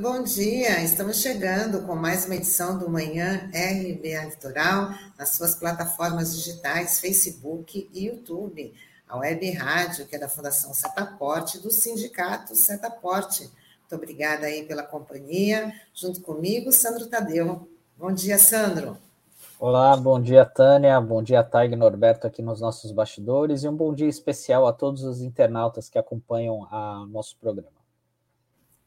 bom dia. Estamos chegando com mais uma edição do Manhã RBA Litoral nas suas plataformas digitais, Facebook e YouTube. A Web Rádio, que é da Fundação Setaporte, do Sindicato Setaporte. Muito obrigada aí pela companhia. Junto comigo, Sandro Tadeu. Bom dia, Sandro. Olá, bom dia, Tânia. Bom dia, Taig Norberto aqui nos nossos bastidores. E um bom dia especial a todos os internautas que acompanham o nosso programa.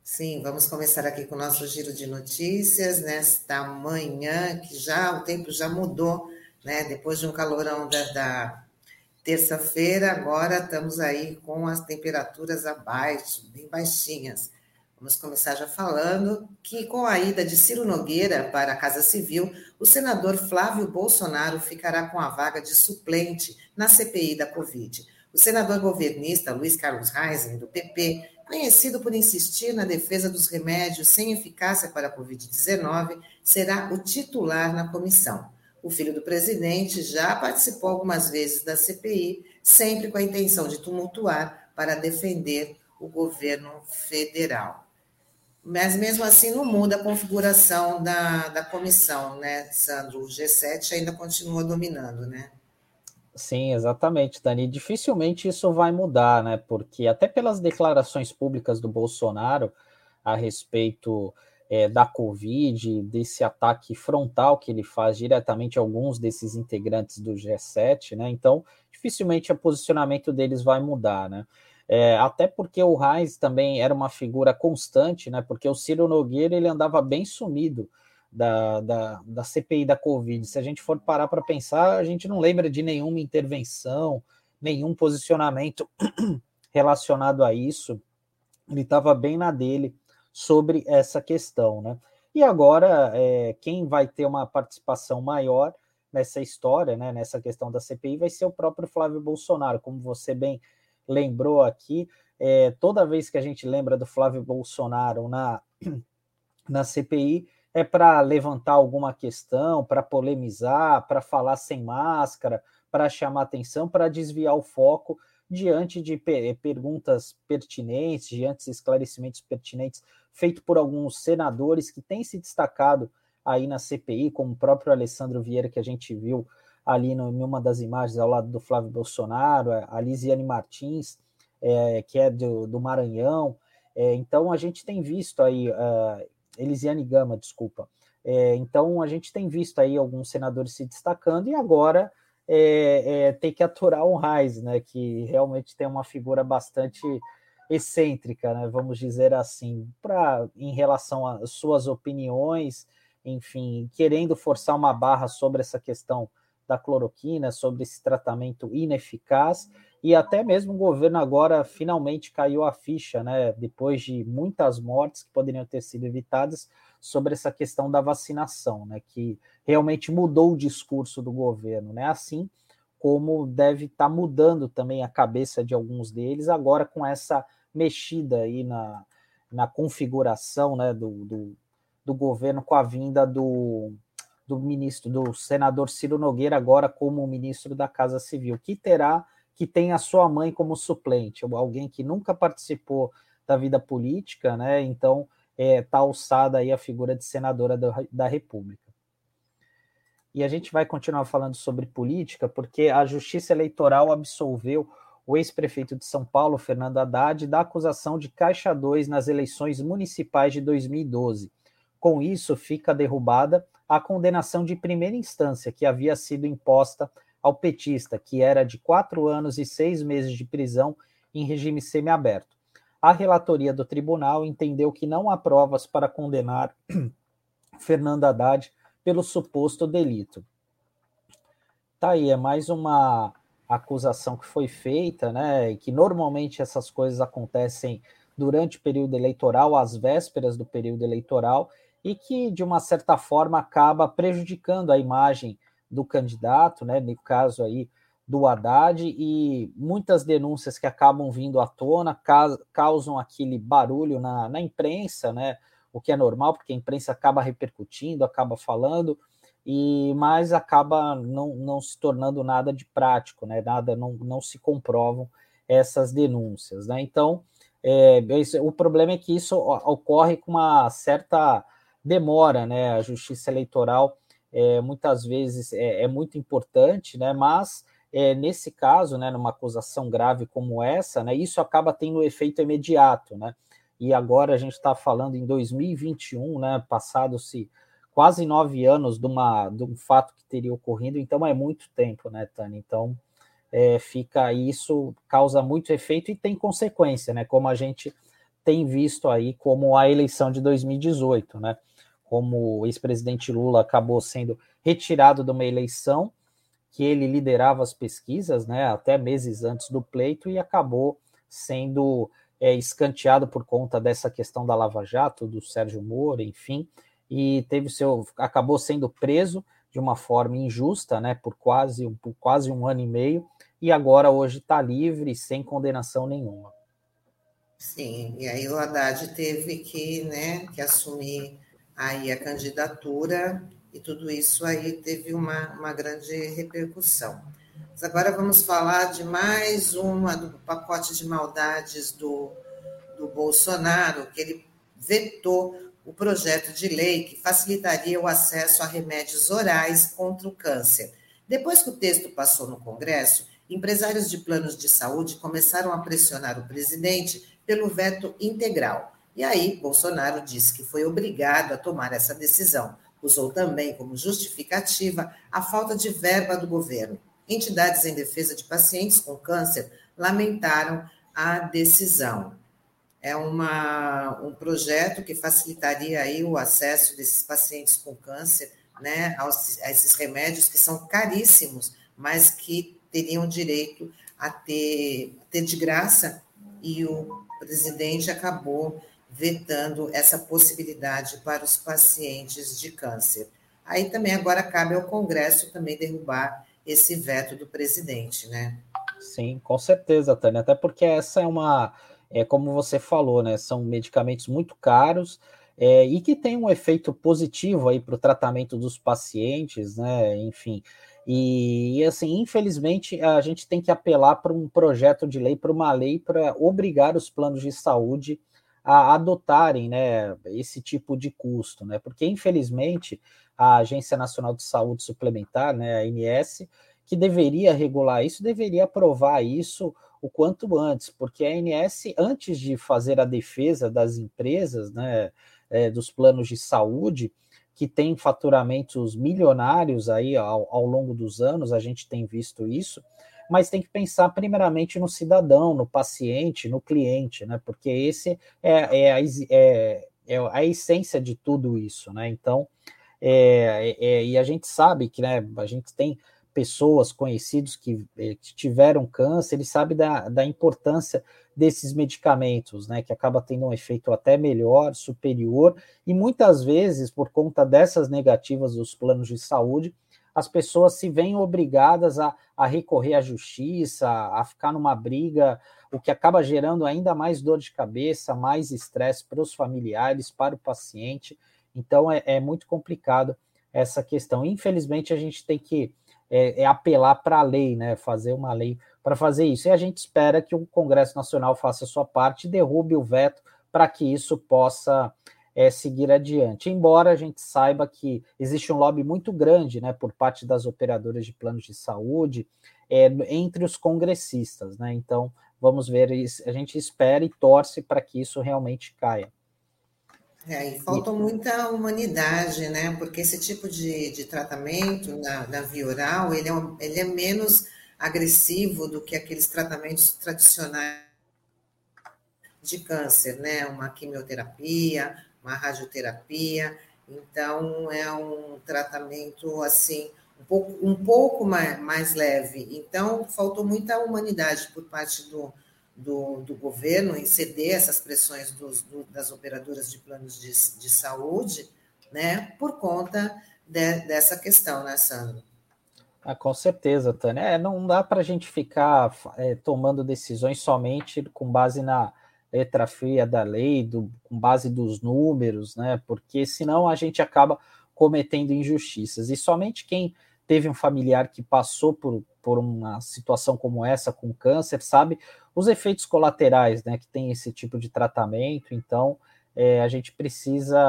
Sim, vamos começar aqui com o nosso giro de notícias nesta manhã, que já o tempo já mudou, né? Depois de um calorão da, da terça-feira, agora estamos aí com as temperaturas abaixo, bem baixinhas. Vamos começar já falando que, com a ida de Ciro Nogueira para a Casa Civil, o senador Flávio Bolsonaro ficará com a vaga de suplente na CPI da Covid. O senador governista Luiz Carlos Reisen, do PP, conhecido por insistir na defesa dos remédios sem eficácia para a Covid-19, será o titular na comissão. O filho do presidente já participou algumas vezes da CPI, sempre com a intenção de tumultuar para defender o governo federal. Mas mesmo assim não muda a configuração da, da comissão, né, Sandro? O G7 ainda continua dominando, né? Sim, exatamente, Dani. Dificilmente isso vai mudar, né? Porque até pelas declarações públicas do Bolsonaro a respeito é, da Covid, desse ataque frontal que ele faz diretamente a alguns desses integrantes do G7, né? Então, dificilmente o posicionamento deles vai mudar, né? É, até porque o Reis também era uma figura constante, né? Porque o Ciro Nogueira ele andava bem sumido da, da, da CPI da Covid. Se a gente for parar para pensar, a gente não lembra de nenhuma intervenção, nenhum posicionamento relacionado a isso. Ele estava bem na dele sobre essa questão, né? E agora, é, quem vai ter uma participação maior nessa história, né, nessa questão da CPI, vai ser o próprio Flávio Bolsonaro, como você bem lembrou aqui. É, toda vez que a gente lembra do Flávio Bolsonaro na, na CPI, é para levantar alguma questão, para polemizar, para falar sem máscara, para chamar atenção, para desviar o foco diante de perguntas pertinentes, diante de esclarecimentos pertinentes feitos por alguns senadores que têm se destacado aí na CPI, como o próprio Alessandro Vieira, que a gente viu ali no, em uma das imagens ao lado do Flávio Bolsonaro, a Lisiane Martins, é, que é do, do Maranhão. É, então, a gente tem visto aí uh, Elisiane Gama, desculpa. É, então a gente tem visto aí alguns senadores se destacando e agora é, é, tem que aturar o Reis, né? Que realmente tem uma figura bastante excêntrica, né? Vamos dizer assim, para em relação às suas opiniões, enfim, querendo forçar uma barra sobre essa questão da cloroquina, sobre esse tratamento ineficaz e até mesmo o governo agora finalmente caiu a ficha, né, depois de muitas mortes que poderiam ter sido evitadas sobre essa questão da vacinação, né, que realmente mudou o discurso do governo, né, assim como deve estar tá mudando também a cabeça de alguns deles agora com essa mexida aí na, na configuração, né, do, do, do governo com a vinda do, do ministro, do senador Ciro Nogueira agora como ministro da Casa Civil, que terá que tem a sua mãe como suplente, alguém que nunca participou da vida política, né? Então está é, tá alçada aí a figura de senadora da, da República. E a gente vai continuar falando sobre política, porque a Justiça Eleitoral absolveu o ex-prefeito de São Paulo, Fernando Haddad, da acusação de Caixa 2 nas eleições municipais de 2012. Com isso, fica derrubada a condenação de primeira instância que havia sido imposta ao petista, que era de quatro anos e seis meses de prisão em regime semiaberto. A relatoria do tribunal entendeu que não há provas para condenar Fernando Haddad pelo suposto delito. Tá aí, é mais uma acusação que foi feita, né? Que normalmente essas coisas acontecem durante o período eleitoral, às vésperas do período eleitoral, e que, de uma certa forma, acaba prejudicando a imagem do candidato, né, no caso aí do Haddad, e muitas denúncias que acabam vindo à tona causam aquele barulho na, na imprensa, né, o que é normal, porque a imprensa acaba repercutindo, acaba falando, e mas acaba não, não se tornando nada de prático, né, nada, não, não se comprovam essas denúncias, né, então é, o problema é que isso ocorre com uma certa demora, né? A justiça eleitoral é, muitas vezes é, é, muito importante, né? Mas é, nesse caso, né, numa acusação grave como essa, né, isso acaba tendo efeito imediato, né? E agora a gente está falando em 2021, né? Passado-se quase nove anos de, uma, de um fato que teria ocorrido, então é muito tempo, né, Tânia? Então é, fica isso causa muito efeito e tem consequência, né? Como a gente tem visto aí, como a eleição de 2018, né? Como o ex-presidente Lula acabou sendo retirado de uma eleição que ele liderava as pesquisas, né? Até meses antes do pleito e acabou sendo é, escanteado por conta dessa questão da Lava Jato, do Sérgio Moro, enfim, e teve seu acabou sendo preso de uma forma injusta, né? Por quase por quase um ano e meio e agora hoje está livre, sem condenação nenhuma. Sim, e aí o Haddad teve que, né, que assumir aí a candidatura e tudo isso aí teve uma, uma grande repercussão. Mas agora vamos falar de mais uma do pacote de maldades do, do Bolsonaro, que ele vetou o projeto de lei que facilitaria o acesso a remédios orais contra o câncer. Depois que o texto passou no Congresso, empresários de planos de saúde começaram a pressionar o presidente pelo veto integral. E aí, Bolsonaro disse que foi obrigado a tomar essa decisão. Usou também como justificativa a falta de verba do governo. Entidades em defesa de pacientes com câncer lamentaram a decisão. É uma, um projeto que facilitaria aí o acesso desses pacientes com câncer né, aos, a esses remédios que são caríssimos, mas que teriam direito a ter, a ter de graça, e o presidente acabou vetando essa possibilidade para os pacientes de câncer. Aí também agora cabe ao Congresso também derrubar esse veto do presidente, né? Sim, com certeza, Tânia, até porque essa é uma, é como você falou, né? São medicamentos muito caros é, e que tem um efeito positivo aí para o tratamento dos pacientes, né? Enfim, e, e, assim, infelizmente, a gente tem que apelar para um projeto de lei, para uma lei para obrigar os planos de saúde a adotarem né, esse tipo de custo, né? Porque, infelizmente, a Agência Nacional de Saúde Suplementar, né, a ANS, que deveria regular isso, deveria aprovar isso o quanto antes, porque a ANS, antes de fazer a defesa das empresas, né, é, dos planos de saúde, que tem faturamentos milionários aí ao, ao, longo dos anos, a gente tem visto isso, mas tem que pensar primeiramente no cidadão, no paciente, no cliente, né? Porque esse é, é, a, é, é a essência de tudo isso, né? Então, é, é, e a gente sabe que né, a gente tem pessoas conhecidos que, eh, que tiveram câncer, ele sabe da, da importância desses medicamentos, né, que acaba tendo um efeito até melhor, superior, e muitas vezes, por conta dessas negativas dos planos de saúde, as pessoas se veem obrigadas a, a recorrer à justiça, a ficar numa briga, o que acaba gerando ainda mais dor de cabeça, mais estresse para os familiares, para o paciente. Então é, é muito complicado essa questão. Infelizmente, a gente tem que é, é apelar para a lei, né? Fazer uma lei para fazer isso. E a gente espera que o Congresso Nacional faça a sua parte e derrube o veto para que isso possa é, seguir adiante. Embora a gente saiba que existe um lobby muito grande né, por parte das operadoras de planos de saúde é, entre os congressistas. Né? Então, vamos ver, a gente espera e torce para que isso realmente caia. É, e falta muita humanidade, né? Porque esse tipo de, de tratamento na, na via oral, ele é, ele é menos agressivo do que aqueles tratamentos tradicionais de câncer, né? Uma quimioterapia, uma radioterapia. Então, é um tratamento, assim, um pouco, um pouco mais, mais leve. Então, faltou muita humanidade por parte do, do, do governo em ceder essas pressões dos, do, das operadoras de planos de, de saúde, né, por conta de, dessa questão, né, Sandro? Ah, com certeza, Tânia. É, não dá para a gente ficar é, tomando decisões somente com base na letra fria da lei, do, com base dos números, né? Porque senão a gente acaba cometendo injustiças. E somente quem teve um familiar que passou por, por uma situação como essa, com câncer, sabe os efeitos colaterais, né, que tem esse tipo de tratamento. Então, é, a gente precisa,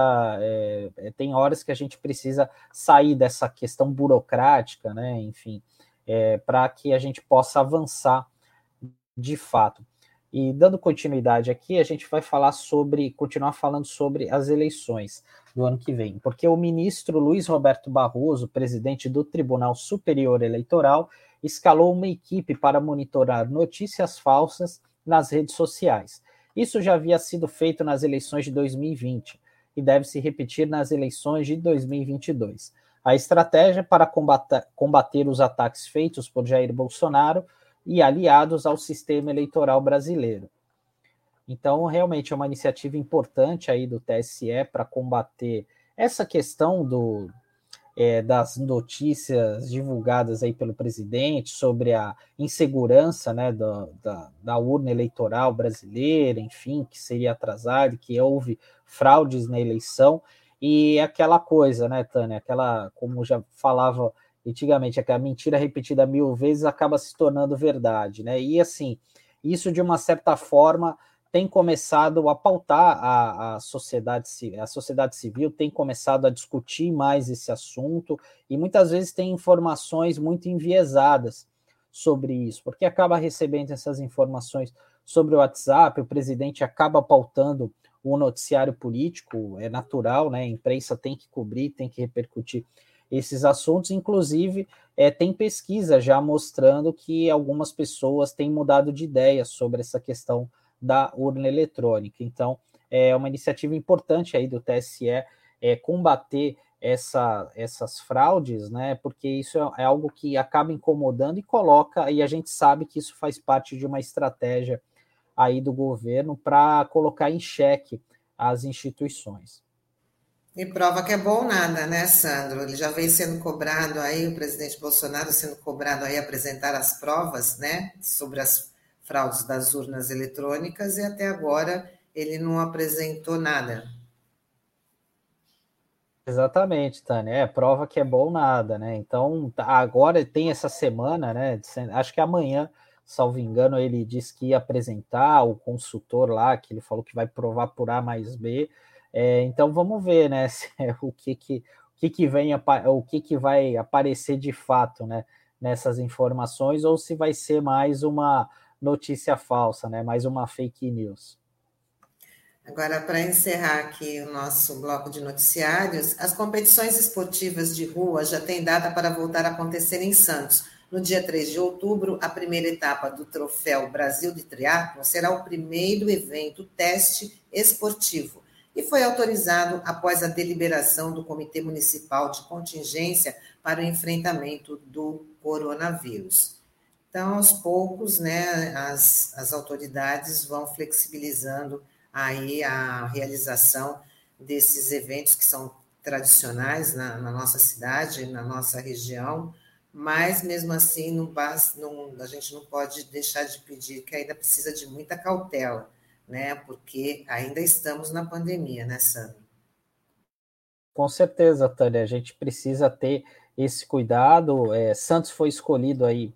é, é tem horas que a gente precisa sair dessa questão burocrática, né, enfim, é, para que a gente possa avançar de fato. E dando continuidade aqui, a gente vai falar sobre, continuar falando sobre as eleições do ano que vem, porque o ministro Luiz Roberto Barroso, presidente do Tribunal Superior Eleitoral, escalou uma equipe para monitorar notícias falsas nas redes sociais. Isso já havia sido feito nas eleições de 2020 e deve se repetir nas eleições de 2022. A estratégia para combater, combater os ataques feitos por Jair Bolsonaro e aliados ao sistema eleitoral brasileiro. Então, realmente é uma iniciativa importante aí do TSE para combater essa questão do, é, das notícias divulgadas aí pelo presidente sobre a insegurança né, da, da, da, urna eleitoral brasileira, enfim, que seria atrasada, que houve fraudes na eleição, e aquela coisa, né, Tânia, aquela, como já falava antigamente, aquela mentira repetida mil vezes acaba se tornando verdade, né? E assim, isso de uma certa forma tem começado a pautar a, a, sociedade, a sociedade civil, tem começado a discutir mais esse assunto e muitas vezes tem informações muito enviesadas sobre isso, porque acaba recebendo essas informações sobre o WhatsApp, o presidente acaba pautando o noticiário político, é natural, né? A imprensa tem que cobrir, tem que repercutir esses assuntos. Inclusive, é, tem pesquisa já mostrando que algumas pessoas têm mudado de ideia sobre essa questão da urna eletrônica. Então, é uma iniciativa importante aí do TSE é, combater essa, essas fraudes, né? Porque isso é, é algo que acaba incomodando e coloca, e a gente sabe que isso faz parte de uma estratégia aí do governo para colocar em xeque as instituições. E prova que é bom nada, né, Sandro? Ele já vem sendo cobrado aí, o presidente Bolsonaro sendo cobrado aí apresentar as provas, né, sobre as fraudes das urnas eletrônicas e até agora ele não apresentou nada. Exatamente, Tânia. É prova que é bom nada, né? Então, tá, agora tem essa semana, né? Acho que amanhã, salvo engano, ele disse que ia apresentar o consultor lá, que ele falou que vai provar por A mais B é, então vamos ver, né, se, o que que o que que vem o que que vai aparecer de fato, né, nessas informações ou se vai ser mais uma notícia falsa, né, mais uma fake news. Agora, para encerrar aqui o nosso bloco de noticiários, as competições esportivas de rua já têm data para voltar a acontecer em Santos. No dia 3 de outubro, a primeira etapa do Troféu Brasil de Triatlo será o primeiro evento teste esportivo e foi autorizado após a deliberação do Comitê Municipal de Contingência para o enfrentamento do coronavírus. Então, aos poucos, né, as, as autoridades vão flexibilizando aí a realização desses eventos que são tradicionais na, na nossa cidade, na nossa região, mas mesmo assim não, não, a gente não pode deixar de pedir que ainda precisa de muita cautela né? Porque ainda estamos na pandemia, né, Sandro? Com certeza, Tânia, a gente precisa ter esse cuidado. É, Santos foi escolhido aí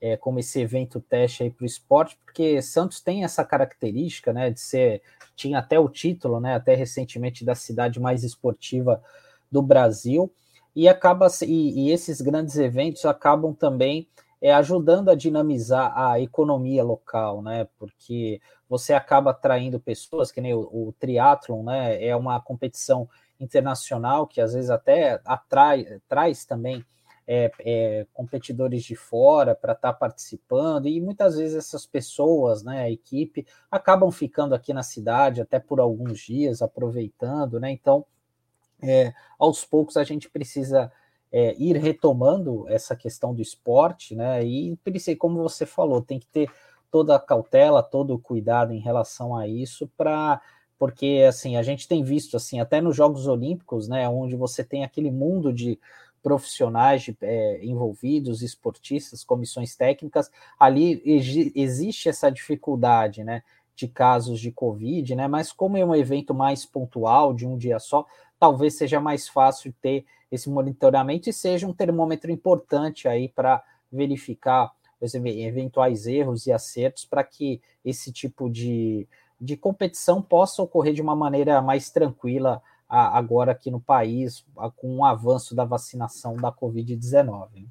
é, como esse evento teste aí para o esporte, porque Santos tem essa característica, né, de ser, tinha até o título, né, até recentemente da cidade mais esportiva do Brasil, e acaba e, e esses grandes eventos acabam também é, ajudando a dinamizar a economia local, né? Porque você acaba atraindo pessoas, que nem o, o triatlon, né? É uma competição internacional que às vezes até atrai, traz também é, é, competidores de fora para estar tá participando, e muitas vezes essas pessoas, né, a equipe, acabam ficando aqui na cidade até por alguns dias, aproveitando, né? Então, é, aos poucos a gente precisa é, ir retomando essa questão do esporte, né? E como você falou, tem que ter toda a cautela, todo o cuidado em relação a isso, para porque assim a gente tem visto assim até nos Jogos Olímpicos, né, onde você tem aquele mundo de profissionais de, é, envolvidos, esportistas, comissões técnicas, ali existe essa dificuldade, né, de casos de Covid, né, mas como é um evento mais pontual, de um dia só, talvez seja mais fácil ter esse monitoramento e seja um termômetro importante aí para verificar eventuais erros e acertos para que esse tipo de, de competição possa ocorrer de uma maneira mais tranquila agora aqui no país, com o avanço da vacinação da Covid-19.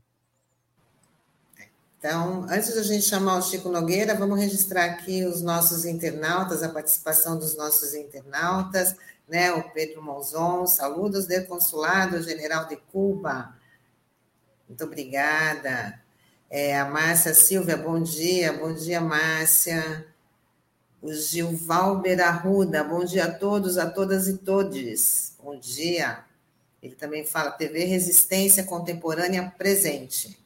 Então, antes da gente chamar o Chico Nogueira, vamos registrar aqui os nossos internautas, a participação dos nossos internautas, né? O Pedro Monzon, saludos do Consulado General de Cuba. Muito obrigada. É, a Márcia Silvia, bom dia. Bom dia, Márcia. O Gilvalber Arruda, bom dia a todos, a todas e todes. Bom dia. Ele também fala TV Resistência Contemporânea Presente.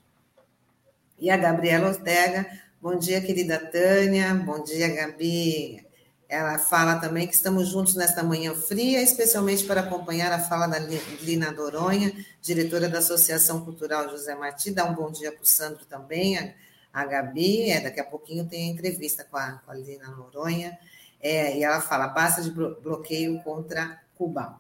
E a Gabriela Ortega, bom dia, querida Tânia, bom dia, Gabi. Ela fala também que estamos juntos nesta manhã fria, especialmente para acompanhar a fala da Lina Doronha, diretora da Associação Cultural José Martí. Dá um bom dia para o Sandro também, a, a Gabi. É, daqui a pouquinho tem a entrevista com a, com a Lina Noronha. É, e ela fala: basta de bloqueio contra Cuba.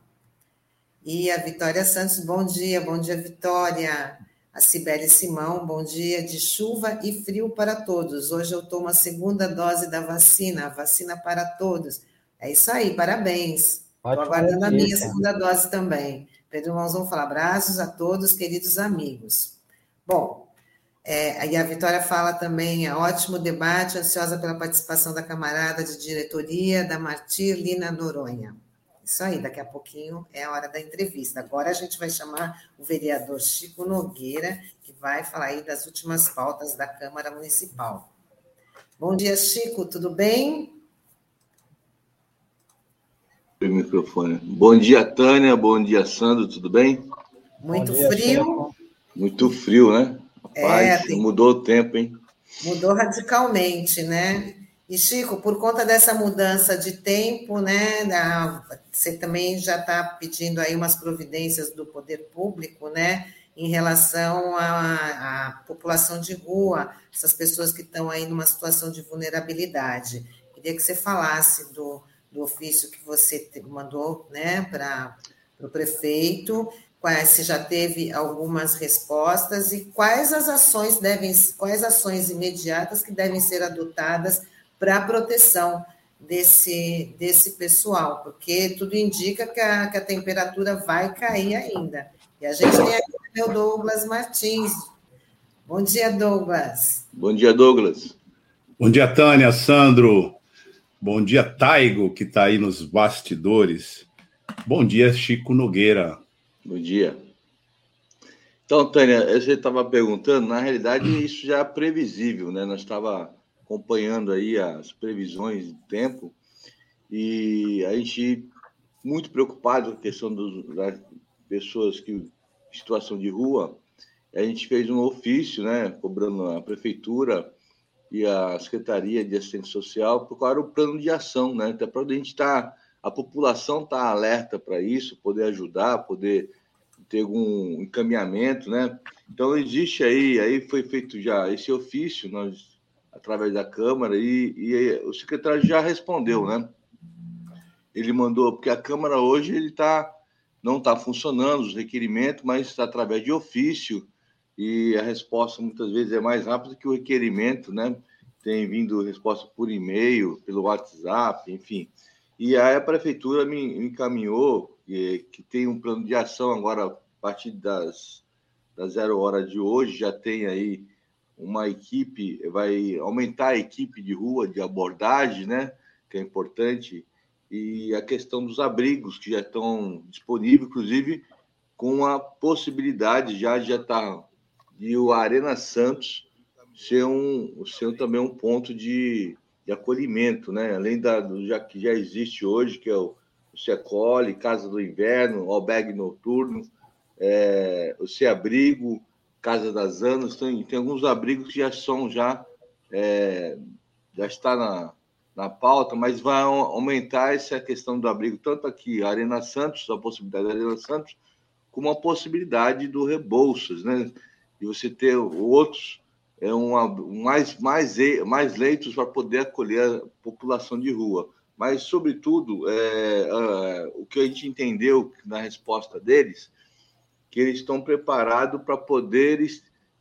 E a Vitória Santos, bom dia, bom dia, Vitória. A Cibele Simão, bom dia. De chuva e frio para todos. Hoje eu tomo a segunda dose da vacina, a vacina para todos. É isso aí, parabéns. Estou aguardando a minha segunda dose também. Pedro Mãozão fala abraços a todos, queridos amigos. Bom, é, e a Vitória fala também, é ótimo debate, ansiosa pela participação da camarada de diretoria, da Martir Lina Noronha. Isso aí, daqui a pouquinho é a hora da entrevista. Agora a gente vai chamar o vereador Chico Nogueira, que vai falar aí das últimas pautas da Câmara Municipal. Bom dia, Chico, tudo bem? O microfone. Bom dia, Tânia. Bom dia, Sandro. Tudo bem? Muito dia, frio. Chico. Muito frio, né? Rapaz, é, tem... mudou o tempo, hein? Mudou radicalmente, né? E, Chico, por conta dessa mudança de tempo, né, você também já está pedindo aí umas providências do poder público, né, em relação à, à população de rua, essas pessoas que estão aí numa situação de vulnerabilidade. Queria que você falasse do, do ofício que você mandou, né, para o prefeito, quais, se já teve algumas respostas e quais as ações devem, quais ações imediatas que devem ser adotadas para a proteção desse, desse pessoal, porque tudo indica que a, que a temperatura vai cair ainda. E a gente tem aqui o Douglas Martins. Bom dia, Douglas. Bom dia, Douglas. Bom dia, Tânia, Sandro. Bom dia, Taigo, que está aí nos bastidores. Bom dia, Chico Nogueira. Bom dia. Então, Tânia, você estava perguntando, na realidade, isso já é previsível, né? Nós estava acompanhando aí as previsões de tempo e a gente muito preocupado com a questão dos, das pessoas que em situação de rua. A gente fez um ofício, né, cobrando a prefeitura e a secretaria de assistência social por causa do plano de ação, né, até para a gente estar tá, a população tá alerta para isso, poder ajudar, poder ter algum encaminhamento, né? Então existe aí, aí foi feito já esse ofício, nós através da Câmara, e, e o secretário já respondeu, né? Ele mandou, porque a Câmara hoje ele tá, não está funcionando, os requerimentos, mas está através de ofício, e a resposta muitas vezes é mais rápida que o requerimento, né? Tem vindo resposta por e-mail, pelo WhatsApp, enfim. E aí a prefeitura me, me encaminhou que, que tem um plano de ação agora, a partir das, das zero hora de hoje, já tem aí uma equipe, vai aumentar a equipe de rua, de abordagem, né? Que é importante, e a questão dos abrigos que já estão disponíveis, inclusive com a possibilidade já já está de o Arena Santos ser um ser também um ponto de, de acolhimento, né? Além da do já que já existe hoje que é o, o Secole, Casa do Inverno, Albergue Noturno, é, o Se Abrigo, Casa das Anos, tem, tem alguns abrigos que já são já é, já está na, na pauta, mas vai aumentar essa questão do abrigo, tanto aqui, Arena Santos, a possibilidade da Arena Santos, como a possibilidade do Rebouças, né? E você ter outros, é uma, mais, mais, mais leitos para poder acolher a população de rua. mas, sobretudo, é, é, o que a gente entendeu na resposta deles, que eles estão preparados para poder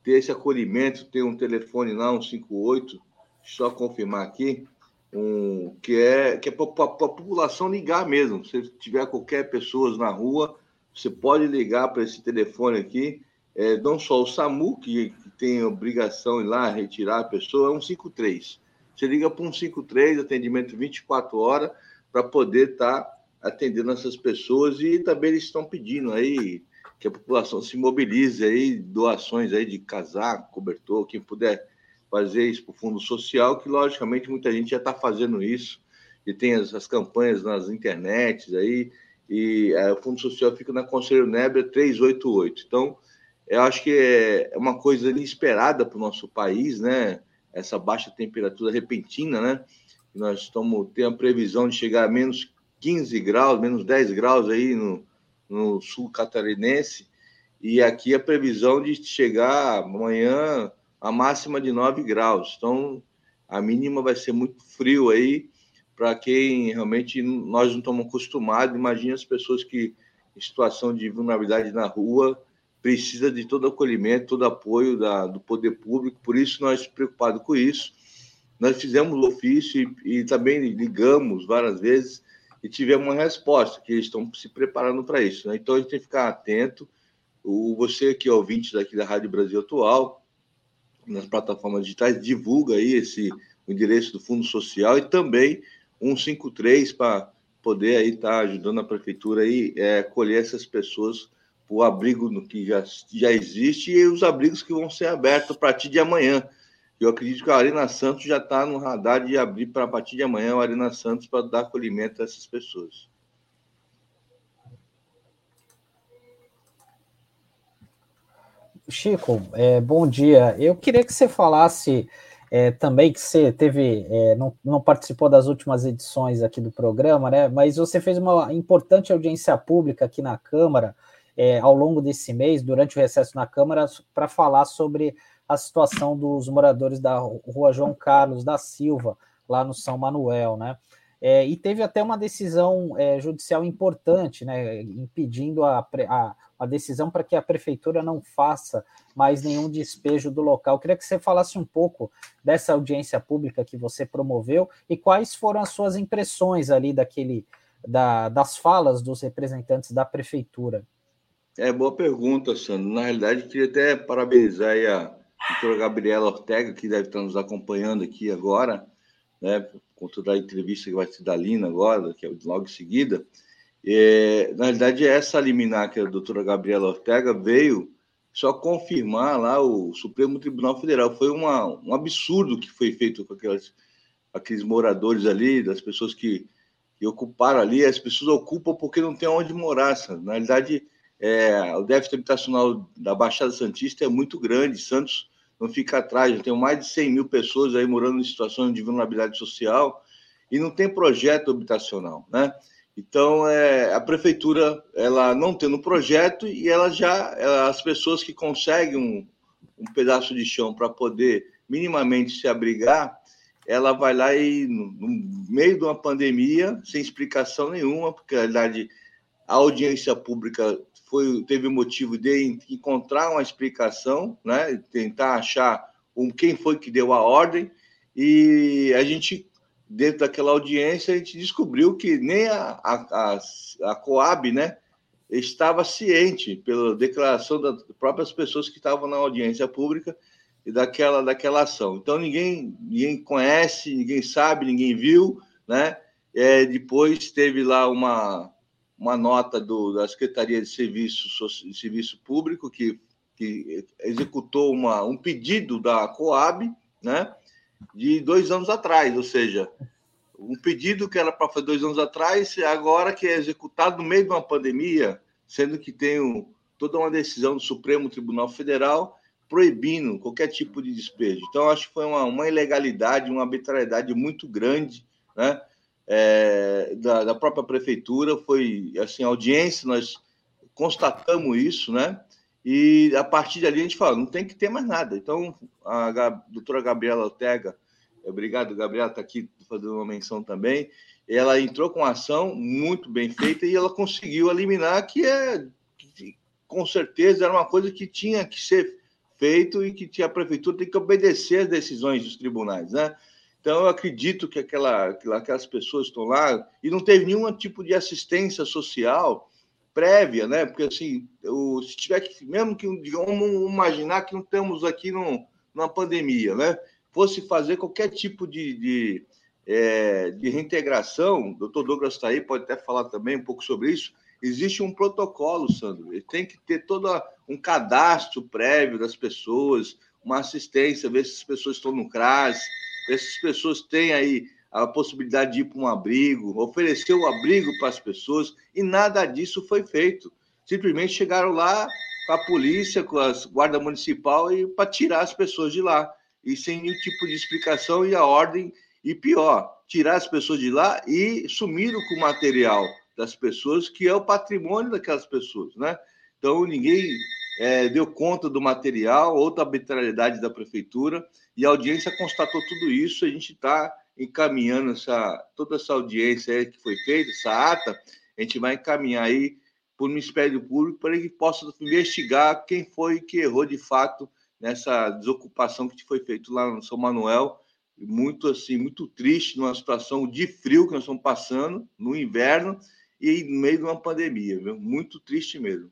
ter esse acolhimento, ter um telefone lá, um 58, só confirmar aqui, um, que é que é para a população ligar mesmo. Se tiver qualquer pessoa na rua, você pode ligar para esse telefone aqui. É, não só o SAMU, que, que tem obrigação de ir lá retirar a pessoa, é um 53. Você liga para um 53, atendimento 24 horas, para poder estar tá atendendo essas pessoas e também eles estão pedindo aí que a população se mobilize aí, doações aí de casaco, cobertor, quem puder fazer isso para o Fundo Social, que logicamente muita gente já está fazendo isso, e tem as, as, campanhas nas internets aí, e é, o Fundo Social fica na Conselheiro Nebra 388. Então, eu acho que é, é uma coisa inesperada para o nosso país, né? Essa baixa temperatura repentina, né? Nós estamos tendo a previsão de chegar a menos 15 graus, menos 10 graus aí no, no sul catarinense, e aqui a previsão de chegar amanhã a máxima de 9 graus. Então, a mínima vai ser muito frio aí para quem realmente nós não estamos acostumados. Imagina as pessoas que em situação de vulnerabilidade na rua precisa de todo acolhimento, todo apoio da, do poder público. Por isso nós preocupados com isso. Nós fizemos o ofício e, e também ligamos várias vezes e tivemos uma resposta que eles estão se preparando para isso. Né? Então a gente tem que ficar atento. O, você que é ouvinte daqui da Rádio Brasil Atual, nas plataformas digitais, divulga aí esse o endereço do Fundo Social e também 153 para poder aí estar tá ajudando a prefeitura aí é, colher essas pessoas o abrigo que já, já existe e os abrigos que vão ser abertos a partir de amanhã. Eu acredito que a Arena Santos já está no radar de abrir para a partir de amanhã a Arena Santos para dar acolhimento a essas pessoas. Chico, é, bom dia. Eu queria que você falasse é, também que você teve, é, não, não, participou das últimas edições aqui do programa, né? Mas você fez uma importante audiência pública aqui na Câmara é, ao longo desse mês, durante o recesso na Câmara, para falar sobre a situação dos moradores da rua João Carlos da Silva, lá no São Manuel, né? É, e teve até uma decisão é, judicial importante, né, impedindo a, a, a decisão para que a prefeitura não faça mais nenhum despejo do local. Eu queria que você falasse um pouco dessa audiência pública que você promoveu e quais foram as suas impressões ali daquele da, das falas dos representantes da prefeitura. É boa pergunta, Sandro. Na realidade, queria até parabenizar a doutora Gabriela Ortega, que deve estar nos acompanhando aqui agora, né, com toda a entrevista que vai ser da Lina agora, que é logo em seguida, é, na realidade, essa liminar que a doutora Gabriela Ortega veio só confirmar lá o Supremo Tribunal Federal. Foi uma, um absurdo que foi feito com aquelas, aqueles moradores ali, das pessoas que, que ocuparam ali. As pessoas ocupam porque não tem onde morar. Sabe? Na realidade, é, o déficit habitacional da Baixada Santista é muito grande. Santos não fica atrás. Eu tenho mais de 100 mil pessoas aí morando em situações de vulnerabilidade social e não tem projeto habitacional, né? Então, é, a prefeitura, ela não tendo projeto e ela já, ela, as pessoas que conseguem um, um pedaço de chão para poder minimamente se abrigar, ela vai lá e, no, no, meio de uma pandemia, sem explicação nenhuma, porque, na verdade, a audiência pública foi, teve o motivo de encontrar uma explicação, né? tentar achar um, quem foi que deu a ordem, e a gente, dentro daquela audiência, a gente descobriu que nem a, a, a, a Coab né, estava ciente, pela declaração das próprias pessoas que estavam na audiência pública, e daquela, daquela ação. Então, ninguém, ninguém conhece, ninguém sabe, ninguém viu, né? É, depois teve lá uma, uma nota do, da Secretaria de Serviço, de Serviço Público, que, que executou uma, um pedido da Coab, né, de dois anos atrás, ou seja, um pedido que era para fazer dois anos atrás, agora que é executado no meio de uma pandemia, sendo que tem um, toda uma decisão do Supremo Tribunal Federal proibindo qualquer tipo de despejo. Então, acho que foi uma, uma ilegalidade, uma arbitrariedade muito grande, né? É, da, da, própria prefeitura, foi assim, audiência, nós constatamos isso, né? E a partir dali a gente fala, não tem que ter mais nada. Então, a doutora Gabriela Ortega, obrigado, Gabriela, está aqui fazendo uma menção também. ela entrou com ação muito bem feita e ela conseguiu eliminar, que é, que, com certeza, era uma coisa que tinha que ser feito e que a prefeitura tem que obedecer às decisões dos tribunais, né? Então, eu acredito que aquela, aquelas pessoas estão lá e não teve nenhum tipo de assistência social prévia, né? Porque, assim, o, se tiver que, mesmo que, digamos, imaginar que não estamos aqui num, numa pandemia, né? Fosse fazer qualquer tipo de, de, é, de reintegração, o doutor Douglas está aí, pode até falar também um pouco sobre isso. Existe um protocolo, Sandro, ele tem que ter todo um cadastro prévio das pessoas, uma assistência, ver se as pessoas estão no CRAS, essas pessoas têm aí a possibilidade de ir para um abrigo, oferecer o abrigo para as pessoas, e nada disso foi feito. Simplesmente chegaram lá com a polícia, com a guarda municipal, e para tirar as pessoas de lá, e sem nenhum tipo de explicação e a ordem, e pior, tirar as pessoas de lá e sumiram com o material das pessoas, que é o patrimônio daquelas pessoas, né? Então, ninguém é, deu conta do material, outra arbitrariedade da prefeitura, e a audiência constatou tudo isso. A gente está encaminhando essa, toda essa audiência que foi feita, essa ata, a gente vai encaminhar aí para o Ministério Público para que possa investigar quem foi que errou de fato nessa desocupação que foi feita lá no São Manuel. Muito assim, muito triste numa situação de frio que nós estamos passando no inverno e no meio de uma pandemia, viu? muito triste mesmo.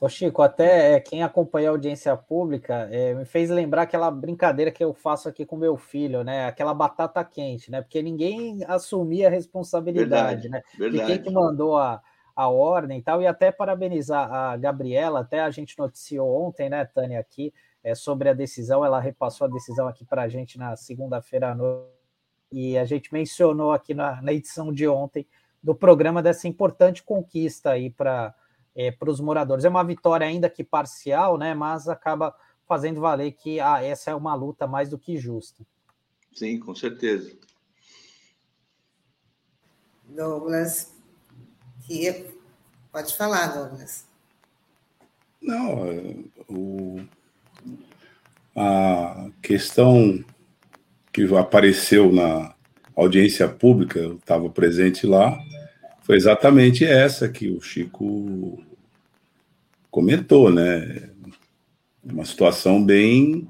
Ô Chico, até é, quem acompanha a audiência pública é, me fez lembrar aquela brincadeira que eu faço aqui com meu filho, né? Aquela batata quente, né? Porque ninguém assumia a responsabilidade, verdade, né? Verdade. De quem que mandou a, a ordem e tal. E até parabenizar a Gabriela, até a gente noticiou ontem, né, Tânia, aqui, é, sobre a decisão. Ela repassou a decisão aqui para a gente na segunda-feira à noite. E a gente mencionou aqui na, na edição de ontem do programa dessa importante conquista aí para é, para os moradores. É uma vitória ainda que parcial, né? Mas acaba fazendo valer que ah, essa é uma luta mais do que justa. Sim, com certeza. Douglas, que pode falar, Douglas. Não, é, o, a questão que apareceu na audiência pública, eu estava presente lá, foi exatamente essa que o Chico comentou, né? Uma situação bem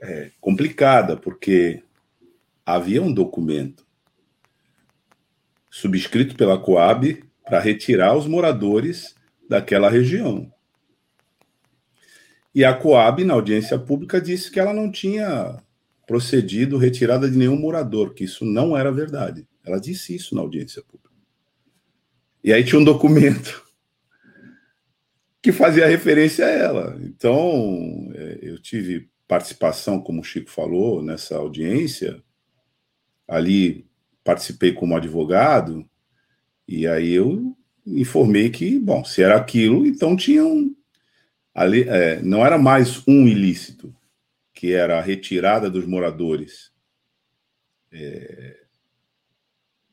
é, complicada, porque havia um documento subscrito pela Coab para retirar os moradores daquela região. E a Coab, na audiência pública, disse que ela não tinha procedido retirada de nenhum morador, que isso não era verdade. Ela disse isso na audiência pública. E aí tinha um documento que fazia referência a ela. Então, é, eu tive participação, como o Chico falou, nessa audiência. Ali participei como advogado, e aí eu informei que, bom, se era aquilo, então tinha um. Ali, é, não era mais um ilícito, que era a retirada dos moradores. É,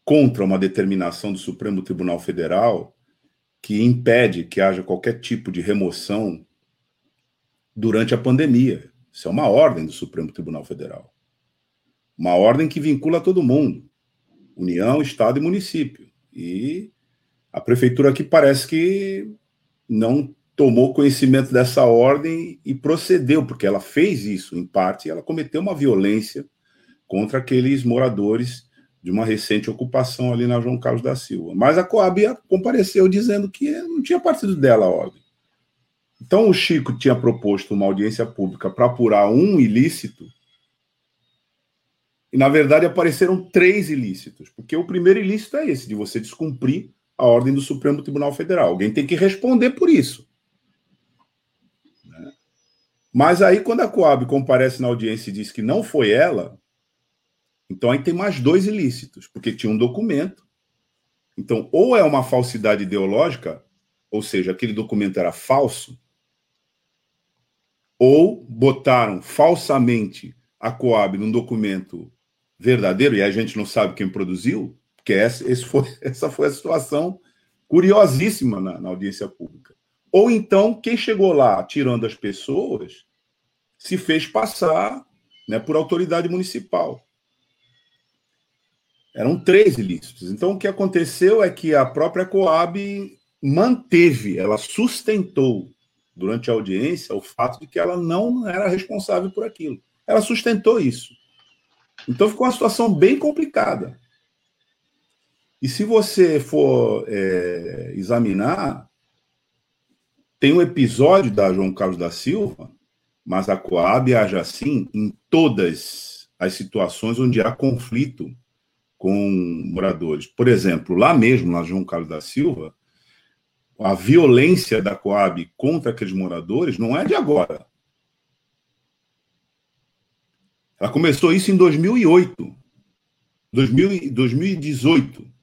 contra uma determinação do Supremo Tribunal Federal que impede que haja qualquer tipo de remoção durante a pandemia. Isso é uma ordem do Supremo Tribunal Federal. Uma ordem que vincula todo mundo: União, Estado e município. E a prefeitura aqui parece que não tomou conhecimento dessa ordem e procedeu, porque ela fez isso, em parte, ela cometeu uma violência contra aqueles moradores de uma recente ocupação ali na João Carlos da Silva. Mas a Coab compareceu dizendo que não tinha partido dela a ordem. Então o Chico tinha proposto uma audiência pública para apurar um ilícito, e na verdade apareceram três ilícitos, porque o primeiro ilícito é esse, de você descumprir a ordem do Supremo Tribunal Federal. Alguém tem que responder por isso. Né? Mas aí, quando a Coab comparece na audiência e diz que não foi ela, então aí tem mais dois ilícitos, porque tinha um documento. Então, ou é uma falsidade ideológica, ou seja, aquele documento era falso, ou botaram falsamente a Coab num documento verdadeiro, e a gente não sabe quem produziu, porque essa, foi, essa foi a situação curiosíssima na, na audiência pública. Ou então, quem chegou lá tirando as pessoas se fez passar né, por autoridade municipal. Eram três ilícitos. Então, o que aconteceu é que a própria Coab manteve, ela sustentou durante a audiência o fato de que ela não era responsável por aquilo. Ela sustentou isso. Então, ficou uma situação bem complicada. E se você for é, examinar, tem um episódio da João Carlos da Silva, mas a Coab age assim em todas as situações onde há conflito com moradores. Por exemplo, lá mesmo, na João Carlos da Silva, a violência da Coab contra aqueles moradores não é de agora. Ela começou isso em 2008, 2000, 2018.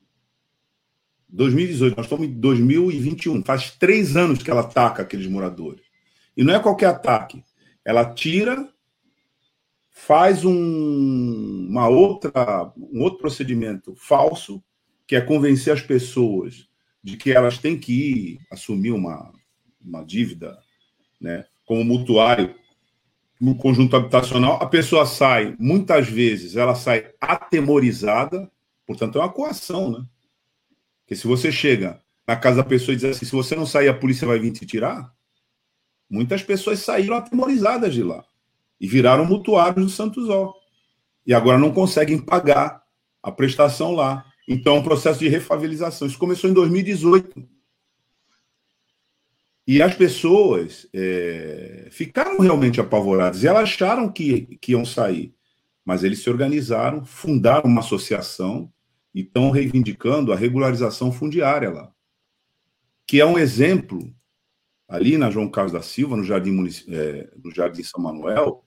2018, nós estamos em 2021. Faz três anos que ela ataca aqueles moradores. E não é qualquer ataque. Ela tira faz um, uma outra, um outro procedimento falso, que é convencer as pessoas de que elas têm que ir assumir uma, uma dívida né, como mutuário no conjunto habitacional. A pessoa sai, muitas vezes, ela sai atemorizada, portanto, é uma coação, né? Porque se você chega na casa da pessoa e diz assim: se você não sair, a polícia vai vir te tirar. Muitas pessoas saíram atemorizadas de lá e viraram mutuários do Santos Ó. E agora não conseguem pagar a prestação lá. Então, é um processo de refavelização. Isso começou em 2018. E as pessoas é, ficaram realmente apavoradas. E elas acharam que, que iam sair. Mas eles se organizaram, fundaram uma associação e estão reivindicando a regularização fundiária lá. Que é um exemplo, ali na João Carlos da Silva, no Jardim, é, no Jardim São Manuel,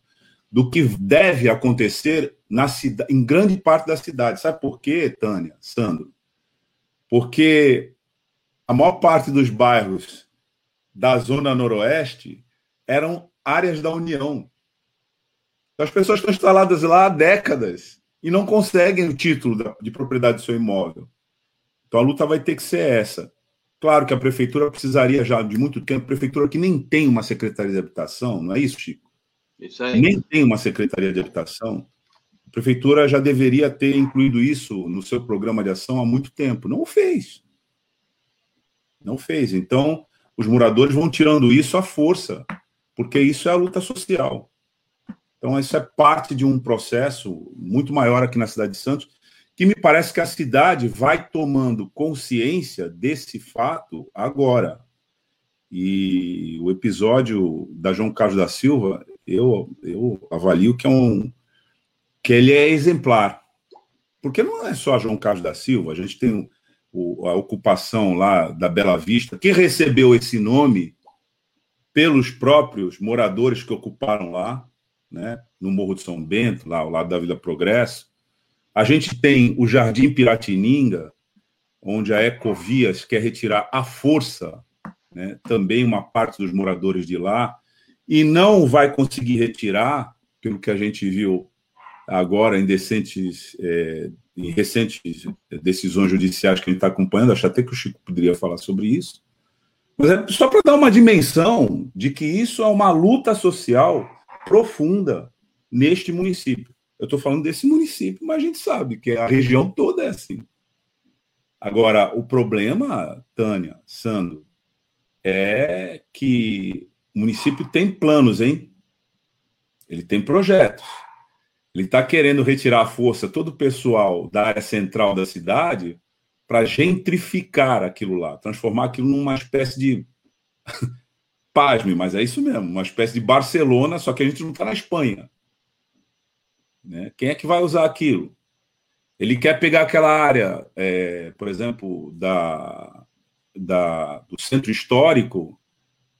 do que deve acontecer na em grande parte da cidade. Sabe por quê, Tânia, Sandro? Porque a maior parte dos bairros da zona noroeste eram áreas da União. As pessoas estão instaladas lá há décadas e não conseguem o título de propriedade do seu imóvel. Então a luta vai ter que ser essa. Claro que a prefeitura precisaria já de muito tempo, prefeitura que nem tem uma secretaria de habitação, não é isso, Chico? Nem tem uma secretaria de habitação. A prefeitura já deveria ter incluído isso no seu programa de ação há muito tempo. Não o fez. Não fez. Então, os moradores vão tirando isso à força, porque isso é a luta social. Então, isso é parte de um processo muito maior aqui na cidade de Santos, que me parece que a cidade vai tomando consciência desse fato agora. E o episódio da João Carlos da Silva, eu, eu avalio que é um que ele é exemplar. Porque não é só João Carlos da Silva, a gente tem o, a ocupação lá da Bela Vista, que recebeu esse nome pelos próprios moradores que ocuparam lá, né, no Morro de São Bento, lá ao lado da Vila Progresso. A gente tem o Jardim Piratininga, onde a Ecovias quer retirar à força né, também uma parte dos moradores de lá e não vai conseguir retirar, pelo que a gente viu agora em, decentes, é, em recentes decisões judiciais que a gente está acompanhando, acho até que o Chico poderia falar sobre isso. Mas é só para dar uma dimensão de que isso é uma luta social profunda neste município. Eu estou falando desse município, mas a gente sabe que a região toda é assim. Agora, o problema, Tânia, Sandro, é que o município tem planos, hein? Ele tem projetos. Ele está querendo retirar a força todo o pessoal da área central da cidade para gentrificar aquilo lá, transformar aquilo numa espécie de. Pasme, mas é isso mesmo, uma espécie de Barcelona, só que a gente não está na Espanha. Né? Quem é que vai usar aquilo? Ele quer pegar aquela área, é, por exemplo, da, da, do centro histórico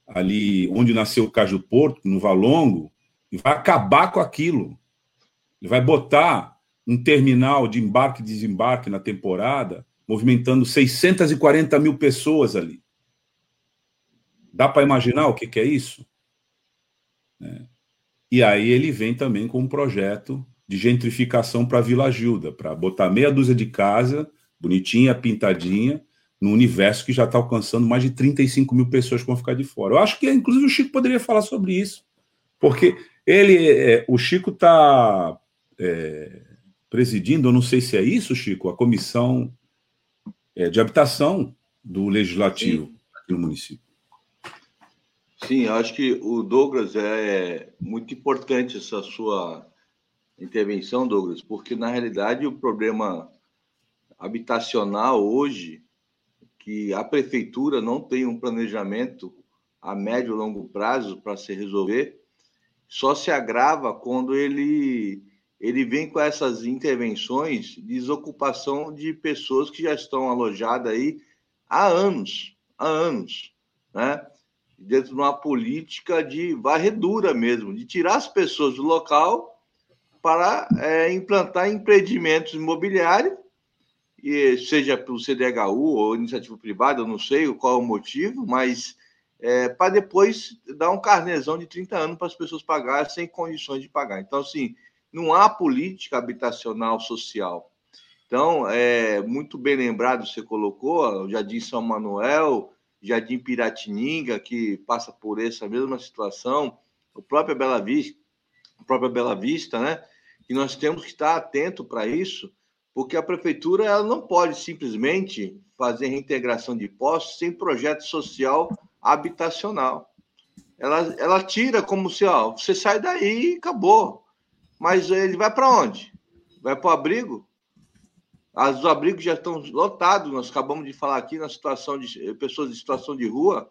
ali onde nasceu o Caju Porto, no Valongo, e vai acabar com aquilo. Ele vai botar um terminal de embarque e desembarque na temporada, movimentando 640 mil pessoas ali. Dá para imaginar o que, que é isso? É. E aí ele vem também com um projeto de gentrificação para Vila Gilda, para botar meia dúzia de casa, bonitinha, pintadinha, no universo que já está alcançando mais de 35 mil pessoas que vão ficar de fora. Eu acho que, inclusive, o Chico poderia falar sobre isso, porque Ele, é, o Chico está é, presidindo, eu não sei se é isso, Chico, a comissão é, de habitação do legislativo Sim. no município. Sim, acho que o Douglas é muito importante essa sua intervenção, Douglas, porque na realidade o problema habitacional hoje, que a prefeitura não tem um planejamento a médio e longo prazo para se resolver, só se agrava quando ele ele vem com essas intervenções de desocupação de pessoas que já estão alojadas aí há anos, há anos, né? Dentro de uma política de varredura mesmo, de tirar as pessoas do local para é, implantar empreendimentos imobiliários, e seja pelo CDHU ou iniciativa privada, eu não sei qual é o motivo, mas é, para depois dar um carnezão de 30 anos para as pessoas pagarem sem condições de pagar. Então, assim, não há política habitacional social. Então, é muito bem lembrado, você colocou, o Jardim São Manuel, Jardim Piratininga, que passa por essa mesma situação, o próprio Bela Vista, a própria Bela Vista, né? que nós temos que estar atento para isso, porque a prefeitura ela não pode simplesmente fazer reintegração de postos sem projeto social habitacional. Ela, ela tira como se, ó, você sai daí e acabou. Mas ele vai para onde? Vai para o abrigo? Os abrigos já estão lotados. Nós acabamos de falar aqui na situação de pessoas em situação de rua.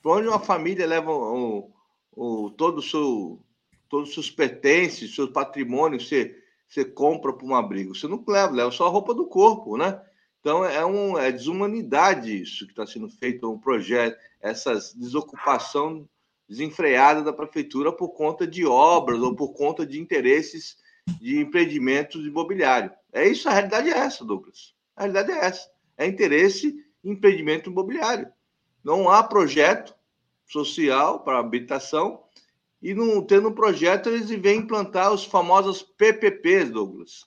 Para onde uma família leva o, o, todo o seu todos os seus pertences, seus patrimônios, você, você compra para um abrigo. Você não leva, leva só a roupa do corpo, né? Então é, um, é desumanidade isso que está sendo feito, um projeto, essa desocupação desenfreada da prefeitura por conta de obras ou por conta de interesses de empreendimentos imobiliários. É isso, a realidade é essa, Douglas. A realidade é essa. É interesse em empreendimento imobiliário. Não há projeto social para habitação e não tendo um projeto, eles vêm implantar os famosos PPPs, Douglas.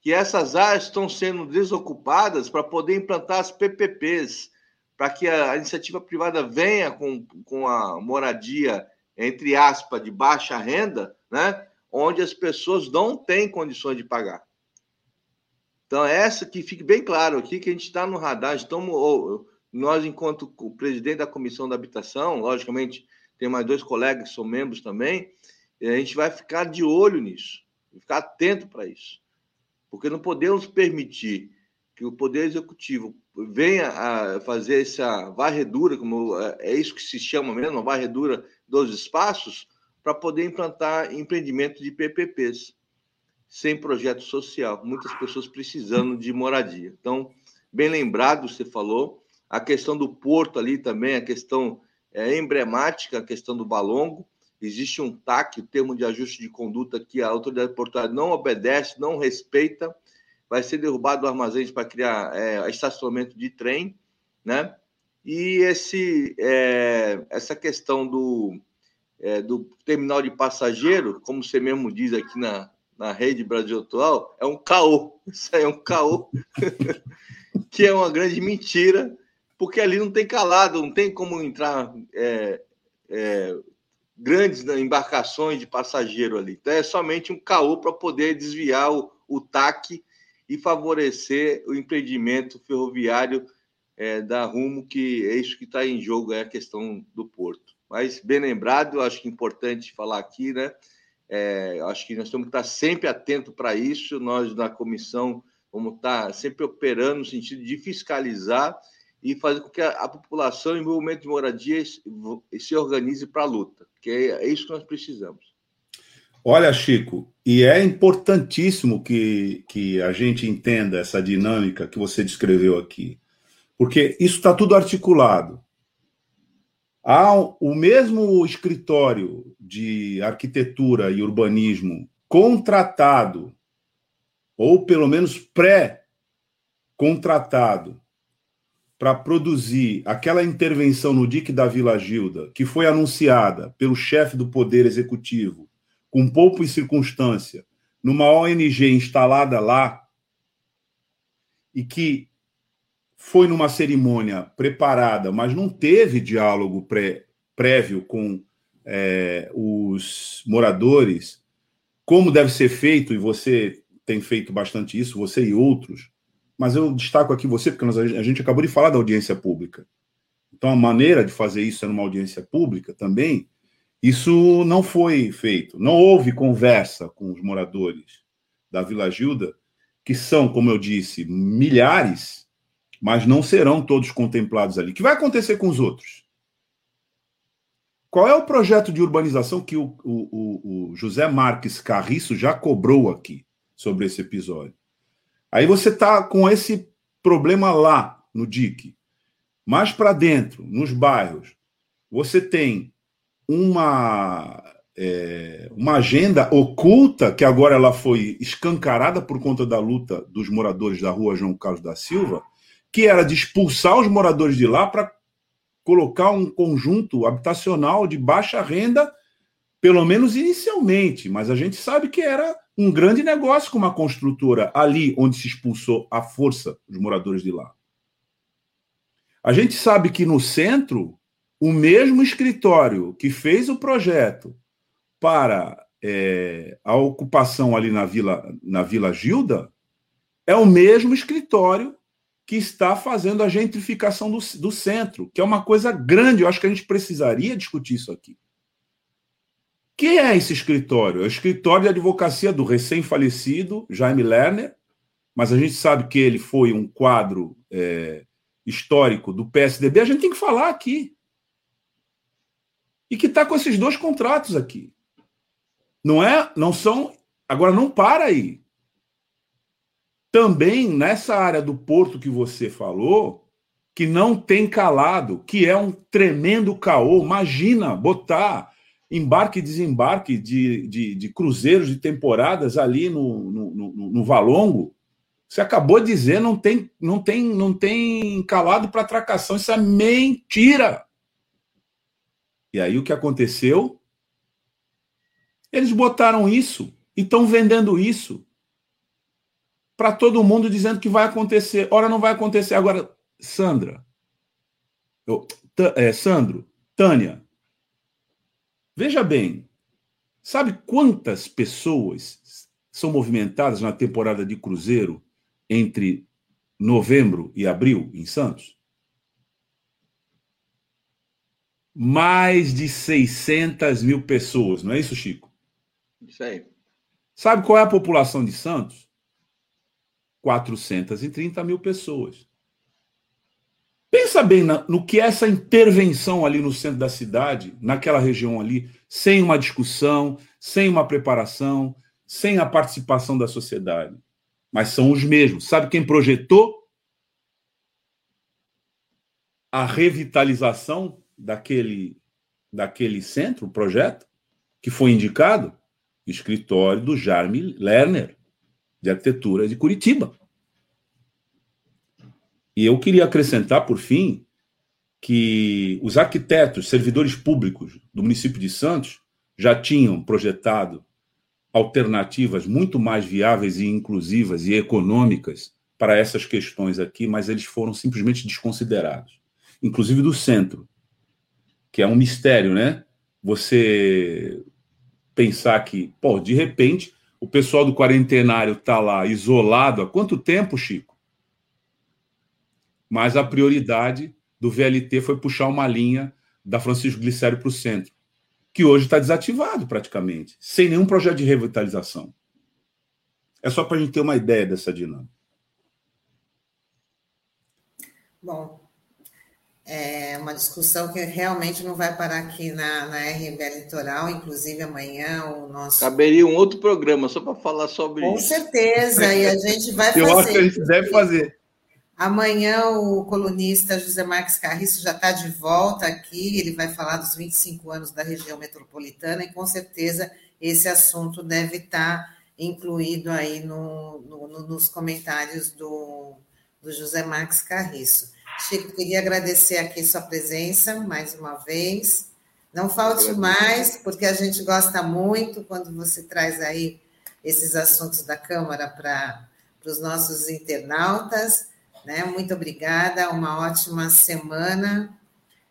Que essas áreas estão sendo desocupadas para poder implantar as PPPs, para que a iniciativa privada venha com, com a moradia, entre aspas, de baixa renda, né? onde as pessoas não têm condições de pagar. Então, essa que fique bem claro aqui, que a gente está no radar, estamos, nós, enquanto presidente da Comissão da Habitação, logicamente, tem mais dois colegas que são membros também, e a gente vai ficar de olho nisso, ficar atento para isso. Porque não podemos permitir que o Poder Executivo venha a fazer essa varredura, como é, é isso que se chama mesmo, a varredura dos espaços, para poder implantar empreendimentos de PPPs, sem projeto social, muitas pessoas precisando de moradia. Então, bem lembrado, você falou, a questão do porto ali também, a questão é emblemática a questão do balongo. Existe um TAC, o termo de ajuste de conduta, que a autoridade portuária não obedece, não respeita. Vai ser derrubado o armazém para criar é, estacionamento de trem, né? E esse, é, essa questão do, é, do terminal de passageiro, como você mesmo diz aqui na, na rede Brasil Atual, é um caô. Isso aí é um caô, que é uma grande mentira porque ali não tem calado, não tem como entrar é, é, grandes embarcações de passageiro ali. Então é somente um caô para poder desviar o, o TAC e favorecer o empreendimento ferroviário é, da Rumo, que é isso que está em jogo, é a questão do porto. Mas, bem lembrado, eu acho que é importante falar aqui, né? É, acho que nós temos que estar sempre atento para isso. Nós, na comissão, vamos estar sempre operando no sentido de fiscalizar e fazer com que a, a população em movimento de moradia se organize para a luta, que é, é isso que nós precisamos. Olha, Chico, e é importantíssimo que, que a gente entenda essa dinâmica que você descreveu aqui, porque isso está tudo articulado. Há o mesmo escritório de arquitetura e urbanismo contratado, ou pelo menos pré-contratado, para produzir aquela intervenção no DIC da Vila Gilda, que foi anunciada pelo chefe do Poder Executivo, com pouco e circunstância, numa ONG instalada lá, e que foi numa cerimônia preparada, mas não teve diálogo pré, prévio com é, os moradores, como deve ser feito, e você tem feito bastante isso, você e outros, mas eu destaco aqui você, porque nós, a gente acabou de falar da audiência pública. Então, a maneira de fazer isso é numa audiência pública também. Isso não foi feito. Não houve conversa com os moradores da Vila Gilda, que são, como eu disse, milhares, mas não serão todos contemplados ali. O que vai acontecer com os outros? Qual é o projeto de urbanização que o, o, o José Marques Carriço já cobrou aqui sobre esse episódio? Aí você está com esse problema lá no DIC. Mais para dentro, nos bairros, você tem uma, é, uma agenda oculta, que agora ela foi escancarada por conta da luta dos moradores da rua João Carlos da Silva, que era de expulsar os moradores de lá para colocar um conjunto habitacional de baixa renda, pelo menos inicialmente, mas a gente sabe que era um grande negócio com uma construtora ali onde se expulsou a força os moradores de lá. A gente sabe que no centro, o mesmo escritório que fez o projeto para é, a ocupação ali na Vila, na Vila Gilda é o mesmo escritório que está fazendo a gentrificação do, do centro, que é uma coisa grande. Eu acho que a gente precisaria discutir isso aqui. Quem é esse escritório? É o escritório de advocacia do recém-falecido Jaime Lerner, mas a gente sabe que ele foi um quadro é, histórico do PSDB, a gente tem que falar aqui. E que está com esses dois contratos aqui. Não é, não são. Agora não para aí. Também nessa área do porto que você falou, que não tem calado, que é um tremendo caô. Imagina botar embarque e desembarque de, de, de cruzeiros de temporadas ali no, no, no, no Valongo. Você acabou de dizer, não tem, não tem, não tem calado para atracação. Isso é mentira. E aí o que aconteceu? Eles botaram isso e estão vendendo isso para todo mundo dizendo que vai acontecer. Ora, não vai acontecer. Agora, Sandra, eu, é, Sandro, Tânia, veja bem, sabe quantas pessoas são movimentadas na temporada de cruzeiro entre novembro e abril em Santos? Mais de 600 mil pessoas, não é isso, Chico? Isso aí. Sabe qual é a população de Santos? 430 mil pessoas. Pensa bem no que é essa intervenção ali no centro da cidade, naquela região ali, sem uma discussão, sem uma preparação, sem a participação da sociedade mas são os mesmos. Sabe quem projetou a revitalização daquele, daquele centro, projeto, que foi indicado? O escritório do Jarme Lerner, de arquitetura de Curitiba. E eu queria acrescentar, por fim, que os arquitetos, servidores públicos do município de Santos já tinham projetado alternativas muito mais viáveis e inclusivas e econômicas para essas questões aqui, mas eles foram simplesmente desconsiderados, inclusive do centro, que é um mistério, né? Você pensar que, pô, de repente, o pessoal do quarentenário está lá isolado há quanto tempo, Chico? Mas a prioridade do VLT foi puxar uma linha da Francisco Glicério para o centro que hoje está desativado praticamente, sem nenhum projeto de revitalização. É só para a gente ter uma ideia dessa dinâmica. Bom, é uma discussão que realmente não vai parar aqui na, na RBL Litoral, inclusive amanhã o nosso. Caberia um outro programa só para falar sobre Com isso. Com certeza, e a gente vai fazer. Eu acho que a gente deve fazer. Amanhã o colunista José Marques Carriço já está de volta aqui, ele vai falar dos 25 anos da região metropolitana e com certeza esse assunto deve estar tá incluído aí no, no, nos comentários do, do José Marques Carriço. Chico, queria agradecer aqui sua presença mais uma vez. Não falte mais, porque a gente gosta muito quando você traz aí esses assuntos da Câmara para os nossos internautas. Né? Muito obrigada, uma ótima semana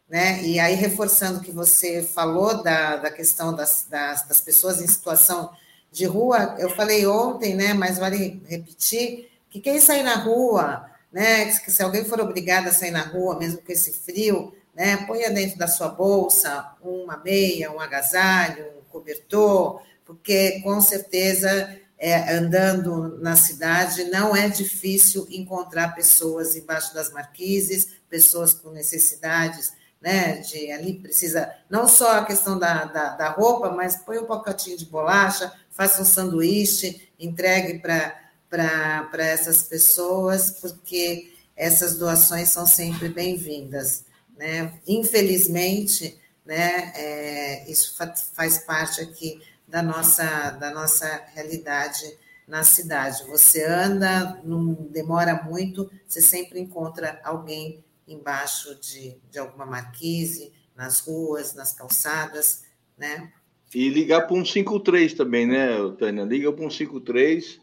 né? E aí, reforçando o que você falou da, da questão das, das, das pessoas em situação de rua, eu falei ontem, né? Mas vale repetir que quem sair na rua, né? Que se alguém for obrigado a sair na rua, mesmo com esse frio, né? Ponha dentro da sua bolsa uma meia, um agasalho, um cobertor, porque com certeza é, andando na cidade não é difícil encontrar pessoas embaixo das marquises, pessoas com necessidades né? De ali precisa não só a questão da, da, da roupa, mas põe um pacotinho de bolacha, faça um sanduíche, entregue para essas pessoas, porque essas doações são sempre bem-vindas. Né? Infelizmente, né, é, isso faz parte aqui da nossa, da nossa realidade na cidade. Você anda, não demora muito, você sempre encontra alguém embaixo de, de alguma marquise, nas ruas, nas calçadas, né? E ligar para um 53 também, né, Tânia? Liga para um 53,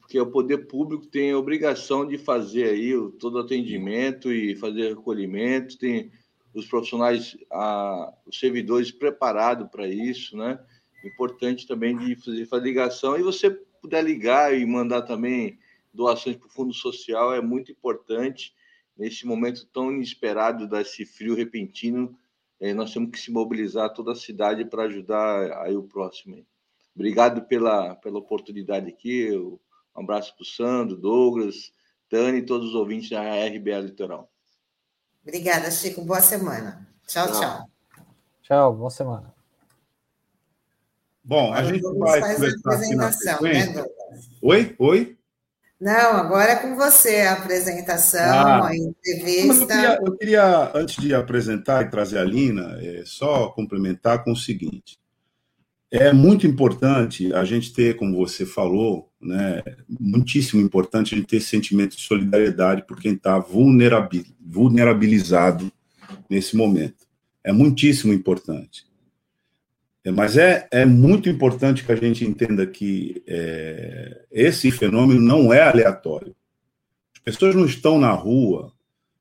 porque o poder público tem a obrigação de fazer aí todo atendimento e fazer recolhimento, tem os profissionais, a, os servidores preparados para isso, né? Importante também de fazer a ligação e você puder ligar e mandar também doações para o Fundo Social é muito importante nesse momento tão inesperado desse frio repentino, eh, nós temos que se mobilizar toda a cidade para ajudar aí o próximo. Obrigado pela, pela oportunidade aqui. Um abraço para o Sandro, Douglas, Tani e todos os ouvintes da RBA Litoral. Obrigada, Chico. Boa semana. Tchau, tchau. Tchau, tchau boa semana. Bom, a, a gente vai conversar aqui na Né, Oi? Oi? Não, agora é com você a apresentação, ah, a entrevista. Eu queria, eu queria, antes de apresentar e trazer a Lina, é, só complementar com o seguinte. É muito importante a gente ter, como você falou, né, muitíssimo importante a gente ter sentimento de solidariedade por quem está vulnerabilizado nesse momento. É muitíssimo importante. É, mas é, é muito importante que a gente entenda que é, esse fenômeno não é aleatório. As pessoas não estão na rua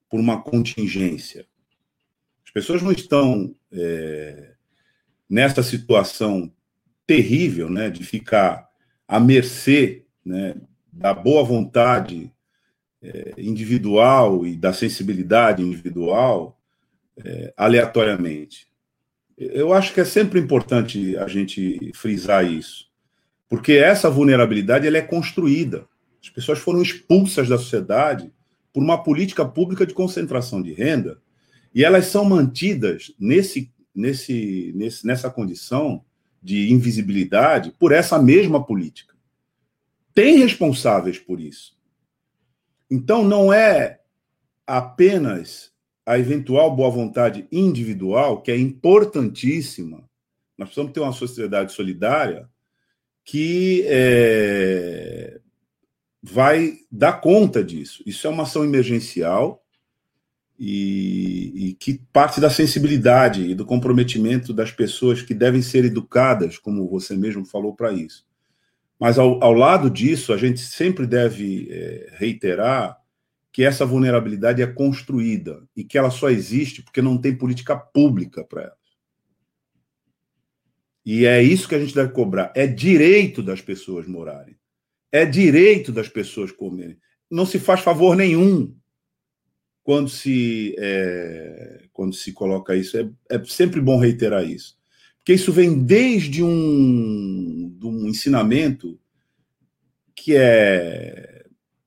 por uma contingência. As pessoas não estão é, nessa situação terrível né, de ficar à mercê né, da boa vontade é, individual e da sensibilidade individual é, aleatoriamente. Eu acho que é sempre importante a gente frisar isso, porque essa vulnerabilidade ela é construída. As pessoas foram expulsas da sociedade por uma política pública de concentração de renda e elas são mantidas nesse, nesse, nesse, nessa condição de invisibilidade por essa mesma política. Tem responsáveis por isso. Então, não é apenas a eventual boa vontade individual, que é importantíssima. Nós precisamos ter uma sociedade solidária que é, vai dar conta disso. Isso é uma ação emergencial e, e, que parte da sensibilidade e do comprometimento das pessoas que devem ser educadas, como você mesmo falou, para isso. Mas ao, ao, lado disso, a gente sempre deve é, reiterar que essa vulnerabilidade é construída e que ela só existe porque não tem política pública para ela. E é isso que a gente deve cobrar. É direito das pessoas morarem. É direito das pessoas comerem. Não se faz favor nenhum quando se, é, quando se coloca isso. É, é sempre bom reiterar isso. Porque isso vem desde um, de um ensinamento que é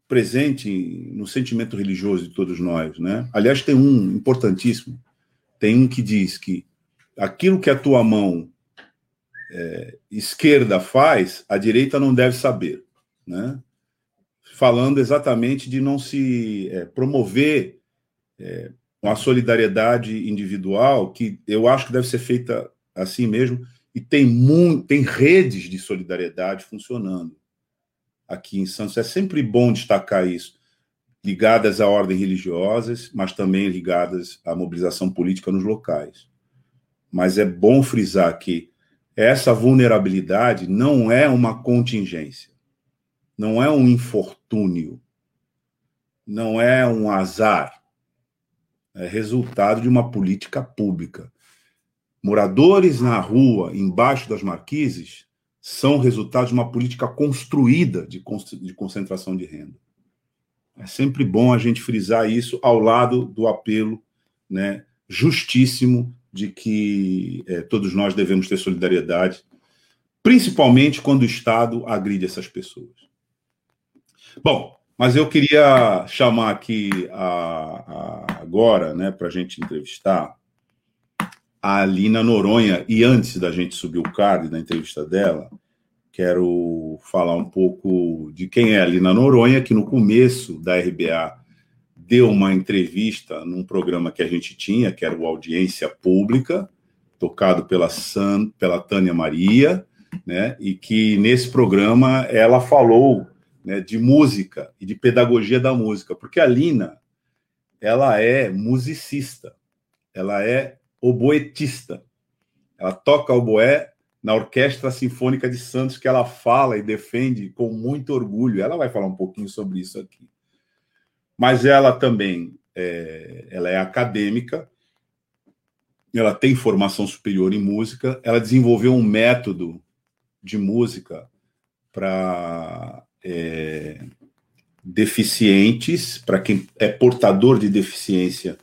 presente no sentimento religioso de todos nós, né? Aliás, tem um importantíssimo, tem um que diz que aquilo que a tua mão é, esquerda faz, a direita não deve saber, né? Falando exatamente de não se é, promover é, uma solidariedade individual, que eu acho que deve ser feita assim mesmo, e tem, tem redes de solidariedade funcionando aqui em Santos. É sempre bom destacar isso, ligadas a ordens religiosas, mas também ligadas à mobilização política nos locais. Mas é bom frisar que essa vulnerabilidade não é uma contingência, não é um infortúnio, não é um azar. é resultado de uma política pública. Moradores na rua, embaixo das marquises, são resultado de uma política construída de, de concentração de renda. É sempre bom a gente frisar isso ao lado do apelo né, justíssimo de que é, todos nós devemos ter solidariedade, principalmente quando o Estado agride essas pessoas. Bom, mas eu queria chamar aqui a, a, agora, né, para a gente entrevistar a Alina Noronha. E antes da gente subir o card da entrevista dela, quero falar um pouco de quem é a Alina Noronha, que no começo da RBA deu uma entrevista num programa que a gente tinha, que era o Audiência Pública, tocado pela, San, pela Tânia Maria, né, e que nesse programa ela falou né, de música e de pedagogia da música, porque a Lina ela é musicista, ela é oboetista, ela toca oboé na Orquestra Sinfônica de Santos, que ela fala e defende com muito orgulho. Ela vai falar um pouquinho sobre isso aqui. Mas ela também é, ela é acadêmica, ela tem formação superior em música, ela desenvolveu um método de música para é, deficientes, para quem é portador de deficiência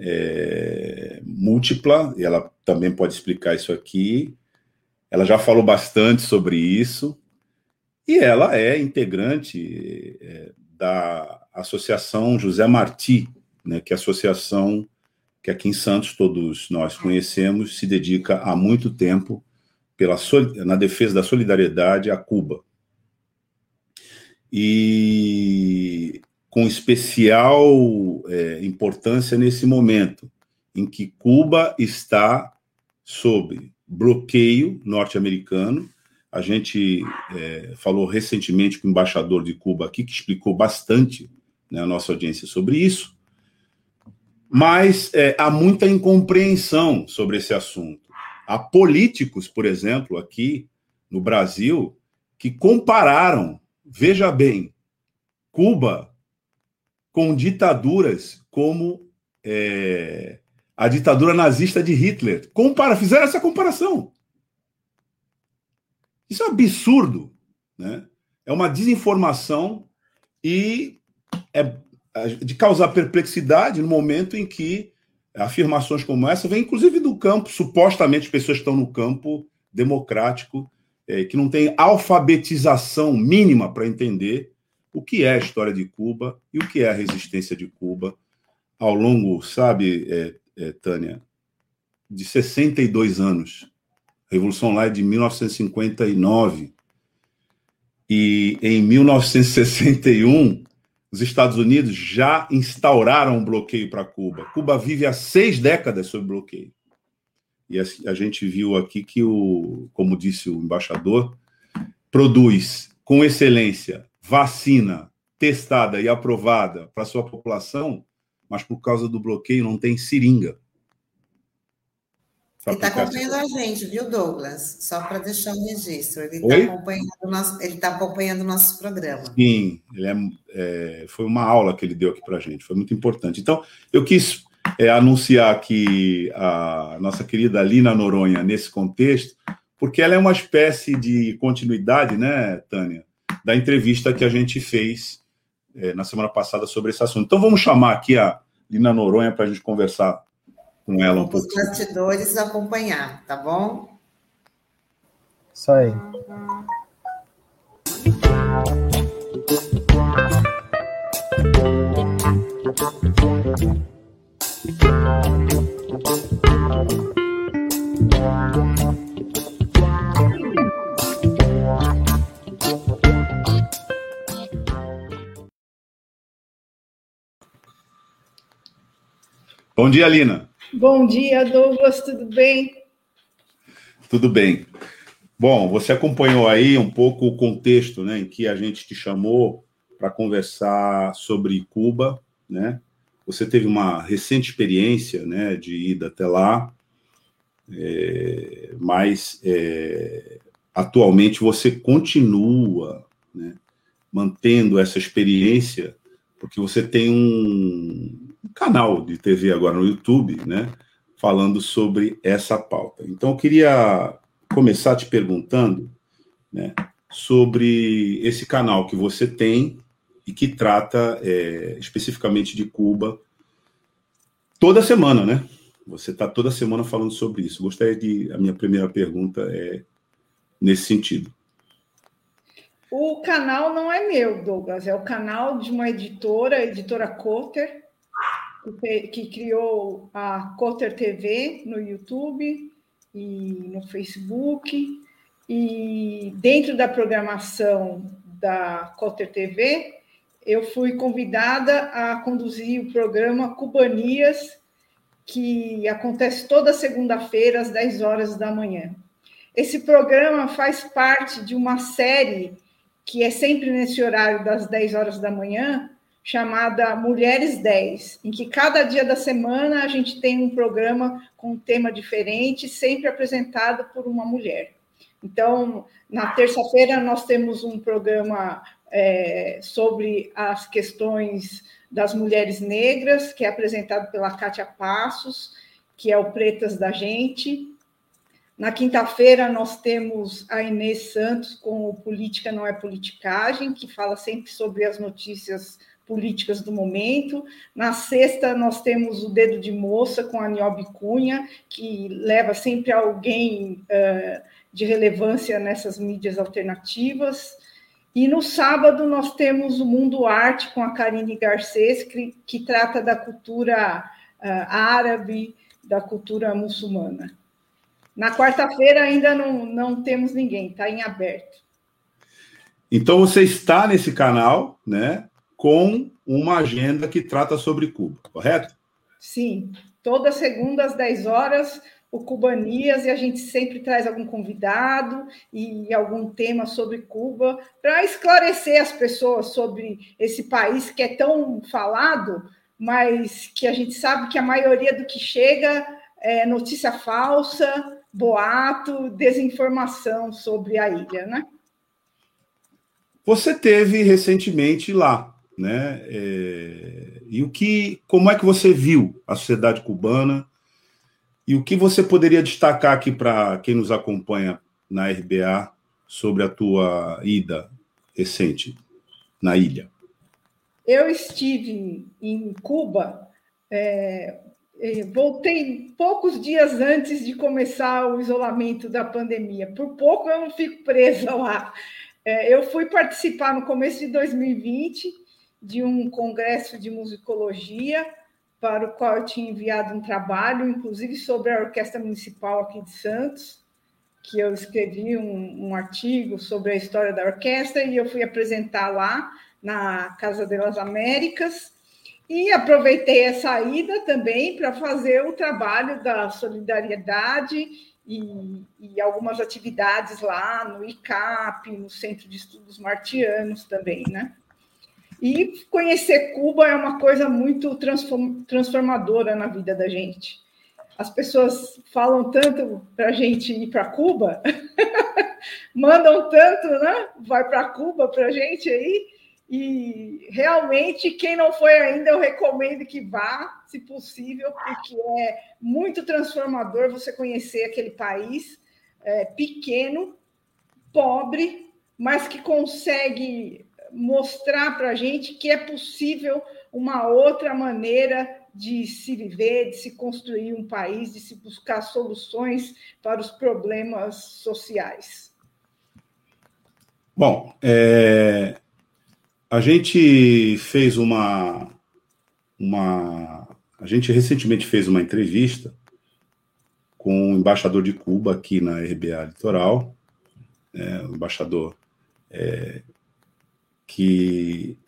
é, múltipla, e ela também pode explicar isso aqui. Ela já falou bastante sobre isso, e ela é integrante é, da Associação José Marti, né, que é a associação que aqui em Santos todos nós conhecemos, se dedica há muito tempo pela, na defesa da solidariedade a Cuba e com especial é, importância nesse momento em que Cuba está sob bloqueio norte-americano. A gente é, falou recentemente com o embaixador de Cuba aqui, que explicou bastante né, a nossa audiência sobre isso. Mas é, há muita incompreensão sobre esse assunto. Há políticos, por exemplo, aqui no Brasil, que compararam Veja bem, Cuba com ditaduras como é, a ditadura nazista de Hitler. Compara, fizeram essa comparação. Isso é um absurdo. Né? É uma desinformação e é de causar perplexidade no momento em que afirmações como essa vêm, inclusive, do campo, supostamente pessoas que estão no campo democrático é, que não tem alfabetização mínima para entender o que é a história de Cuba e o que é a resistência de Cuba ao longo, sabe, é, é, Tânia, de 62 anos. A Revolução lá é de 1959. E em 1961, os Estados Unidos já instauraram um bloqueio para Cuba. Cuba vive há seis décadas sob bloqueio. E a, gente viu aqui que, o, como disse o embaixador, produz com excelência vacina testada e aprovada para sua população, mas por causa do bloqueio não tem seringa. Ele está acompanhando a gente, viu, Douglas? Só para deixar um registro. Ele está acompanhando, tá acompanhando o nosso programa. Sim, ele é, é, foi uma aula que ele deu aqui para a gente, foi muito importante. Então, eu quis é, anunciar que a nossa querida Lina Noronha, nesse contexto, porque ela é uma espécie de continuidade, né, Tânia, da entrevista que a gente fez é, na semana passada sobre esse assunto. Então vamos chamar aqui a Lina Noronha para a gente conversar com ela um pouco. Os bastidores acompanhar, tá bom? Isso aí. Bom dia, Lina. Bom dia, Douglas, tudo bem? Tudo bem. Bom, você acompanhou aí um pouco o contexto né, em que a gente te chamou para conversar sobre Cuba, né? Você teve uma recente experiência né, de ida até lá, é, mas é, atualmente você continua né, mantendo essa experiência, porque você tem um, canal de TV agora no YouTube, né? Falando sobre essa pauta. Então, eu queria começar te perguntando, né? Sobre esse canal que você tem e que trata é, especificamente de Cuba toda semana, né? Você está toda semana falando sobre isso. Gostaria de. A minha primeira pergunta é nesse sentido. O canal não é meu, Douglas, é o canal de uma editora, a editora Cotter, que criou a Cotter TV no YouTube e no Facebook. E dentro da programação da Cotter TV, eu fui convidada a conduzir o programa Cubanias, que acontece toda segunda-feira, às 10 horas da manhã. Esse programa faz parte de uma série que é sempre nesse horário das 10 horas da manhã, chamada Mulheres 10, em que cada dia da semana a gente tem um programa com um tema diferente, sempre apresentado por uma mulher. Então, na terça-feira, nós temos um programa é, sobre as questões das mulheres negras, que é apresentado pela Kátia Passos, que é o Pretas da Gente. Na quinta-feira, nós temos a Inês Santos com o Política Não é Politicagem, que fala sempre sobre as notícias políticas do momento. Na sexta, nós temos o Dedo de Moça com a Niobe Cunha, que leva sempre alguém uh, de relevância nessas mídias alternativas. E no sábado nós temos o Mundo Arte com a Karine Garcês, que, que trata da cultura uh, árabe, da cultura muçulmana. Na quarta-feira ainda não, não temos ninguém, está em aberto. Então você está nesse canal, né, com uma agenda que trata sobre Cuba, correto? Sim, toda segunda às 10 horas o Cubanias e a gente sempre traz algum convidado e algum tema sobre Cuba para esclarecer as pessoas sobre esse país que é tão falado, mas que a gente sabe que a maioria do que chega é notícia falsa, boato, desinformação sobre a ilha, né? Você teve recentemente lá, né? É... E o que, como é que você viu a sociedade cubana? E o que você poderia destacar aqui para quem nos acompanha na RBA sobre a tua ida recente na ilha? Eu estive em Cuba, é, voltei poucos dias antes de começar o isolamento da pandemia. Por pouco eu não fico presa lá. É, eu fui participar no começo de 2020 de um congresso de musicologia para o qual eu tinha enviado um trabalho, inclusive sobre a Orquestra Municipal aqui de Santos, que eu escrevi um, um artigo sobre a história da orquestra e eu fui apresentar lá na Casa das Américas e aproveitei a saída também para fazer o trabalho da solidariedade e, e, algumas atividades lá no ICAP, no Centro de Estudos Martianos também, né? E conhecer Cuba é uma coisa muito transformadora na vida da gente. As pessoas falam tanto para a gente ir para Cuba, mandam tanto, né? Vai para Cuba para a gente aí. E realmente, quem não foi ainda, eu recomendo que vá, se possível, porque é muito transformador você conhecer aquele país é, pequeno, pobre, mas que consegue mostrar para a gente que é possível uma outra maneira de se viver, de se construir um país, de se buscar soluções para os problemas sociais. Bom, é, a gente fez uma, uma. A gente recentemente fez uma entrevista com o embaixador de Cuba aqui na RBA Litoral, é, o embaixador é, que,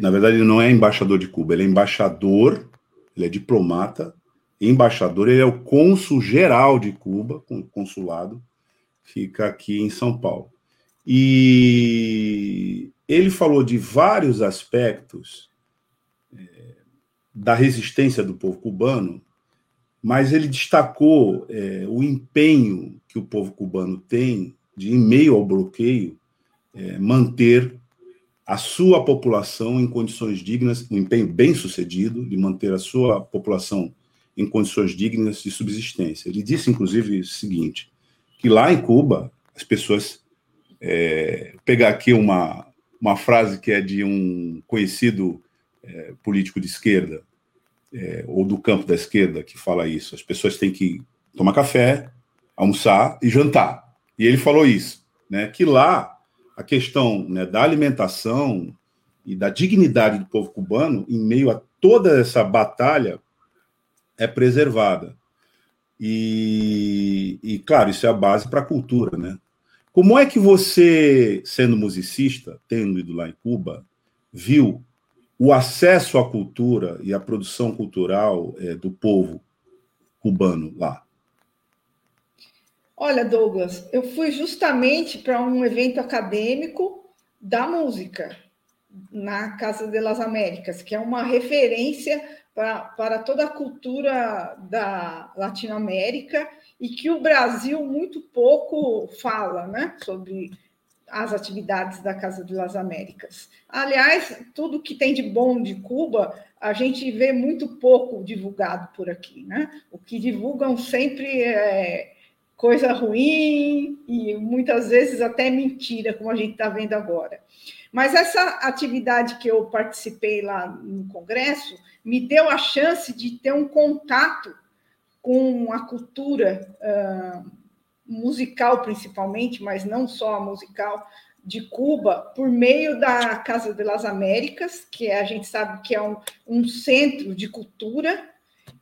na verdade, ele não é embaixador de Cuba, ele é embaixador, ele é diplomata, embaixador, ele é o cônsul geral de Cuba, com consulado, fica aqui em São Paulo. E ele falou de vários aspectos é, da resistência do povo cubano, mas ele destacou é, o empenho que o povo cubano tem de, em meio ao bloqueio, é, manter a sua população em condições dignas, um empenho bem sucedido de manter a sua população em condições dignas de subsistência. Ele disse, inclusive, o seguinte: que lá em Cuba, as pessoas. É, pegar aqui uma, uma frase que é de um conhecido é, político de esquerda, é, ou do campo da esquerda, que fala isso. As pessoas têm que tomar café, almoçar e jantar. E ele falou isso, né, que lá a questão né, da alimentação e da dignidade do povo cubano, em meio a toda essa batalha, é preservada. E, e claro, isso é a base para a cultura, né? Como é que você, sendo musicista, tendo ido lá em Cuba, viu o acesso à cultura e à produção cultural é, do povo cubano lá? Olha, Douglas, eu fui justamente para um evento acadêmico da música na Casa de las Américas, que é uma referência para, toda a cultura da Latinoamérica e que o Brasil muito pouco fala né, sobre as atividades da Casa de las Américas. Aliás, tudo que tem de bom de Cuba, a gente vê muito pouco divulgado por aqui. Né? O que divulgam sempre é coisa ruim e muitas vezes até mentira, como a gente está vendo agora. Mas essa atividade que eu participei lá no Congresso me deu a chance de ter um contato com a cultura uh, musical, principalmente, mas não só a musical, de Cuba, por meio da Casa de las Américas, que a gente sabe que é um, um centro de cultura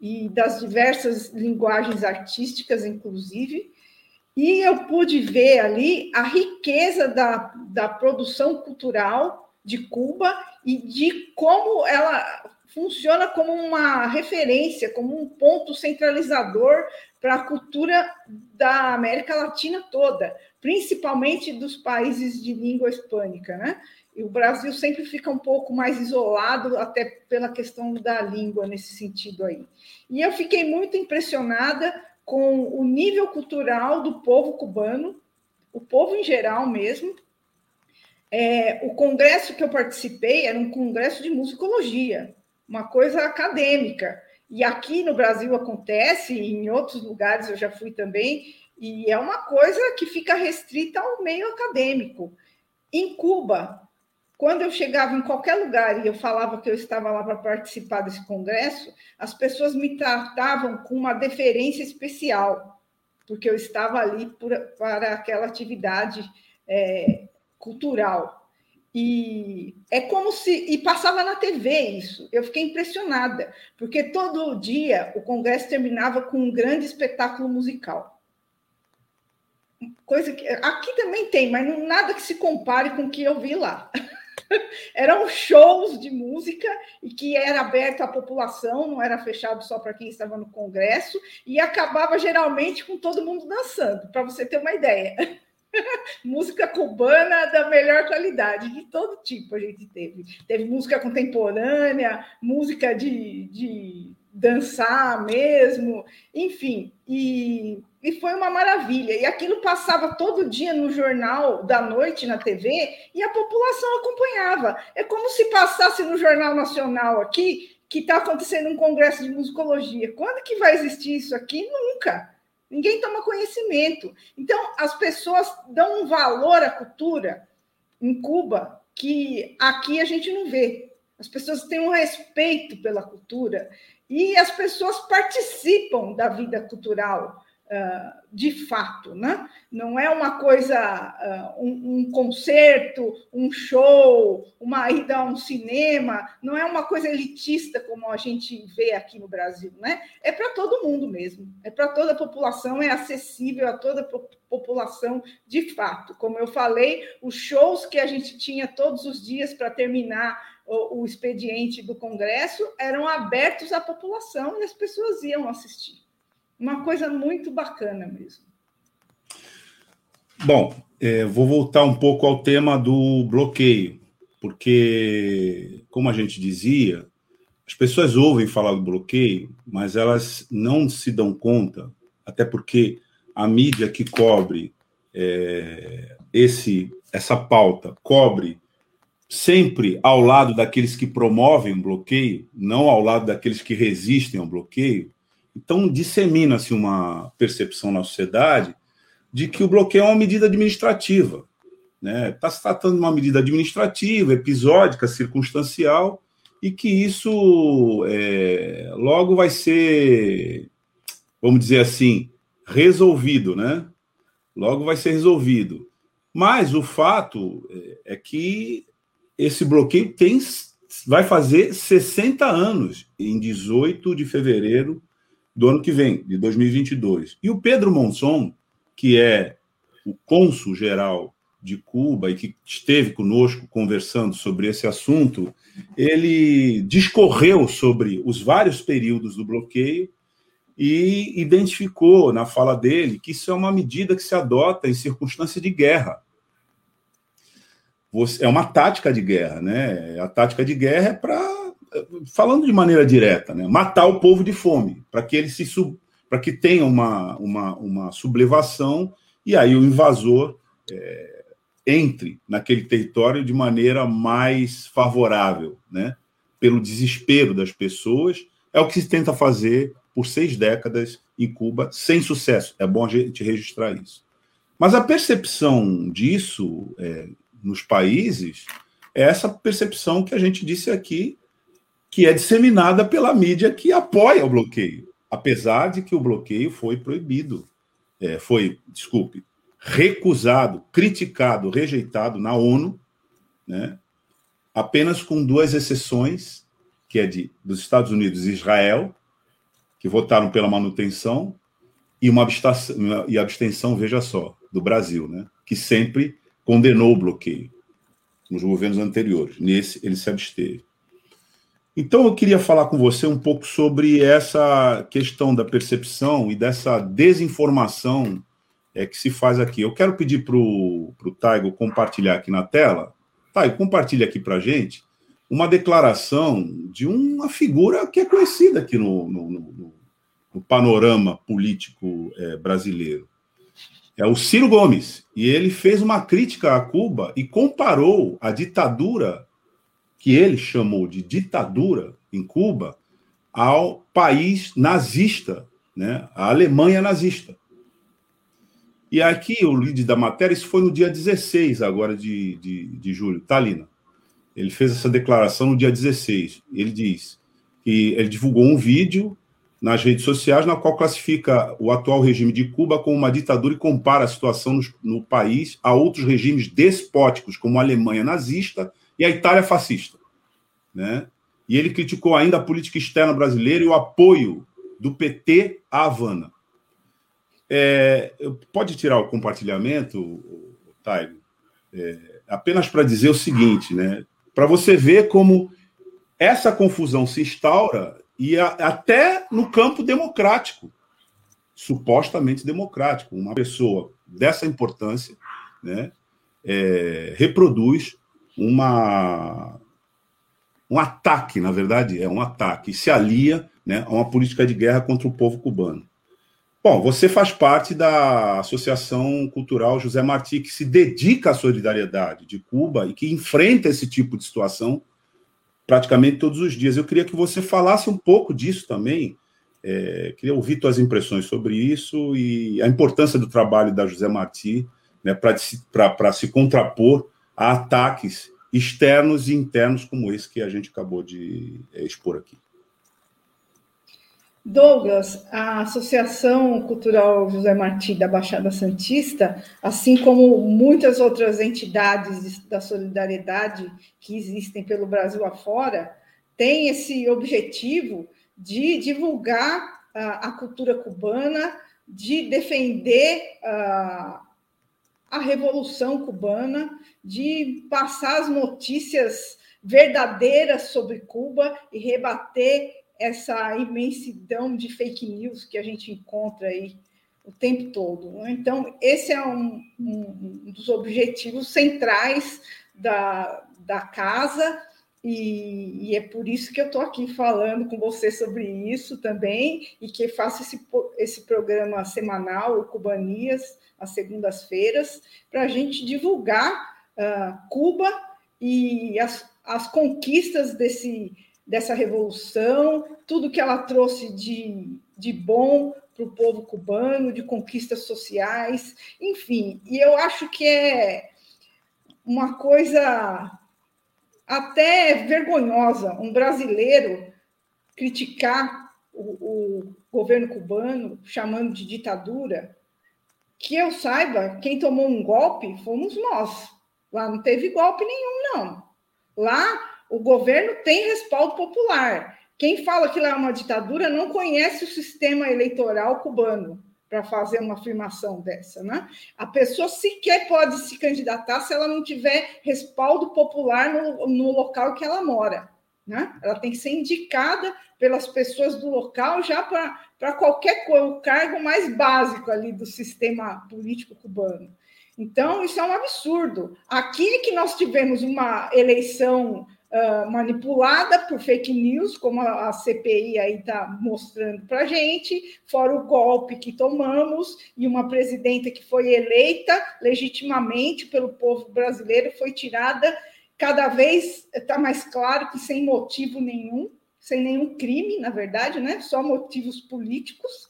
e das diversas linguagens artísticas, inclusive, e eu pude ver ali a riqueza da, da produção cultural de Cuba e de como ela funciona como uma referência, como um ponto centralizador para a cultura da América Latina toda, principalmente dos países de língua hispânica, né? E o Brasil sempre fica um pouco mais isolado, até pela questão da língua nesse sentido aí. E eu fiquei muito impressionada com o nível cultural do povo cubano, o povo em geral mesmo. É, o congresso que eu participei era um congresso de musicologia, uma coisa acadêmica. E aqui no Brasil acontece, e em outros lugares eu já fui também, e é uma coisa que fica restrita ao meio acadêmico. Em Cuba, quando eu chegava em qualquer lugar e eu falava que eu estava lá para participar desse congresso, as pessoas me tratavam com uma deferência especial, porque eu estava ali por, para aquela atividade é, cultural. E é como se. E passava na TV isso. Eu fiquei impressionada, porque todo dia o congresso terminava com um grande espetáculo musical. Coisa que. Aqui também tem, mas não, nada que se compare com o que eu vi lá. Eram shows de música e que era aberto à população, não era fechado só para quem estava no congresso, e acabava geralmente com todo mundo dançando, para você ter uma ideia. música cubana da melhor qualidade, de todo tipo a gente teve. Teve música contemporânea, música de, de dançar mesmo, enfim, e, e foi uma maravilha. E aquilo passava todo dia no jornal da noite na TV e a população acompanhava. É como se passasse no Jornal Nacional aqui que está acontecendo um congresso de musicologia. Quando que vai existir isso aqui? Nunca. Ninguém toma conhecimento. Então, as pessoas dão um valor à cultura em Cuba que aqui a gente não vê. As pessoas têm um respeito pela cultura e as pessoas participam da vida cultural de fato, né? Não é uma coisa, uh, um, um, concerto, um show, uma ida a um cinema, não é uma coisa elitista como a gente vê aqui no Brasil, né? É para todo mundo mesmo, é para toda a população, é acessível a toda a população de fato. Como eu falei, os shows que a gente tinha todos os dias para terminar o, o expediente do Congresso eram abertos à população e as pessoas iam assistir. Uma coisa muito bacana mesmo. Bom, é, vou voltar um pouco ao tema do bloqueio, porque, como a gente dizia, as pessoas ouvem falar do bloqueio, mas elas não se dão conta, até porque a mídia que cobre é, esse essa pauta cobre sempre ao lado daqueles que promovem o bloqueio, não ao lado daqueles que resistem ao bloqueio. Então, dissemina-se uma percepção na sociedade de que o bloqueio é uma medida administrativa. Está né? Tá se tratando de uma medida administrativa, episódica, circunstancial, e que isso é, logo vai ser, vamos dizer assim, resolvido, né? Logo vai ser resolvido. Mas o fato é, é que esse bloqueio tem, vai fazer 60 anos, em 18 de fevereiro do ano que vem, de 2022. E o Pedro Monson, que é o cônsul geral de Cuba e que esteve conosco conversando sobre esse assunto, ele discorreu sobre os vários períodos do bloqueio e identificou na fala dele que isso é uma medida que se adota em circunstâncias de guerra. É uma tática de guerra, né? A tática de guerra é para, falando de maneira direta, né? matar o povo de fome, para que ele se sub, para que tenha uma, uma, uma sublevação e aí o invasor é, entre naquele território de maneira mais favorável, né? Pelo desespero das pessoas, é o que se tenta fazer por seis décadas em Cuba, sem sucesso. É bom a gente registrar isso. Mas a percepção disso é, nos países é essa percepção que a gente disse aqui, que é disseminada pela mídia que apoia o bloqueio, apesar de que o bloqueio foi proibido, é, foi, desculpe, recusado, criticado, rejeitado na ONU, né? apenas com duas exceções, que é de dos Estados Unidos e Israel, que votaram pela manutenção, e uma abstenção, e abstenção, veja só, do Brasil, né? que sempre condenou o bloqueio nos governos anteriores. Nesse, ele se absteve. Então, eu queria falar com você um pouco sobre essa questão da percepção e dessa desinformação é, que se faz aqui. Eu quero pedir para o Taigo compartilhar aqui na tela. Taigo, compartilha aqui para a gente uma declaração de uma figura que é conhecida aqui no, no, no, no panorama político é, brasileiro. É o Ciro Gomes. E ele fez uma crítica a Cuba e comparou a ditadura, que ele chamou de ditadura em Cuba, ao país nazista, né? a Alemanha nazista. E aqui o lead da matéria, isso foi no dia 16 agora de, de, de julho, Talina. Tá, ele fez essa declaração no dia 16. Ele diz que ele divulgou um vídeo nas redes sociais na qual classifica o atual regime de Cuba como uma ditadura e compara a situação no, no país a outros regimes despóticos, como a Alemanha nazista e a Itália fascista. Né? E ele criticou ainda a política externa brasileira e o apoio do PT à Havana. É, pode tirar o compartilhamento, Taigo? É, apenas para dizer o seguinte, né? Para você ver como essa confusão se instaura e a, até no campo democrático, supostamente democrático. Uma pessoa dessa importância né, é, reproduz uma, um ataque, na verdade, é um ataque, se alia né, a uma política de guerra contra o povo cubano. Bom, você faz parte da Associação Cultural José Martí, que se dedica à solidariedade de Cuba e que enfrenta esse tipo de situação praticamente todos os dias. Eu queria que você falasse um pouco disso também. É, queria ouvir suas impressões sobre isso e a importância do trabalho da José Martí né, para se contrapor a ataques externos e internos como esse que a gente acabou de é, expor aqui. Douglas, a Associação Cultural José Martí da Baixada Santista, assim como muitas outras entidades da solidariedade que existem pelo Brasil afora, tem esse objetivo de divulgar a cultura cubana, de defender a, a Revolução Cubana, de passar as notícias verdadeiras sobre Cuba e rebater essa imensidão de fake news que a gente encontra aí o tempo todo. Né? Então, esse é um, um, dos objetivos centrais da, da casa, e, e é por isso que eu estou aqui falando com você sobre isso também, e que faço esse, esse programa semanal, o Cubanias, às segundas-feiras, para a gente divulgar uh, Cuba e as, as conquistas desse, dessa revolução, tudo que ela trouxe de, de bom para o povo cubano, de conquistas sociais, enfim. E eu acho que é uma coisa até vergonhosa um brasileiro criticar o, o governo cubano, chamando de ditadura. Que eu saiba, quem tomou um golpe fomos nós. Lá não teve golpe nenhum, não. Lá o governo tem respaldo popular. Quem fala que lá é uma ditadura não conhece o sistema eleitoral cubano para fazer uma afirmação dessa, né? A pessoa sequer pode se candidatar se ela não tiver respaldo popular no, no local que ela mora, né? Ela tem que ser indicada pelas pessoas do local já para qualquer cargo mais básico ali do sistema político cubano. Então, isso é um absurdo. Aqui que nós tivemos uma eleição uh, manipulada por fake news, como a, a CPI aí está mostrando para a gente, fora o golpe que tomamos e uma presidenta que foi eleita legitimamente pelo povo brasileiro foi tirada. Cada vez está mais claro que sem motivo nenhum, sem nenhum crime, na verdade, né? Só motivos políticos.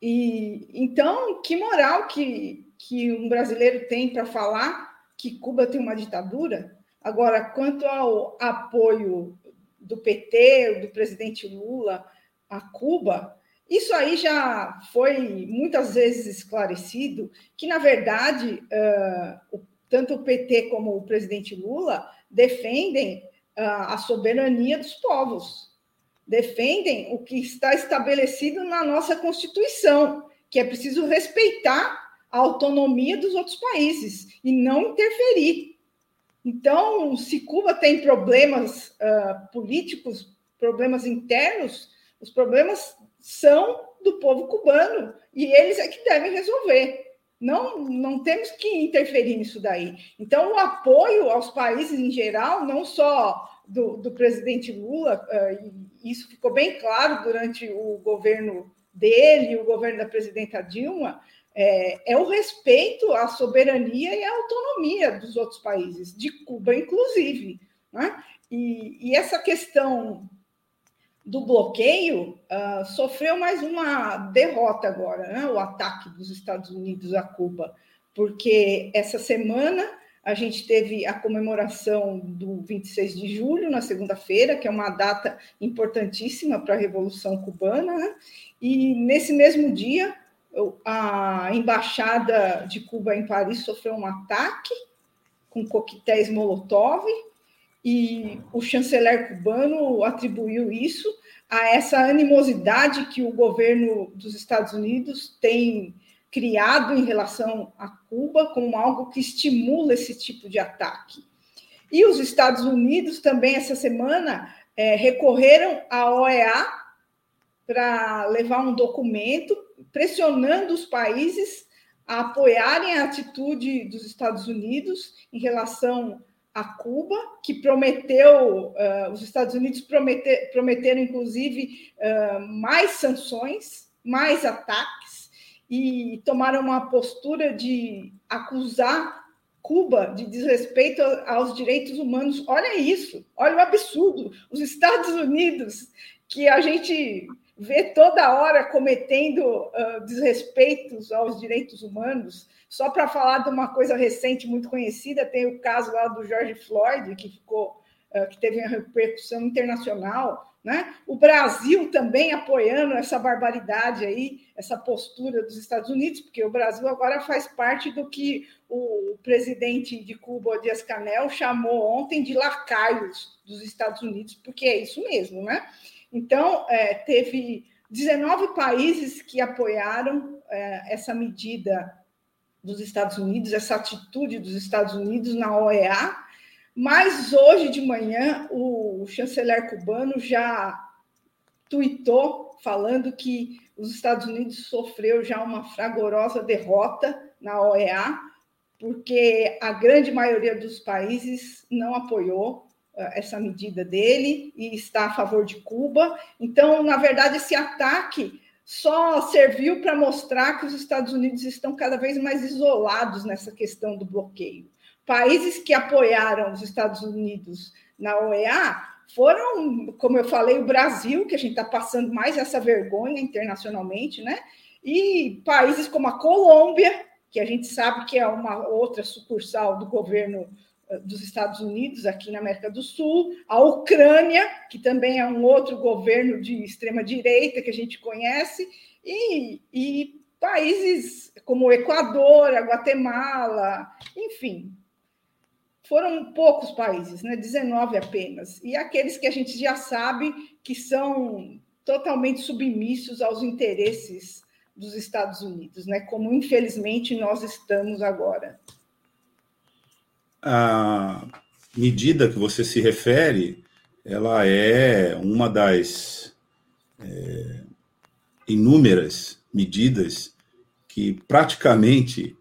E então, que moral que, que um brasileiro tem para falar que Cuba tem uma ditadura? Agora, quanto ao apoio do PT, do presidente Lula a Cuba, isso aí já foi muitas vezes esclarecido que, na verdade, tanto o PT como o presidente Lula defendem a soberania dos povos, defendem o que está estabelecido na nossa Constituição, que é preciso respeitar a autonomia dos outros países e não interferir. Então, se Cuba tem problemas uh, políticos, problemas internos, os problemas são do povo cubano e eles é que devem resolver. Não, não temos que interferir nisso daí. Então, o apoio aos países em geral, não só do, do presidente Lula, uh, isso ficou bem claro durante o governo dele, o governo da presidenta Dilma, é, é, o respeito à soberania e à autonomia dos outros países, de Cuba, inclusive. Né? E, e, essa questão do bloqueio uh, sofreu mais uma derrota agora, né? o ataque dos Estados Unidos a Cuba, porque essa semana a gente teve a comemoração do 26 de julho, na segunda-feira, que é uma data importantíssima para a Revolução Cubana, né? e nesse mesmo dia a embaixada de Cuba em Paris sofreu um ataque com coquetéis Molotov e o chanceler cubano atribuiu isso a essa animosidade que o governo dos Estados Unidos tem criado em relação a Cuba como algo que estimula esse tipo de ataque. E os Estados Unidos também essa semana é, recorreram à OEA para levar um documento pressionando os países a apoiarem a atitude dos Estados Unidos em relação a Cuba, que prometeu, uh, os Estados Unidos prometer, prometeram, inclusive, uh, mais sanções, mais ataques, e tomaram uma postura de acusar Cuba de desrespeito aos direitos humanos. Olha isso, olha o absurdo. Os Estados Unidos, que a gente vê toda hora cometendo uh, desrespeitos aos direitos humanos. Só para falar de uma coisa recente muito conhecida, tem o caso lá do George Floyd, que ficou, uh, que teve uma repercussão internacional. Né? O Brasil também apoiando essa barbaridade aí, essa postura dos Estados Unidos, porque o Brasil agora faz parte do que o presidente de Cuba, Dias Canel, chamou ontem de lacaios dos Estados Unidos, porque é isso mesmo, né? Então, é, teve 19 países que apoiaram é, essa medida dos Estados Unidos, essa atitude dos Estados Unidos na OEA, mas hoje de manhã o chanceler cubano já tuitou falando que os Estados Unidos sofreu já uma fragorosa derrota na OEA, porque a grande maioria dos países não apoiou essa medida dele e está a favor de Cuba. Então, na verdade, esse ataque só serviu para mostrar que os Estados Unidos estão cada vez mais isolados nessa questão do bloqueio. países que apoiaram os Estados Unidos na OEA foram, como eu falei, o Brasil, que a gente está passando mais essa vergonha internacionalmente, né? E países como a Colômbia, que a gente sabe que é uma outra sucursal do governo dos Estados Unidos aqui na América do Sul, a Ucrânia, que também é um outro governo de extrema direita que a gente conhece, e, e países como o Equador, a Guatemala, enfim, foram poucos países, né? 19 apenas. E aqueles que a gente já sabe que são totalmente submissos aos interesses dos Estados Unidos, né? Como infelizmente nós estamos agora. A medida que você se refere, ela é uma das é, inúmeras medidas que praticamente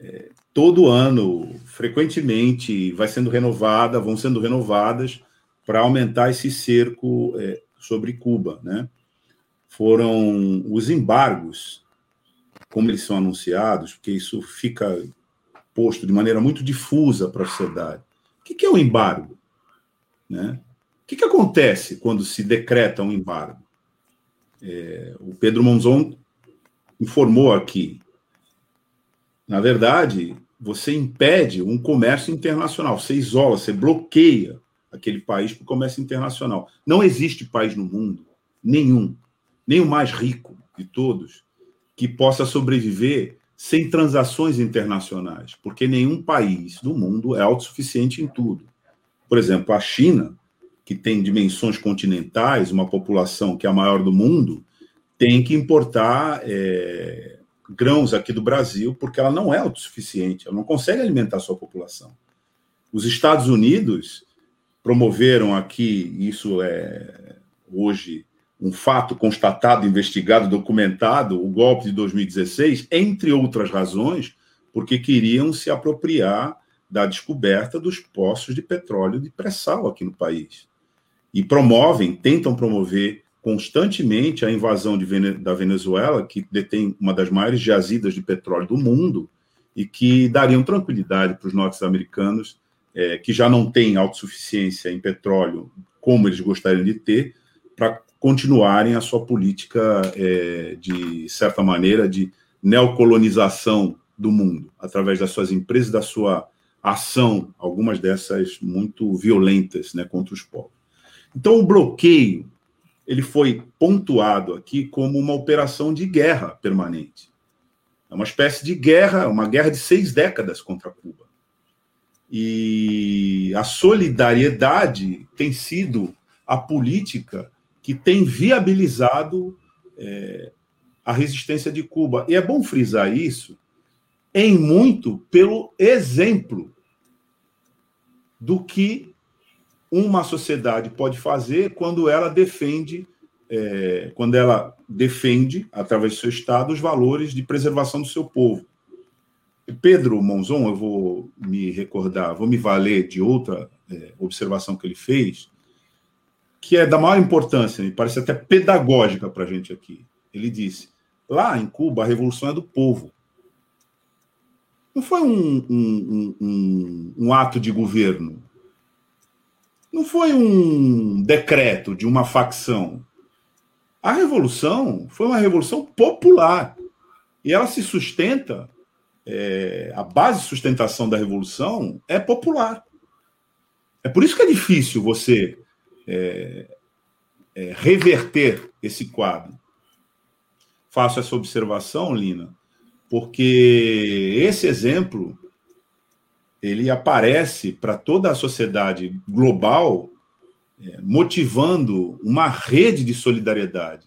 é, todo ano, frequentemente, vai sendo renovada, vão sendo renovadas para aumentar esse cerco é, sobre Cuba, né? Foram os embargos, como eles são anunciados, porque isso fica posto de maneira muito difusa para a sociedade. O que é o um embargo? Né? O que, que acontece quando se decreta um embargo? É, o Pedro Monzon informou aqui na verdade, você impede um comércio internacional, você isola, você bloqueia aquele país para o comércio internacional. Não existe país no mundo, nenhum, nem o mais rico de todos, que possa sobreviver sem transações internacionais, porque nenhum país do mundo é autossuficiente em tudo. Por exemplo, a China, que tem dimensões continentais, uma população que é a maior do mundo, tem que importar é, grãos aqui do Brasil, porque ela não é autossuficiente, ela não consegue alimentar sua população. Os Estados Unidos promoveram aqui, isso é hoje um fato constatado, investigado, documentado, o golpe de 2016, entre outras razões, porque queriam se apropriar da descoberta dos poços de petróleo de pré-sal aqui no país. E promovem, tentam promover constantemente a invasão de, da Venezuela, que detém uma das maiores jazidas de petróleo do mundo, e que dariam tranquilidade para os norte-americanos, é, que já não têm autossuficiência em petróleo como eles gostariam de ter, para continuarem a sua política, é, de certa maneira, de neocolonização do mundo, através das suas empresas, da sua ação, algumas dessas muito violentas né, contra os povos. Então, o bloqueio ele foi pontuado aqui como uma operação de guerra permanente. É uma espécie de guerra, uma guerra de seis décadas contra Cuba. E a solidariedade tem sido a política que tem viabilizado é, a resistência de Cuba. E é bom frisar isso, em muito pelo exemplo do que uma sociedade pode fazer quando ela defende, é, quando ela defende, através do seu Estado, os valores de preservação do seu povo. Pedro Monzon, eu vou me recordar, vou me valer de outra é, observação que ele fez, que é da maior importância, me parece até pedagógica para a gente aqui. Ele disse: lá em Cuba, a revolução é do povo. Não foi um, um, um, um ato de governo, não foi um decreto de uma facção. A revolução foi uma revolução popular. E ela se sustenta, é, a base de sustentação da revolução é popular. É por isso que é difícil você é, é, reverter esse quadro. Faço essa observação, Lina, porque esse exemplo ele aparece para toda a sociedade global, é, motivando uma rede de solidariedade.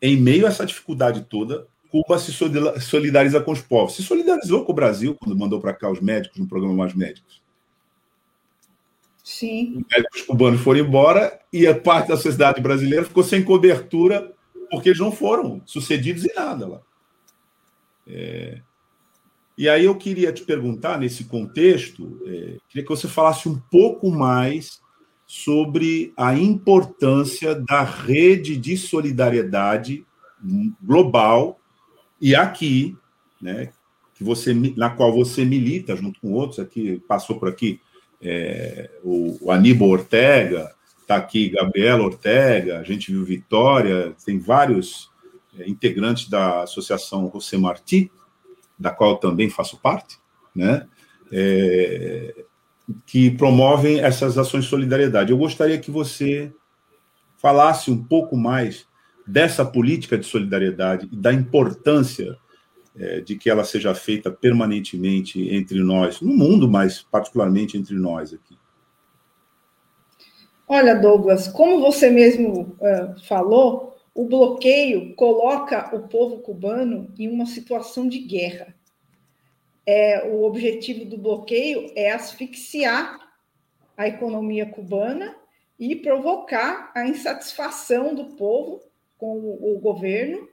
Em meio a essa dificuldade toda, Cuba se solidariza com os povos. Se solidarizou com o Brasil quando mandou para cá os médicos no programa Mais Médicos. Sim. Os cubanos foram embora e a parte da sociedade brasileira ficou sem cobertura porque eles não foram sucedidos em nada lá. É, e aí eu queria te perguntar, nesse contexto, é, queria que você falasse um pouco mais sobre a importância da rede de solidariedade global e aqui, né, que você, na qual você milita junto com outros, aqui passou por aqui é, o, o Aníbal Ortega, está aqui Gabriela Ortega, a gente viu Vitória, tem vários é, integrantes da Associação José Martí, da qual também faço parte, né? É, que promovem essas ações de solidariedade. Eu gostaria que você falasse um pouco mais dessa política de solidariedade e da importância é, de que ela seja feita permanentemente entre nós, no mundo, mas particularmente entre nós aqui. Olha, Douglas, como você mesmo uh, falou, o bloqueio coloca o povo cubano em uma situação de guerra. É, o objetivo do bloqueio é asfixiar a economia cubana e provocar a insatisfação do povo com o, o governo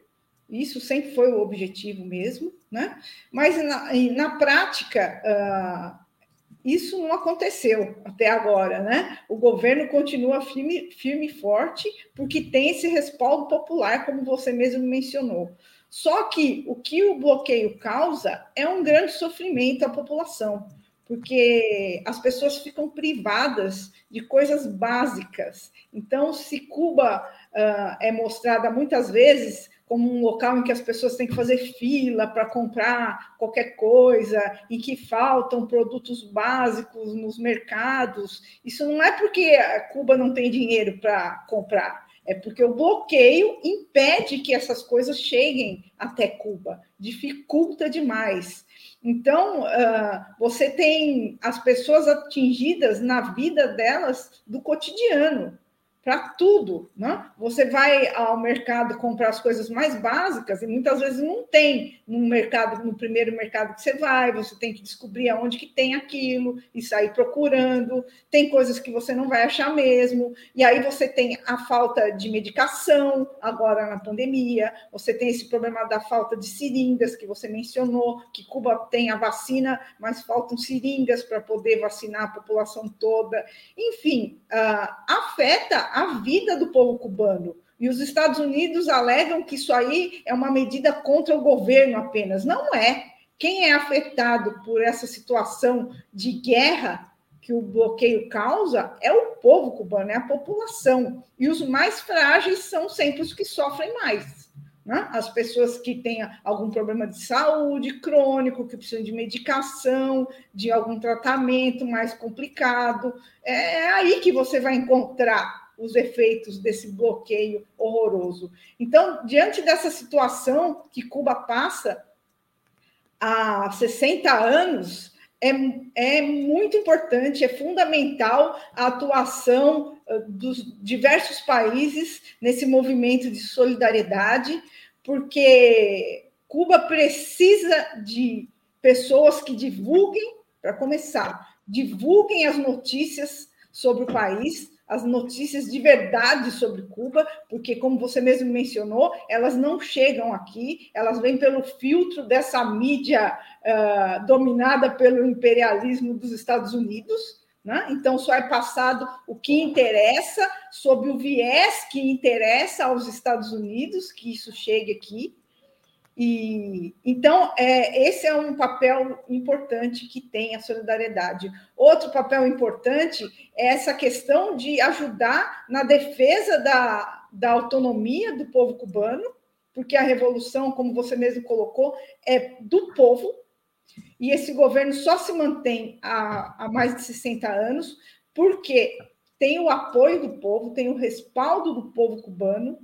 isso sempre foi o objetivo mesmo, né? Mas na, na prática, uh, isso não aconteceu até agora, né? O governo continua firme, firme e forte, porque tem esse respaldo popular, como você mesmo mencionou. Só que o que o bloqueio causa é um grande sofrimento à população, porque as pessoas ficam privadas de coisas básicas. Então, se Cuba uh, é mostrada muitas vezes como um local em que as pessoas têm que fazer fila para comprar qualquer coisa, em que faltam produtos básicos nos mercados. Isso não é porque Cuba não tem dinheiro para comprar, é porque o bloqueio impede que essas coisas cheguem até Cuba, dificulta demais. Então, uh, você tem as pessoas atingidas na vida delas do cotidiano para tudo, né? Você vai ao mercado comprar as coisas mais básicas e muitas vezes não tem no mercado, no primeiro mercado que você vai, você tem que descobrir aonde que tem aquilo e sair procurando. Tem coisas que você não vai achar mesmo. E aí você tem a falta de medicação agora na pandemia, você tem esse problema da falta de seringas que você mencionou, que Cuba tem a vacina, mas faltam seringas para poder vacinar a população toda. Enfim, uh, afeta a vida do povo cubano. E os Estados Unidos alegam que isso aí é uma medida contra o governo apenas. Não é. Quem é afetado por essa situação de guerra que o bloqueio causa é o povo cubano, é a população. E os mais frágeis são sempre os que sofrem mais. Né? As pessoas que têm algum problema de saúde crônico, que precisam de medicação, de algum tratamento mais complicado. É aí que você vai encontrar os efeitos desse bloqueio horroroso. Então, diante dessa situação que Cuba passa há 60 anos, é, é muito importante, é fundamental a atuação dos diversos países nesse movimento de solidariedade, porque Cuba precisa de pessoas que divulguem, para começar, divulguem as notícias sobre o país, as notícias de verdade sobre Cuba, porque, como você mesmo mencionou, elas não chegam aqui, elas vêm pelo filtro dessa mídia uh, dominada pelo imperialismo dos Estados Unidos. Né? Então, só é passado o que interessa, sob o viés que interessa aos Estados Unidos, que isso chegue aqui. E então é, esse é um papel importante que tem a solidariedade. Outro papel importante é essa questão de ajudar na defesa da, da autonomia do povo cubano, porque a revolução, como você mesmo colocou, é do povo, e esse governo só se mantém há, há mais de 60 anos porque tem o apoio do povo, tem o respaldo do povo cubano,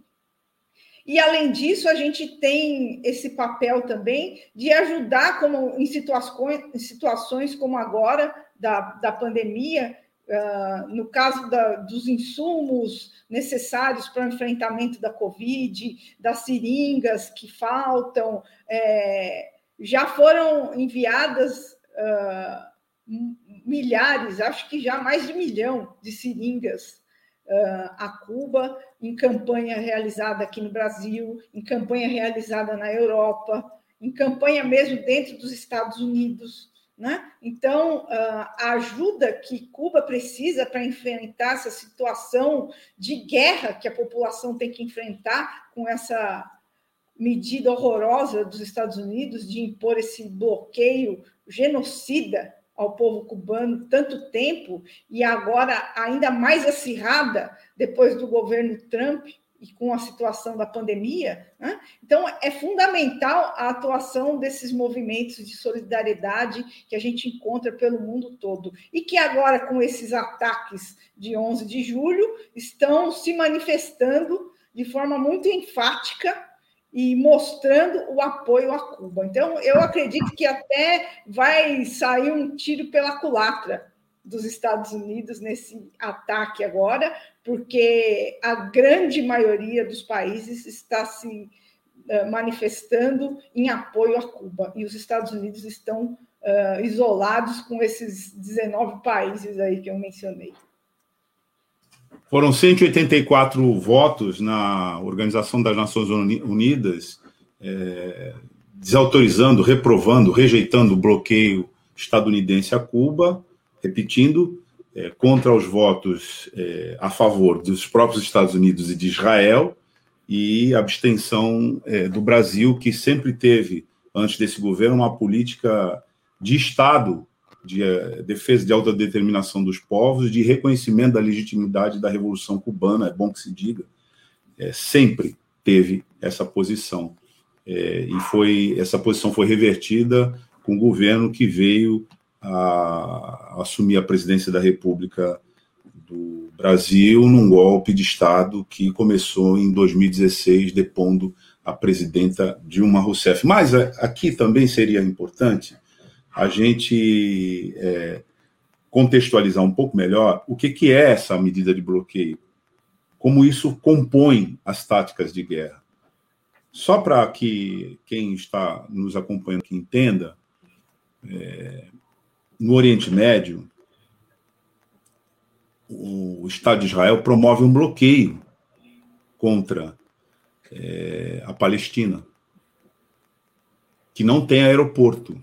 e, além disso, a gente tem esse papel também de ajudar como, em, situações, em situações como agora, da, da pandemia, uh, no caso da, dos insumos necessários para o enfrentamento da Covid, das seringas que faltam, é, já foram enviadas uh, milhares, acho que já mais de milhão de seringas a Cuba, em campanha realizada aqui no Brasil, em campanha realizada na Europa, em campanha mesmo dentro dos Estados Unidos. Né? Então, ah, a ajuda que Cuba precisa para enfrentar essa situação de guerra que a população tem que enfrentar com essa medida horrorosa dos Estados Unidos de impor esse bloqueio genocida ao povo cubano tanto tempo e agora ainda mais acirrada depois do governo Trump e com a situação da pandemia. Né? Então, é fundamental a atuação desses movimentos de solidariedade que a gente encontra pelo mundo todo e que agora, com esses ataques de 11 de julho, estão se manifestando de forma muito enfática e mostrando o apoio a Cuba. Então, eu acredito que até vai sair um tiro pela culatra dos Estados Unidos nesse ataque agora, porque a grande maioria dos países está se eh, manifestando em apoio a Cuba e os Estados Unidos estão uh, isolados com esses 19 países aí que eu mencionei. Foram 184 votos na Organização das Nações Unidas, é, desautorizando, reprovando, rejeitando o bloqueio estadunidense a Cuba, repetindo, é, contra os votos é, a favor dos próprios Estados Unidos e de Israel, e abstenção é, do Brasil, que sempre teve, antes desse governo, uma política de Estado de uh, defesa de autodeterminação dos povos, de reconhecimento da legitimidade da Revolução Cubana, é bom que se diga, é, sempre teve essa posição. É, e foi essa posição foi revertida com o governo que veio a, a assumir a presidência da República do Brasil num golpe de Estado que começou em 2016, depondo a presidenta Dilma Rousseff. Mas aqui também seria importante a gente é, contextualizar um pouco melhor o que, que é essa medida de bloqueio, como isso compõe as táticas de guerra. Só para que quem está nos acompanhando que entenda, é, no Oriente Médio, o Estado de Israel promove um bloqueio contra é, a Palestina, que não tem aeroporto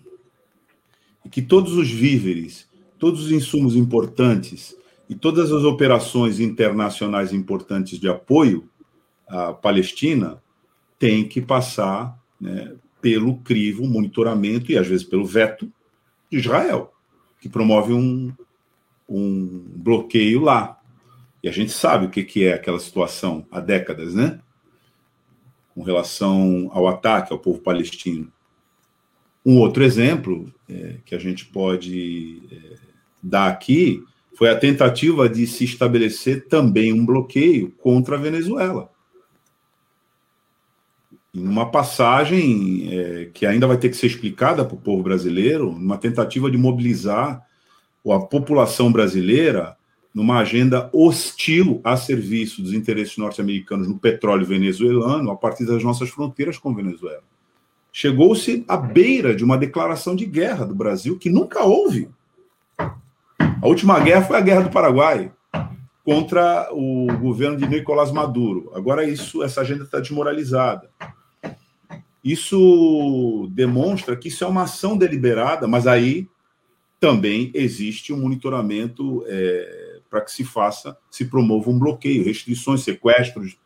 e que todos os víveres, todos os insumos importantes e todas as operações internacionais importantes de apoio à Palestina têm que passar né, pelo crivo, monitoramento e às vezes pelo veto de Israel, que promove um, um bloqueio lá. E a gente sabe o que, que é aquela situação há décadas, né? Com relação ao ataque ao povo palestino. Um outro exemplo é, que a gente pode é, dar aqui foi a tentativa de se estabelecer também um bloqueio contra a Venezuela. Em uma passagem é, que ainda vai ter que ser explicada para o povo brasileiro, uma tentativa de mobilizar a população brasileira numa agenda hostil a serviço dos interesses norte-americanos no petróleo venezuelano a partir das nossas fronteiras com Venezuela chegou-se à beira de uma declaração de guerra do Brasil que nunca houve. A última guerra foi a Guerra do Paraguai contra o governo de Nicolás Maduro. Agora isso, essa agenda está desmoralizada. Isso demonstra que isso é uma ação deliberada, mas aí também existe um monitoramento é, para que se faça, se promova um bloqueio, restrições, sequestros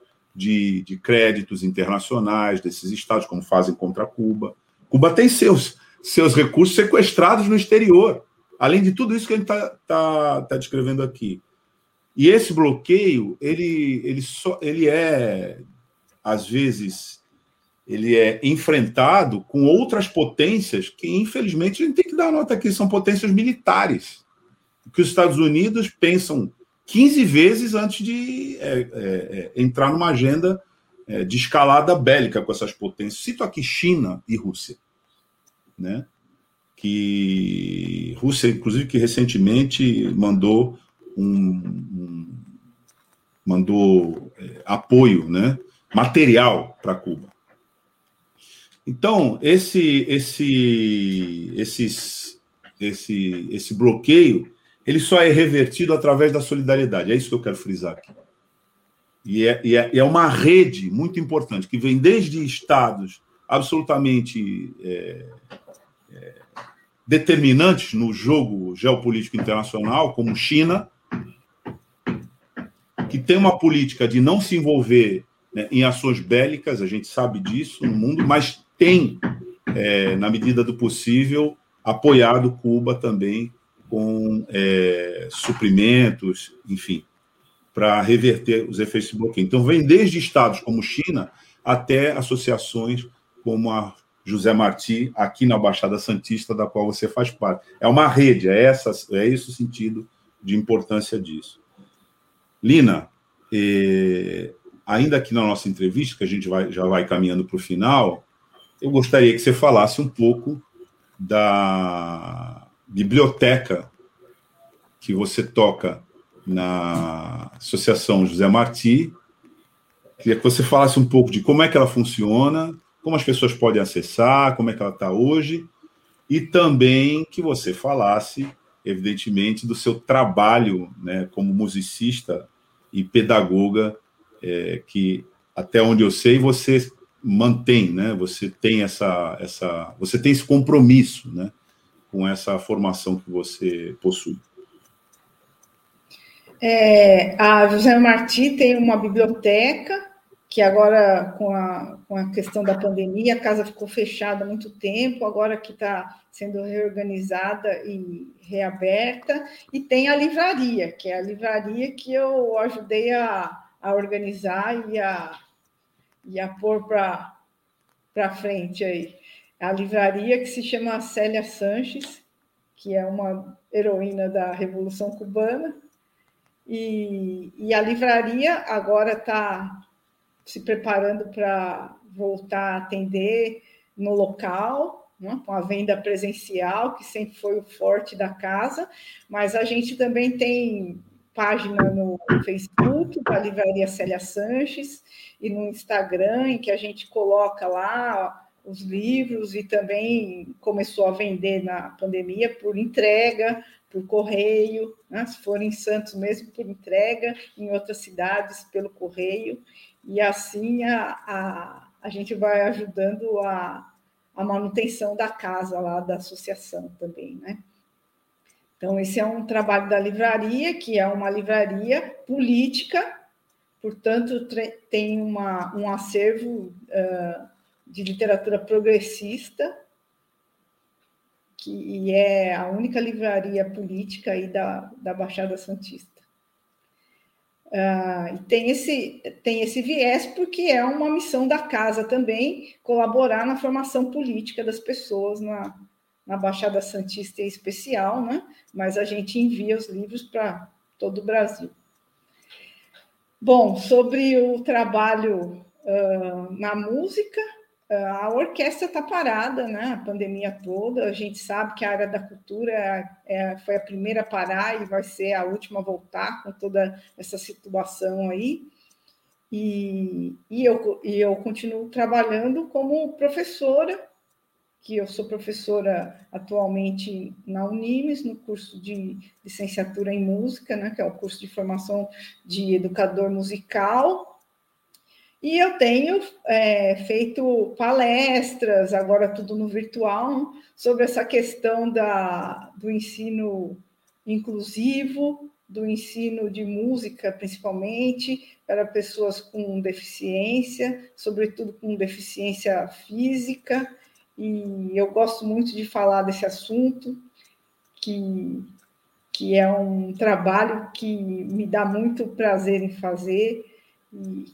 de, de créditos internacionais desses estados, como fazem contra Cuba. Cuba tem seus, seus recursos sequestrados no exterior, além de tudo isso que a gente está tá, tá descrevendo aqui. E esse bloqueio, ele, ele, só, ele é, às vezes, ele é enfrentado com outras potências que, infelizmente, a gente tem que dar nota aqui, são potências militares. Que os Estados Unidos pensam 15 vezes antes de é, é, é, entrar numa agenda é, de escalada bélica com essas potências. Cito aqui China e Rússia, né? Que Rússia, inclusive, que recentemente mandou um, um mandou é, apoio, né? Material para Cuba. Então esse esse esses esse esse bloqueio ele só é revertido através da solidariedade. É isso que eu quero frisar aqui. E é, e é, é uma rede muito importante, que vem desde estados absolutamente é, é, determinantes no jogo geopolítico internacional, como China, que tem uma política de não se envolver né, em ações bélicas, a gente sabe disso no mundo, mas tem, é, na medida do possível, apoiado Cuba também com é, suprimentos, enfim, para reverter os efeitos de bloqueio. Então, vem desde estados como China até associações como a José Martí, aqui na Baixada Santista, da qual você faz parte. É uma rede, é, essa, é esse o sentido de importância disso. Lina, eh, ainda aqui na nossa entrevista, que a gente vai, já vai caminhando para o final, eu gostaria que você falasse um pouco da biblioteca que você toca na Associação José Martí. Queria que você falasse um pouco de como é que ela funciona, como as pessoas podem acessar, como é que ela está hoje, e também que você falasse, evidentemente, do seu trabalho né, como musicista e pedagoga, é, que até onde eu sei você mantém, né? Você tem essa, essa, você tem esse compromisso, né? Com essa formação que você possui. É, a José Marti tem uma biblioteca que agora, com a, com a questão da pandemia, a casa ficou fechada há muito tempo, agora que está sendo reorganizada e reaberta, e tem a livraria, que é a livraria que eu ajudei a, a organizar e a, e a pôr para frente aí. A livraria que se chama Célia Sanches, que é uma heroína da Revolução Cubana, e, e a livraria agora está se preparando para voltar a atender no local, né, com a venda presencial, que sempre foi o forte da casa, mas a gente também tem página no Facebook da Livraria Célia Sanches e no Instagram, em que a gente coloca lá os livros e também começou a vender na pandemia por entrega, por correio, né? se for em Santos mesmo, por entrega, em outras cidades pelo correio e assim a, a, a gente vai ajudando a, a manutenção da casa lá da associação também, né? Então, esse é um trabalho da livraria, que é uma livraria política, portanto, tem uma, um acervo uh, de literatura progressista, que é a única livraria política aí da, da Baixada Santista. Uh, tem, esse, tem esse viés porque é uma missão da casa também colaborar na formação política das pessoas na, na Baixada Santista em especial, né? mas a gente envia os livros para todo o Brasil. Bom, sobre o trabalho uh, na música, a orquestra está parada, né? A pandemia toda. A gente sabe que a área da cultura é, foi a primeira a parar e vai ser a última a voltar com toda essa situação aí. E, e, eu, e eu continuo trabalhando como professora, que eu sou professora atualmente na Unimes, no curso de licenciatura em música, né? Que é o curso de formação de educador musical e eu tenho é, feito palestras, agora tudo no virtual, sobre essa questão da, do ensino inclusivo, do ensino de música, principalmente, para pessoas com deficiência, sobretudo com deficiência física. E eu gosto muito de falar desse assunto, que, que é um trabalho que me dá muito prazer em fazer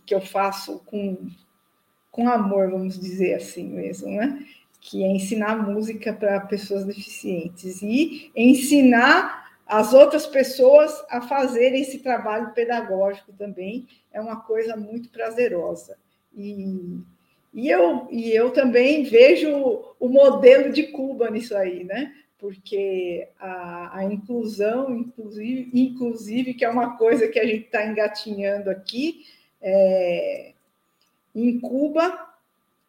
que eu faço com, com amor, vamos dizer assim mesmo, né? Que é ensinar música para pessoas deficientes e ensinar as outras pessoas a fazerem esse trabalho pedagógico também é uma coisa muito prazerosa. E, e, eu, e eu também vejo o modelo de Cuba nisso aí, né? Porque a, a inclusão, inclusive, inclusive, que é uma coisa que a gente está engatinhando aqui, é, em Cuba,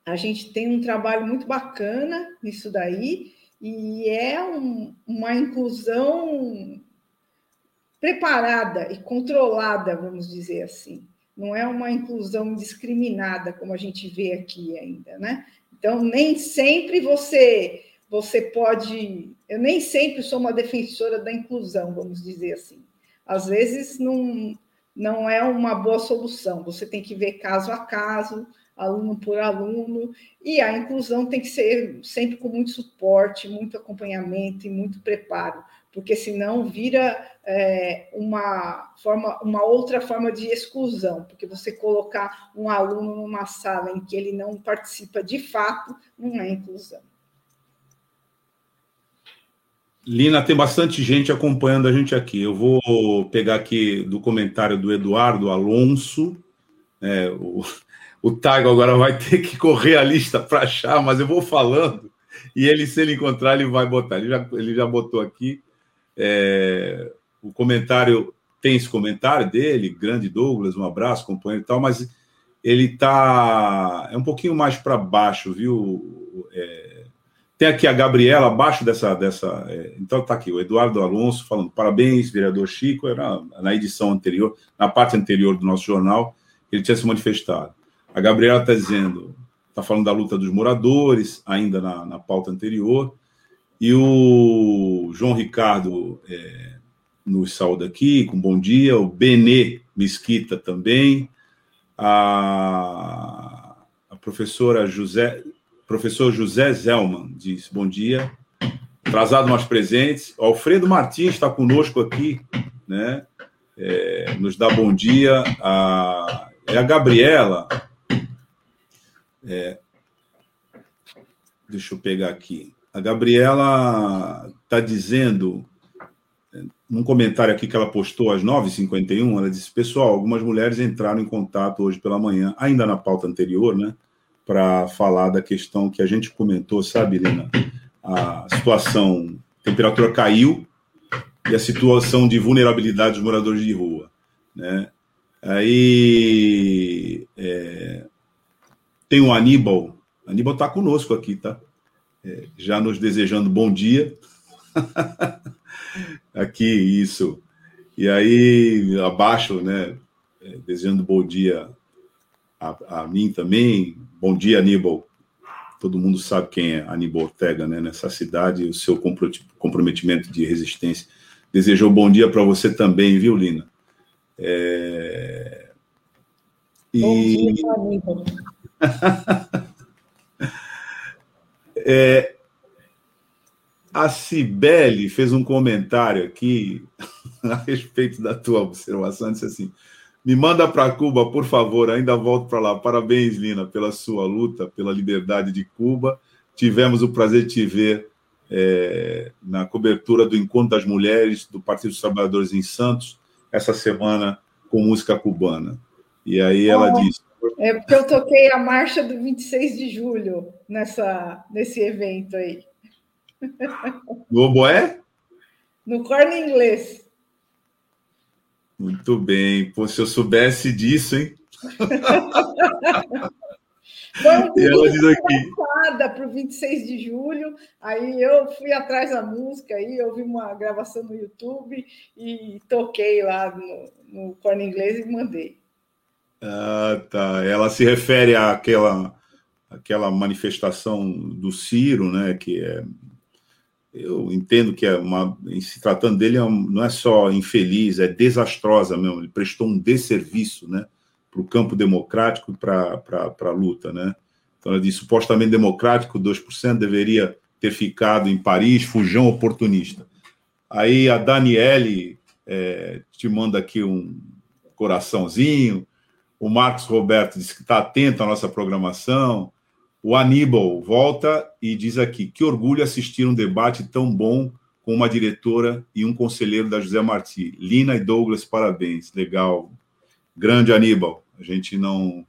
a gente tem um trabalho muito bacana nisso daí, e é um, uma inclusão preparada e controlada, vamos dizer assim. Não é uma inclusão discriminada, como a gente vê aqui ainda, né? Então, nem sempre você você pode. Eu nem sempre sou uma defensora da inclusão, vamos dizer assim. Às vezes não, não é uma boa solução. Você tem que ver caso a caso, aluno por aluno, e a inclusão tem que ser sempre com muito suporte, muito acompanhamento e muito preparo, porque senão vira é, uma forma, uma outra forma de exclusão, porque você colocar um aluno numa sala em que ele não participa de fato, não é inclusão. Lina, tem bastante gente acompanhando a gente aqui. Eu vou pegar aqui do comentário do Eduardo Alonso. É, o, o Tago agora vai ter que correr a lista para achar, mas eu vou falando. E ele, se ele encontrar, ele vai botar. Ele já, ele já botou aqui. É, o comentário tem esse comentário dele, grande Douglas, um abraço, companheiro e tal, mas ele está é um pouquinho mais para baixo, viu? É, tem aqui a Gabriela, abaixo dessa. dessa é, então está aqui, o Eduardo Alonso falando: parabéns, vereador Chico. Era na edição anterior, na parte anterior do nosso jornal, ele tinha se manifestado. A Gabriela está dizendo, está falando da luta dos moradores, ainda na, na pauta anterior. E o João Ricardo é, nos saúda aqui, com bom dia. O Benê Mesquita também. A, a professora José, Professor José Zelman diz: bom dia. Atrasado, mais presentes. Alfredo Martins está conosco aqui, né? É, nos dá bom dia. A, é a Gabriela. É, deixa eu pegar aqui. A Gabriela está dizendo, num comentário aqui que ela postou às 9h51, ela disse: Pessoal, algumas mulheres entraram em contato hoje pela manhã, ainda na pauta anterior, né? Para falar da questão que a gente comentou, sabe, Helena? A situação, a temperatura caiu e a situação de vulnerabilidade dos moradores de rua, né? Aí é, tem o Aníbal, Aníbal está conosco aqui, tá? É, já nos desejando bom dia. aqui, isso. E aí, abaixo, né? É, desejando bom dia a, a mim também, Bom dia, Aníbal. Todo mundo sabe quem é Aníbal Ortega, né? Nessa cidade, o seu comprometimento de resistência. Desejou bom dia para você também, viu, Lina? É... E... Bom dia, Aníbal. é... A Cibele fez um comentário aqui a respeito da tua observação, disse assim: me manda para Cuba, por favor, ainda volto para lá. Parabéns, Lina, pela sua luta, pela liberdade de Cuba. Tivemos o prazer de te ver é, na cobertura do Encontro das Mulheres do Partido dos Trabalhadores em Santos, essa semana com música cubana. E aí ela oh, disse. É porque eu toquei a marcha do 26 de julho nessa, nesse evento aí. No oboé? No corno inglês. Muito bem. Pô, se eu soubesse disso, hein? Foi um e ela diz aqui. Para o 26 de julho, aí eu fui atrás da música, aí eu vi uma gravação no YouTube e toquei lá no, no corno inglês e mandei. Ah, tá. Ela se refere àquela, àquela manifestação do Ciro, né? Que é eu entendo que é uma, em se tratando dele, é não é só infeliz, é desastrosa mesmo. Ele prestou um desserviço, né, para o campo democrático e para a luta, né. Então, ele diz, supostamente democrático, 2% deveria ter ficado em Paris, fujão oportunista. Aí a Daniele é, te manda aqui um coraçãozinho, o Marcos Roberto diz que está atento à nossa programação, o Aníbal volta e diz aqui: que orgulho assistir um debate tão bom com uma diretora e um conselheiro da José Marti. Lina e Douglas, parabéns. Legal. Grande Aníbal. A gente não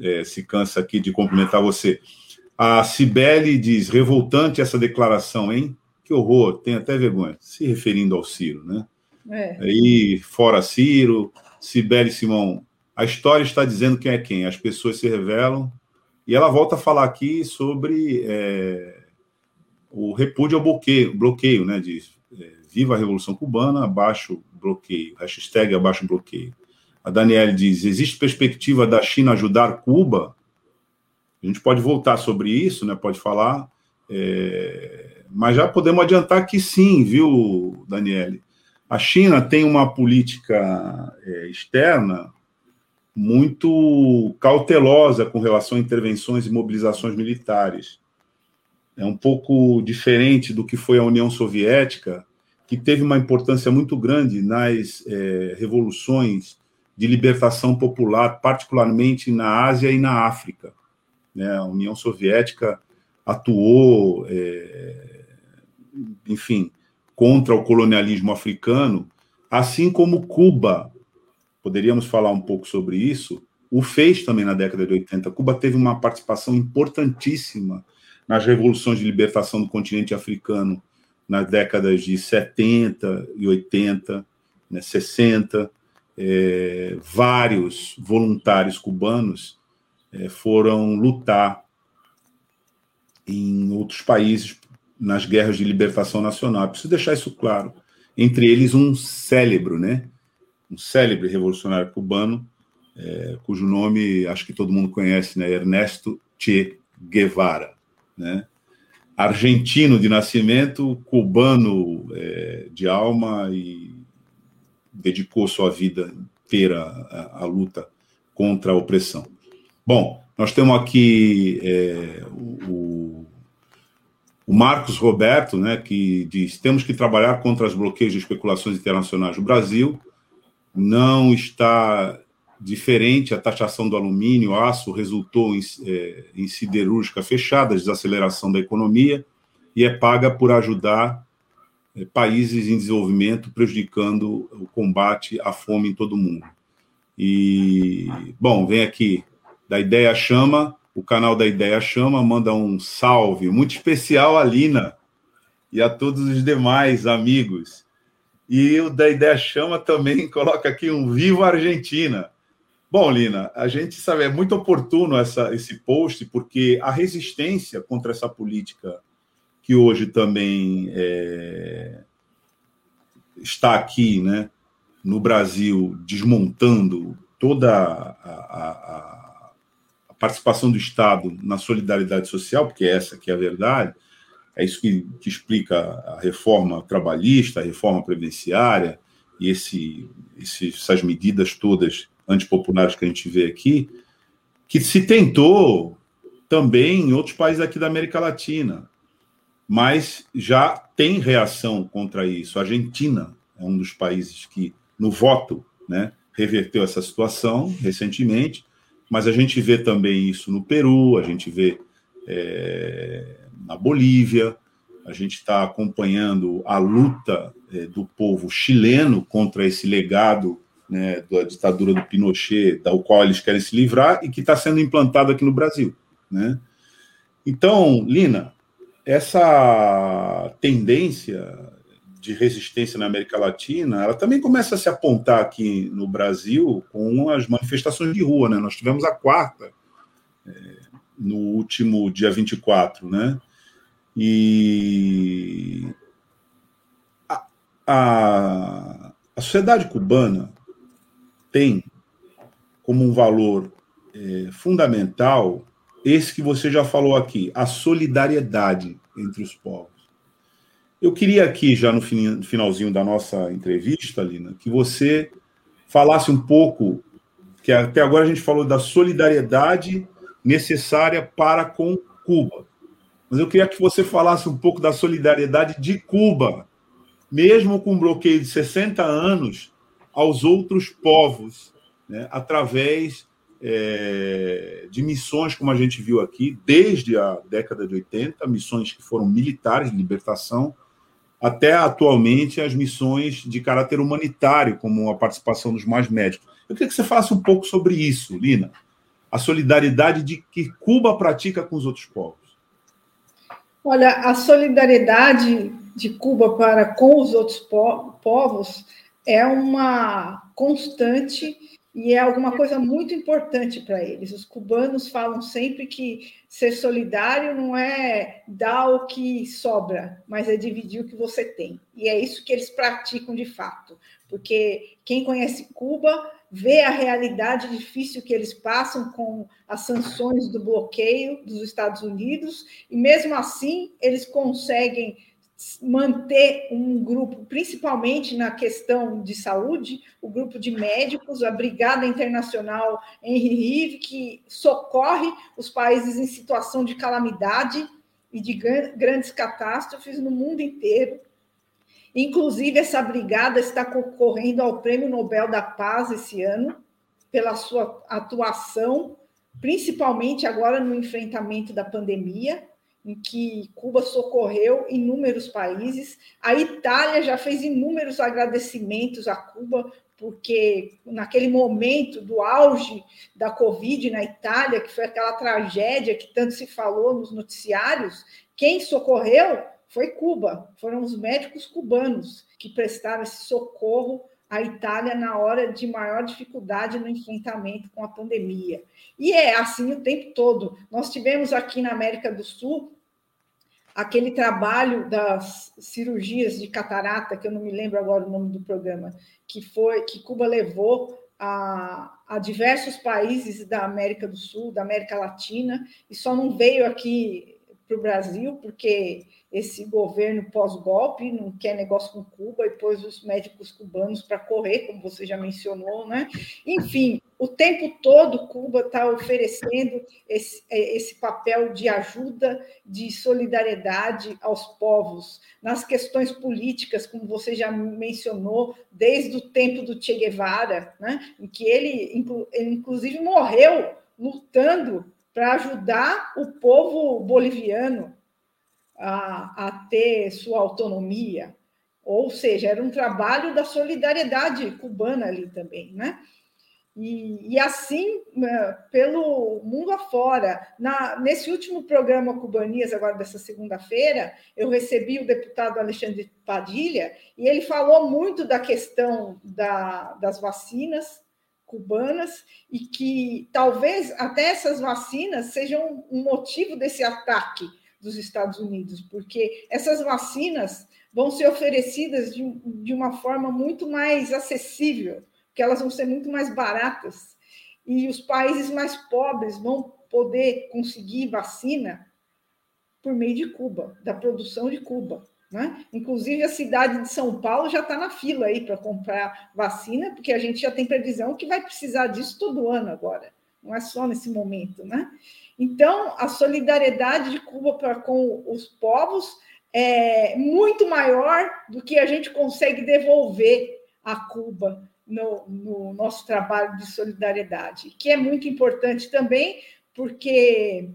é, se cansa aqui de cumprimentar você. A Cibele diz: revoltante essa declaração, hein? Que horror, tem até vergonha. Se referindo ao Ciro, né? É. Aí, fora Ciro, Cibele Simão. A história está dizendo quem é quem. As pessoas se revelam e ela volta a falar aqui sobre é, o repúdio ao bloqueio, bloqueio né? Diz, é, viva a Revolução Cubana, abaixo bloqueio, hashtag abaixo bloqueio. A Daniela diz: existe perspectiva da China ajudar Cuba? A gente pode voltar sobre isso, né? Pode falar, é, mas já podemos adiantar que sim, viu, Daniele? A China tem uma política é, externa muito cautelosa com relação a intervenções e mobilizações militares. É um pouco diferente do que foi a União Soviética, que teve uma importância muito grande nas é, revoluções de libertação popular, particularmente na Ásia e na África. Né? A União Soviética atuou, é, enfim, contra o colonialismo africano, assim como Cuba, poderíamos falar um pouco sobre isso, o fez também na década de 80. Cuba teve uma participação importantíssima nas revoluções de libertação do continente africano nas décadas de 70 e 80, né, 60. É, vários voluntários cubanos é, foram lutar em outros países nas guerras de libertação nacional. Preciso deixar isso claro. Entre eles, um célebre, né? Um célebre revolucionário cubano, é, cujo nome acho que todo mundo conhece, né? Ernesto Che Guevara, né? Argentino de nascimento, cubano é, de alma e dedicou sua vida inteira à, à luta contra a opressão. Bom, nós temos aqui é, o, o, Marcos Roberto, né, que diz: temos que trabalhar contra os bloqueios de especulações internacionais. O Brasil não está diferente. A taxação do alumínio, aço, resultou em, é, em siderúrgica fechada, desaceleração da economia, e é paga por ajudar é, países em desenvolvimento, prejudicando o combate à fome em todo o mundo. E, bom, vem aqui da Ideia Chama, o canal da Ideia Chama manda um salve muito especial à Lina e a todos os demais amigos. E o da Ideia Chama também coloca aqui um Viva Argentina. Bom, Lina, a gente sabe, é muito oportuno essa, esse post, porque a resistência contra essa política que hoje também é, está aqui, né, no Brasil, desmontando toda a, a, participação do Estado na solidariedade social, porque essa que é a verdade, é isso que, que explica a reforma trabalhista, a reforma previdenciária e esse, esse, essas medidas todas antipopulares que a gente vê aqui, que se tentou também em outros países aqui da América Latina, mas já tem reação contra isso. A Argentina é um dos países que, no voto, né, reverteu essa situação recentemente mas a gente vê também isso no Peru, a gente vê é, na Bolívia, a gente está acompanhando a luta é, do povo chileno contra esse legado né, da ditadura do Pinochet, da qual eles querem se livrar e que está sendo implantado aqui no Brasil. Né? Então, Lina, essa tendência de resistência na América Latina, ela também começa a se apontar aqui no Brasil com as manifestações de rua, né? Nós tivemos a quarta é, no último dia 24, né? E a, a, a sociedade cubana tem como um valor é, fundamental esse que você já falou aqui, a solidariedade entre os povos. Eu queria aqui, já no finalzinho da nossa entrevista, Lina, que você falasse um pouco, que até agora a gente falou da solidariedade necessária para com Cuba. Mas eu queria que você falasse um pouco da solidariedade de Cuba, mesmo com um bloqueio de 60 anos, aos outros povos, né, através é, de missões, como a gente viu aqui, desde a década de 80, missões que foram militares de libertação, até atualmente as missões de caráter humanitário, como a participação dos mais médicos. Eu queria que você falasse um pouco sobre isso, Lina, a solidariedade de que Cuba pratica com os outros povos. Olha, a solidariedade de Cuba para com os outros povos é uma constante e é alguma coisa muito importante para eles. Os cubanos falam sempre que ser solidário não é dar o que sobra, mas é dividir o que você tem. E é isso que eles praticam de fato, porque quem conhece Cuba vê a realidade difícil que eles passam com as sanções do bloqueio dos Estados Unidos, e mesmo assim eles conseguem manter um grupo, principalmente na questão de saúde, o grupo de médicos, a Brigada Internacional Henry Rive, que socorre os países em situação de calamidade e de grandes catástrofes no mundo inteiro. Inclusive, essa brigada está concorrendo ao Prêmio Nobel da Paz esse ano, pela sua atuação, principalmente agora no enfrentamento da pandemia em que Cuba socorreu inúmeros países. A Itália já fez inúmeros agradecimentos a Cuba, porque naquele momento do auge da Covid na Itália, que foi aquela tragédia que tanto se falou nos noticiários, quem socorreu foi Cuba, foram os médicos cubanos que prestaram esse socorro à Itália na hora de maior dificuldade no enfrentamento com a pandemia. E é assim o tempo todo. Nós tivemos aqui na América do Sul aquele trabalho das cirurgias de catarata, que eu não me lembro agora o nome do programa, que foi que Cuba levou a, a diversos países da América do Sul, da América Latina, e só não veio aqui para o Brasil, porque esse governo pós-golpe não quer negócio com Cuba e pôs os médicos cubanos para correr, como você já mencionou, né? Enfim, o tempo todo Cuba está oferecendo esse, é, esse papel de ajuda, de solidariedade aos povos, nas questões políticas, como você já mencionou, desde o tempo do Che Guevara, né? em que ele, ele inclusive morreu lutando para ajudar o povo boliviano a, a ter sua autonomia. Ou seja, era um trabalho da solidariedade cubana ali também, né? E, e, assim, né, pelo mundo afora. Na, nesse último programa Cubanias, agora dessa segunda-feira, eu recebi o deputado Alexandre Padilha e ele falou muito da questão da, das vacinas cubanas e que talvez até essas vacinas sejam um motivo desse ataque dos Estados Unidos, porque essas vacinas vão ser oferecidas de, de uma forma muito mais acessível, que elas vão ser muito mais baratas, e os países mais pobres vão poder conseguir vacina por meio de Cuba, da produção de Cuba. Né? Inclusive, a cidade de São Paulo já está na fila aí para comprar vacina, porque a gente já tem previsão que vai precisar disso todo ano agora, não é só nesse momento. Né? Então, a solidariedade de Cuba com os povos é muito maior do que a gente consegue devolver a Cuba no, no nosso trabalho de solidariedade, que é muito importante também, porque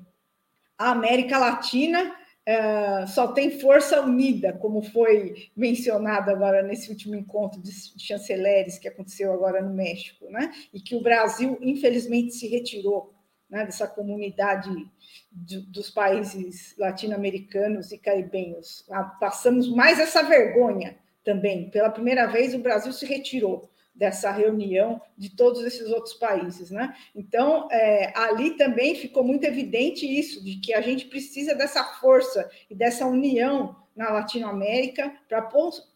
a América Latina Uh, só tem força unida, como foi mencionado agora nesse último encontro de chanceleres que aconteceu agora no México, né? e que o Brasil, infelizmente, se retirou né, dessa comunidade de, dos países latino-americanos e caribenhos. Ah, passamos mais essa vergonha também. Pela primeira vez, o Brasil se retirou dessa reunião de todos esses outros países, né? Então, é, ali também ficou muito evidente isso, de que a gente precisa dessa força e dessa união na Latinoamérica para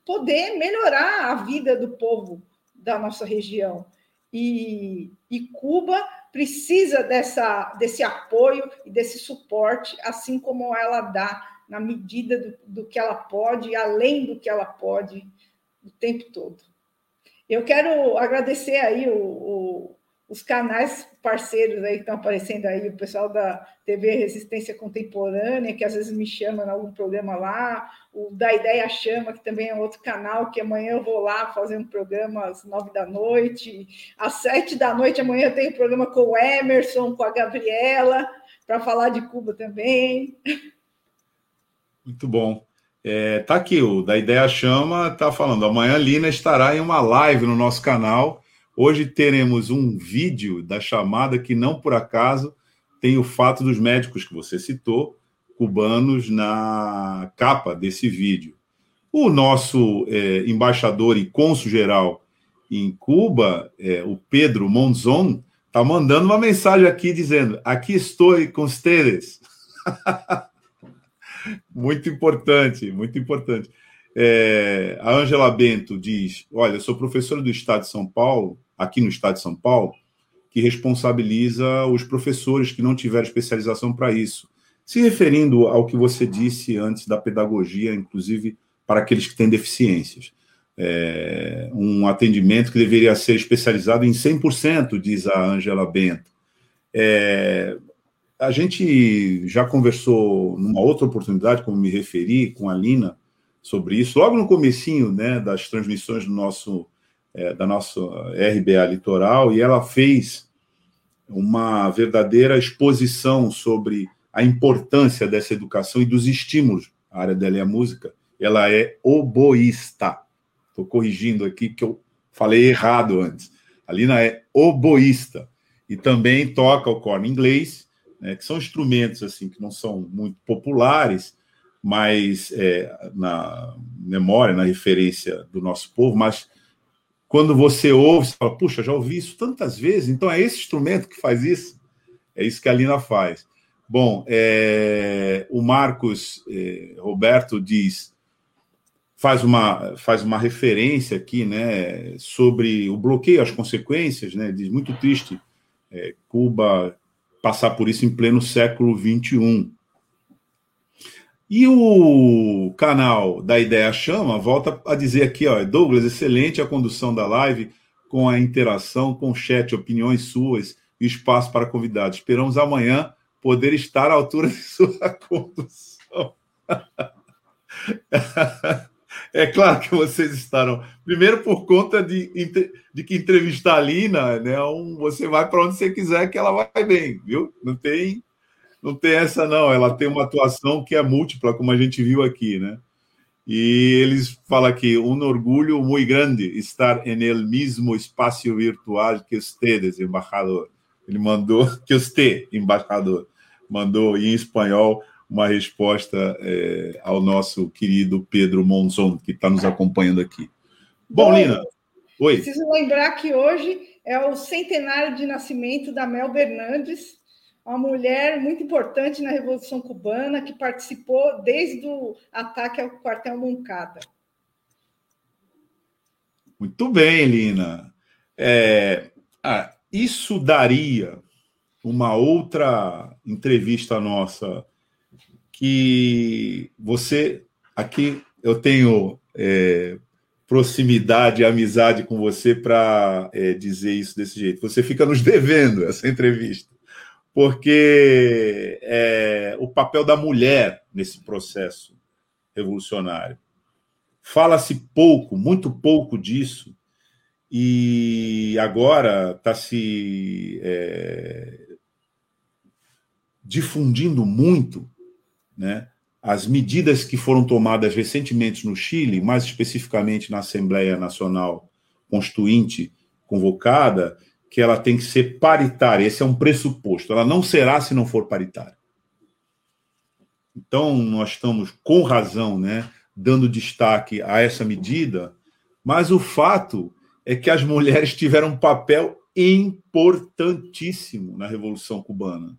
poder melhorar a vida do povo da nossa região. E, e Cuba precisa dessa, desse apoio e desse suporte, assim como ela dá na medida do, do que ela pode, além do que ela pode, o tempo todo. Eu quero agradecer aí o, o, os canais parceiros aí que estão aparecendo aí, o pessoal da TV Resistência Contemporânea, que às vezes me chama em algum programa lá, o da Ideia Chama, que também é outro canal, que amanhã eu vou lá fazer um programa às nove da noite, às sete da noite amanhã eu tenho um programa com o Emerson, com a Gabriela, para falar de Cuba também. Muito bom. É, tá aqui, o da Ideia Chama tá falando. Amanhã Lina estará em uma live no nosso canal. Hoje teremos um vídeo da chamada que não por acaso tem o fato dos médicos que você citou, cubanos, na capa desse vídeo. O nosso é, embaixador e cônsul-geral em Cuba, é, o Pedro Monzon, está mandando uma mensagem aqui dizendo: Aqui estou com vocês. muito importante, muito importante. É, a Angela Bento diz: Olha, eu sou professora do Estado de São Paulo, aqui no Estado de São Paulo, que responsabiliza os professores que não tiveram especialização para isso. se referindo ao que você disse antes da pedagogia, inclusive para aqueles que têm deficiências. É, um atendimento que deveria ser especializado em 100%, diz a Angela Bento. É, a gente já conversou numa outra oportunidade, como me referi, com a Lina, sobre isso, logo no comecinho né, das transmissões do nosso, é, da nossa RBA Litoral, e ela fez uma verdadeira exposição sobre a importância dessa educação e dos estímulos. A área dela é a música. Ela é oboísta. Estou corrigindo aqui, que eu falei errado antes. A Lina é oboísta. E também toca o corno inglês, né, que são instrumentos assim que não são muito populares, mas é, na memória, na referência do nosso povo, mas quando você ouve, você fala, puxa, já ouvi isso tantas vezes, então é esse instrumento que faz isso? É isso que a Lina faz. Bom, é, o Marcos é, Roberto diz, faz uma, faz uma referência aqui, né, sobre o bloqueio, as consequências, né, diz, muito triste, é, Cuba passar por isso em pleno século XXI. E o canal da Ideia Chama volta a dizer aqui, ó, Douglas, excelente a condução da live com a interação com o chat, opiniões suas e espaço para convidados. Esperamos amanhã poder estar à altura de sua condução. É claro que vocês estarão. Primeiro, por conta de, de que entrevistar a Lina, né, um, você vai para onde você quiser que ela vai bem, viu? Não tem não tem essa, não. Ela tem uma atuação que é múltipla, como a gente viu aqui, né? E eles falam aqui, um orgulho muito grande estar en el mismo espaço virtual que ustedes, embaixador. Ele mandou, que usted, embaixador, mandou em espanhol uma resposta é, ao nosso querido Pedro Monzon, que está nos acompanhando aqui. Bom, Lina, oi. Preciso lembrar que hoje é o centenário de nascimento da Mel Bernardes, uma mulher muito importante na Revolução Cubana, que participou desde o ataque ao quartel Moncada. Muito bem, Lina. É, ah, isso daria uma outra entrevista nossa que você aqui eu tenho é, proximidade, amizade com você para é, dizer isso desse jeito. Você fica nos devendo essa entrevista porque é, o papel da mulher nesse processo revolucionário. Fala-se pouco, muito pouco disso, e agora está se é, difundindo muito né, as medidas que foram tomadas recentemente no Chile, mais especificamente na Assembleia Nacional Constituinte convocada, que ela tem que ser paritária. Esse é um pressuposto. Ela não será se não for paritária. Então, nós estamos, com razão, né, dando destaque a essa medida, mas o fato é que as mulheres tiveram um papel importantíssimo na Revolução Cubana.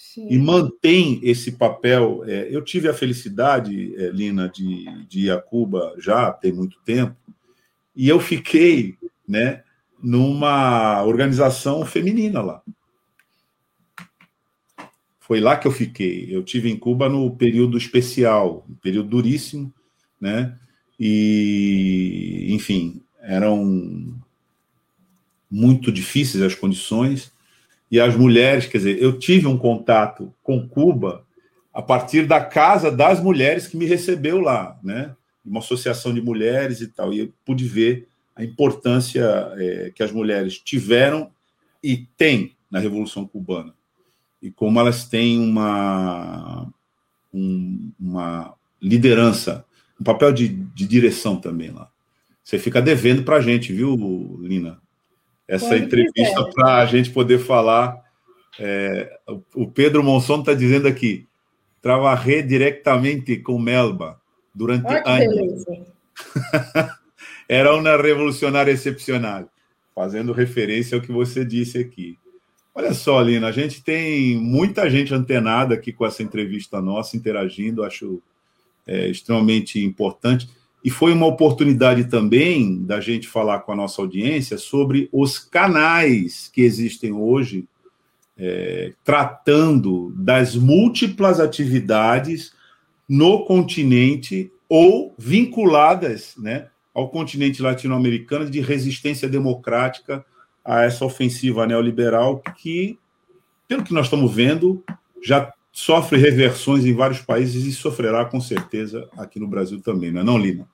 Sim. E mantém esse papel. É, eu tive a felicidade, é, Lina, de, de ir a Cuba já tem muito tempo, e eu fiquei né, numa organização feminina lá. Foi lá que eu fiquei. Eu tive em Cuba no período especial, um período duríssimo, né? E, enfim, eram muito difíceis as condições. E as mulheres, quer dizer, eu tive um contato com Cuba a partir da casa das mulheres que me recebeu lá, né? Uma associação de mulheres e tal. E eu pude ver a importância é, que as mulheres tiveram e têm na Revolução Cubana e como elas têm uma, um, uma liderança, um papel de, de, direção também lá. Você fica devendo para a gente, viu, Lina? Essa Quando entrevista para a gente poder falar. É, o Pedro Monson está dizendo aqui: trabalhei diretamente com Melba durante anos. era uma revolucionária excepcional, fazendo referência ao que você disse aqui. Olha só, Lina, a gente tem muita gente antenada aqui com essa entrevista nossa, interagindo, acho é, extremamente importante. E foi uma oportunidade também da gente falar com a nossa audiência sobre os canais que existem hoje é, tratando das múltiplas atividades no continente ou vinculadas né, ao continente latino-americano de resistência democrática a essa ofensiva neoliberal que, pelo que nós estamos vendo, já sofre reversões em vários países e sofrerá com certeza aqui no Brasil também, não é não, Lina?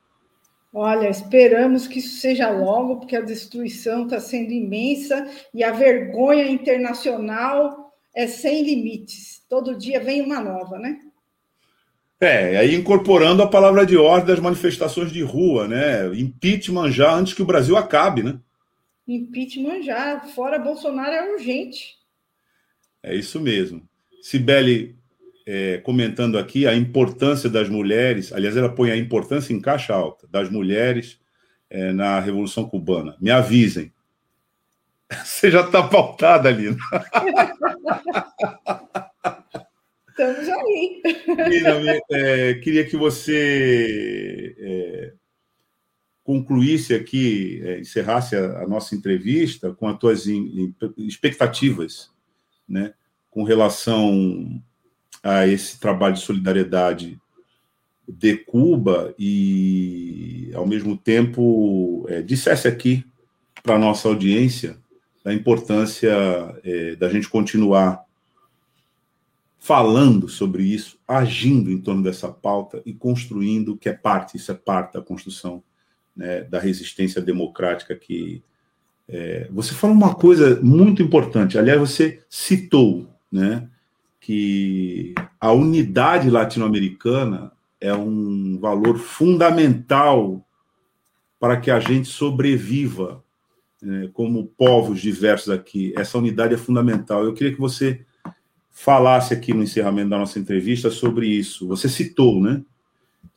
Olha, esperamos que isso seja logo, porque a destruição está sendo imensa e a vergonha internacional é sem limites. Todo dia vem uma nova, né? É, aí incorporando a palavra de ordem das manifestações de rua, né? Impeachment já antes que o Brasil acabe, né? Impeachment já, fora Bolsonaro é urgente. É isso mesmo. Sibeli, é, comentando aqui a importância das mulheres, aliás, ela põe a importância em caixa alta das mulheres é, na Revolução Cubana. Me avisem. Você já está pautada ali. Né? Estamos aí. Lina, é, queria que você é, concluísse aqui, é, encerrasse a, a, nossa entrevista com as tuas in, in, expectativas, né, com relação a esse trabalho de solidariedade de Cuba e, ao mesmo tempo, é, dissesse aqui para a nossa audiência a importância é, da gente continuar falando sobre isso, agindo em torno dessa pauta e construindo, que é parte, isso é parte da construção né, da resistência democrática que é, você falou uma coisa muito importante, aliás, você citou, né, que a unidade latino-americana é um valor fundamental para que a gente sobreviva né, como povos diversos aqui. Essa unidade é fundamental. Eu queria que você falasse aqui no encerramento da nossa entrevista sobre isso. Você citou, né?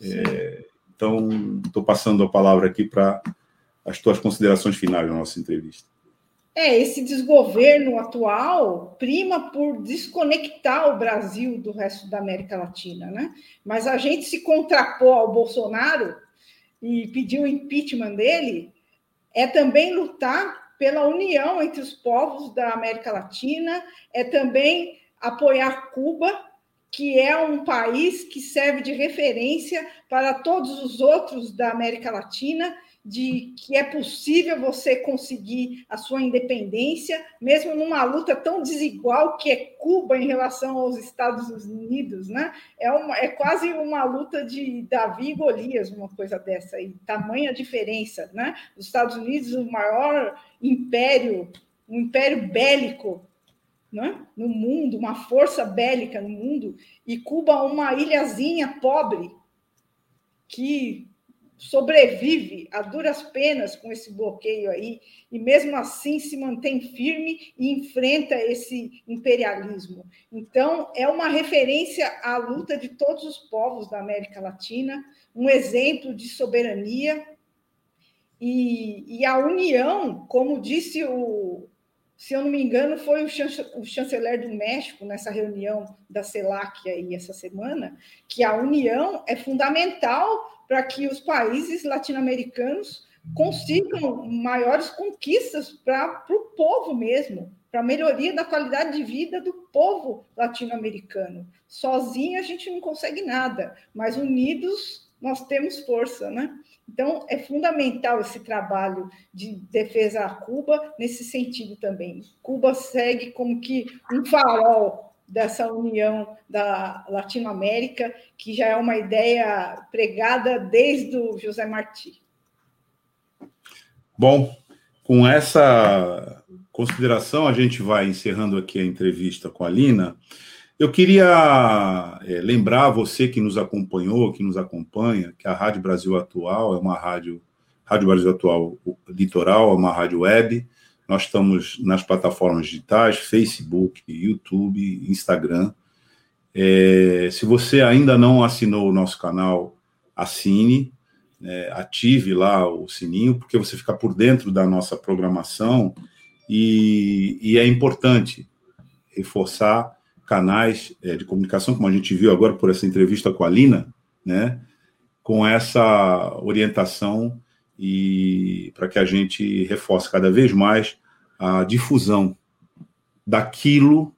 É, então, estou passando a palavra aqui para as tuas considerações finais da nossa entrevista. É, esse desgoverno atual prima por desconectar o Brasil do resto da América Latina, né? Mas a gente se contrapor ao Bolsonaro e pedir o impeachment dele é também lutar pela união entre os povos da América Latina, é também apoiar Cuba, que é um país que serve de referência para todos os outros da América Latina de que é possível você conseguir a sua independência, mesmo numa luta tão desigual que é Cuba em relação aos Estados Unidos, né? É, uma, é quase uma luta de Davi e Golias, uma coisa dessa aí, tamanha diferença, né? Os Estados Unidos, o maior império, um império bélico né? no mundo, uma força bélica no mundo, e Cuba, uma ilhazinha pobre que sobrevive a duras penas com esse bloqueio aí, e mesmo assim se mantém firme e enfrenta esse imperialismo. Então, é uma referência à luta de todos os povos da América Latina, um exemplo de soberania e, e a união, como disse o, se eu não me engano, foi o chanceler do México nessa reunião da CELAC aí essa semana, que a união é fundamental para que os países latino-americanos consigam maiores conquistas para o povo mesmo, para a melhoria da qualidade de vida do povo latino-americano. Sozinho a gente não consegue nada, mas unidos nós temos força, né? Então é fundamental esse trabalho de defesa a Cuba nesse sentido também. Cuba segue como que um farol dessa união da Latinoamérica, que já é uma ideia pregada desde o José Martí. Bom, com essa consideração, a gente vai encerrando aqui a entrevista com a Lina. Eu queria é, lembrar você que nos acompanhou, que nos acompanha, que a Rádio Brasil Atual é uma rádio, Rádio Brasil Atual Litoral, é uma rádio web, nós estamos nas plataformas digitais, Facebook, YouTube, Instagram. É, se você ainda não assinou o nosso canal, assine, é, ative lá o sininho, porque você fica por dentro da nossa programação e, e é importante reforçar canais é, de comunicação, como a gente viu agora por essa entrevista com a Lina, né, com essa orientação e para que a gente reforce cada vez mais a difusão daquilo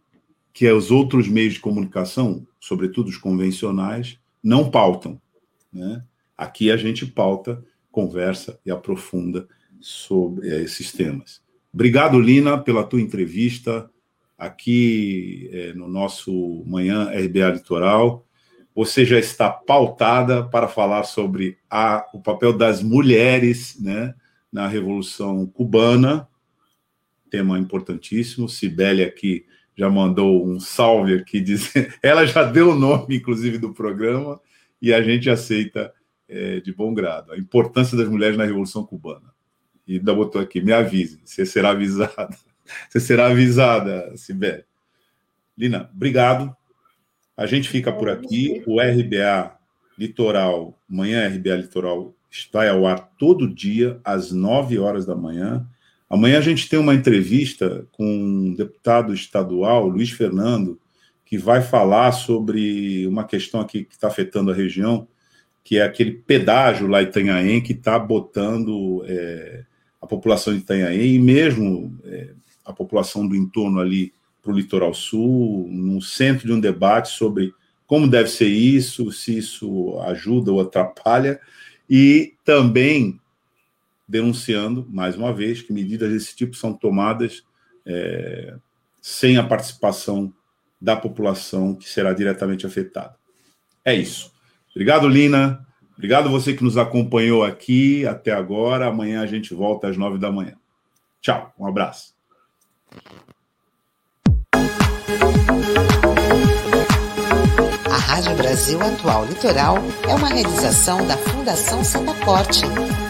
que os outros meios de comunicação, sobretudo os convencionais, não pautam. Né? Aqui a gente pauta, conversa e aprofunda sobre eh, esses temas. Obrigado, Lina, pela tua entrevista aqui é, no nosso Manhã RBA Litoral. Você já está pautada para falar sobre a, o papel das mulheres né, na Revolução Cubana, tema importantíssimo. Sibeli aqui já mandou um salve aqui, dizendo, ela já deu o nome, inclusive, do programa, e a gente aceita é, de bom grado. A importância das mulheres na Revolução Cubana. E ainda botou aqui, me avise, você será avisada. Você será avisada, Sibeli. Lina, obrigado. A gente fica por aqui. O RBA Litoral, manhã RBA Litoral, está ao ar todo dia, às 9 horas da manhã. Amanhã a gente tem uma entrevista com um deputado estadual, Luiz Fernando, que vai falar sobre uma questão aqui que está afetando a região, que é aquele pedágio lá em Itanhaém que está botando é, a população de Itanhaém e mesmo é, a população do entorno ali para o litoral sul, no centro de um debate sobre como deve ser isso, se isso ajuda ou atrapalha, e também denunciando, mais uma vez, que medidas desse tipo são tomadas é, sem a participação da população que será diretamente afetada. É isso. Obrigado, Lina. Obrigado você que nos acompanhou aqui até agora. Amanhã a gente volta às nove da manhã. Tchau, um abraço. A Rádio Brasil Atual Litoral é uma realização da Fundação Setaporte,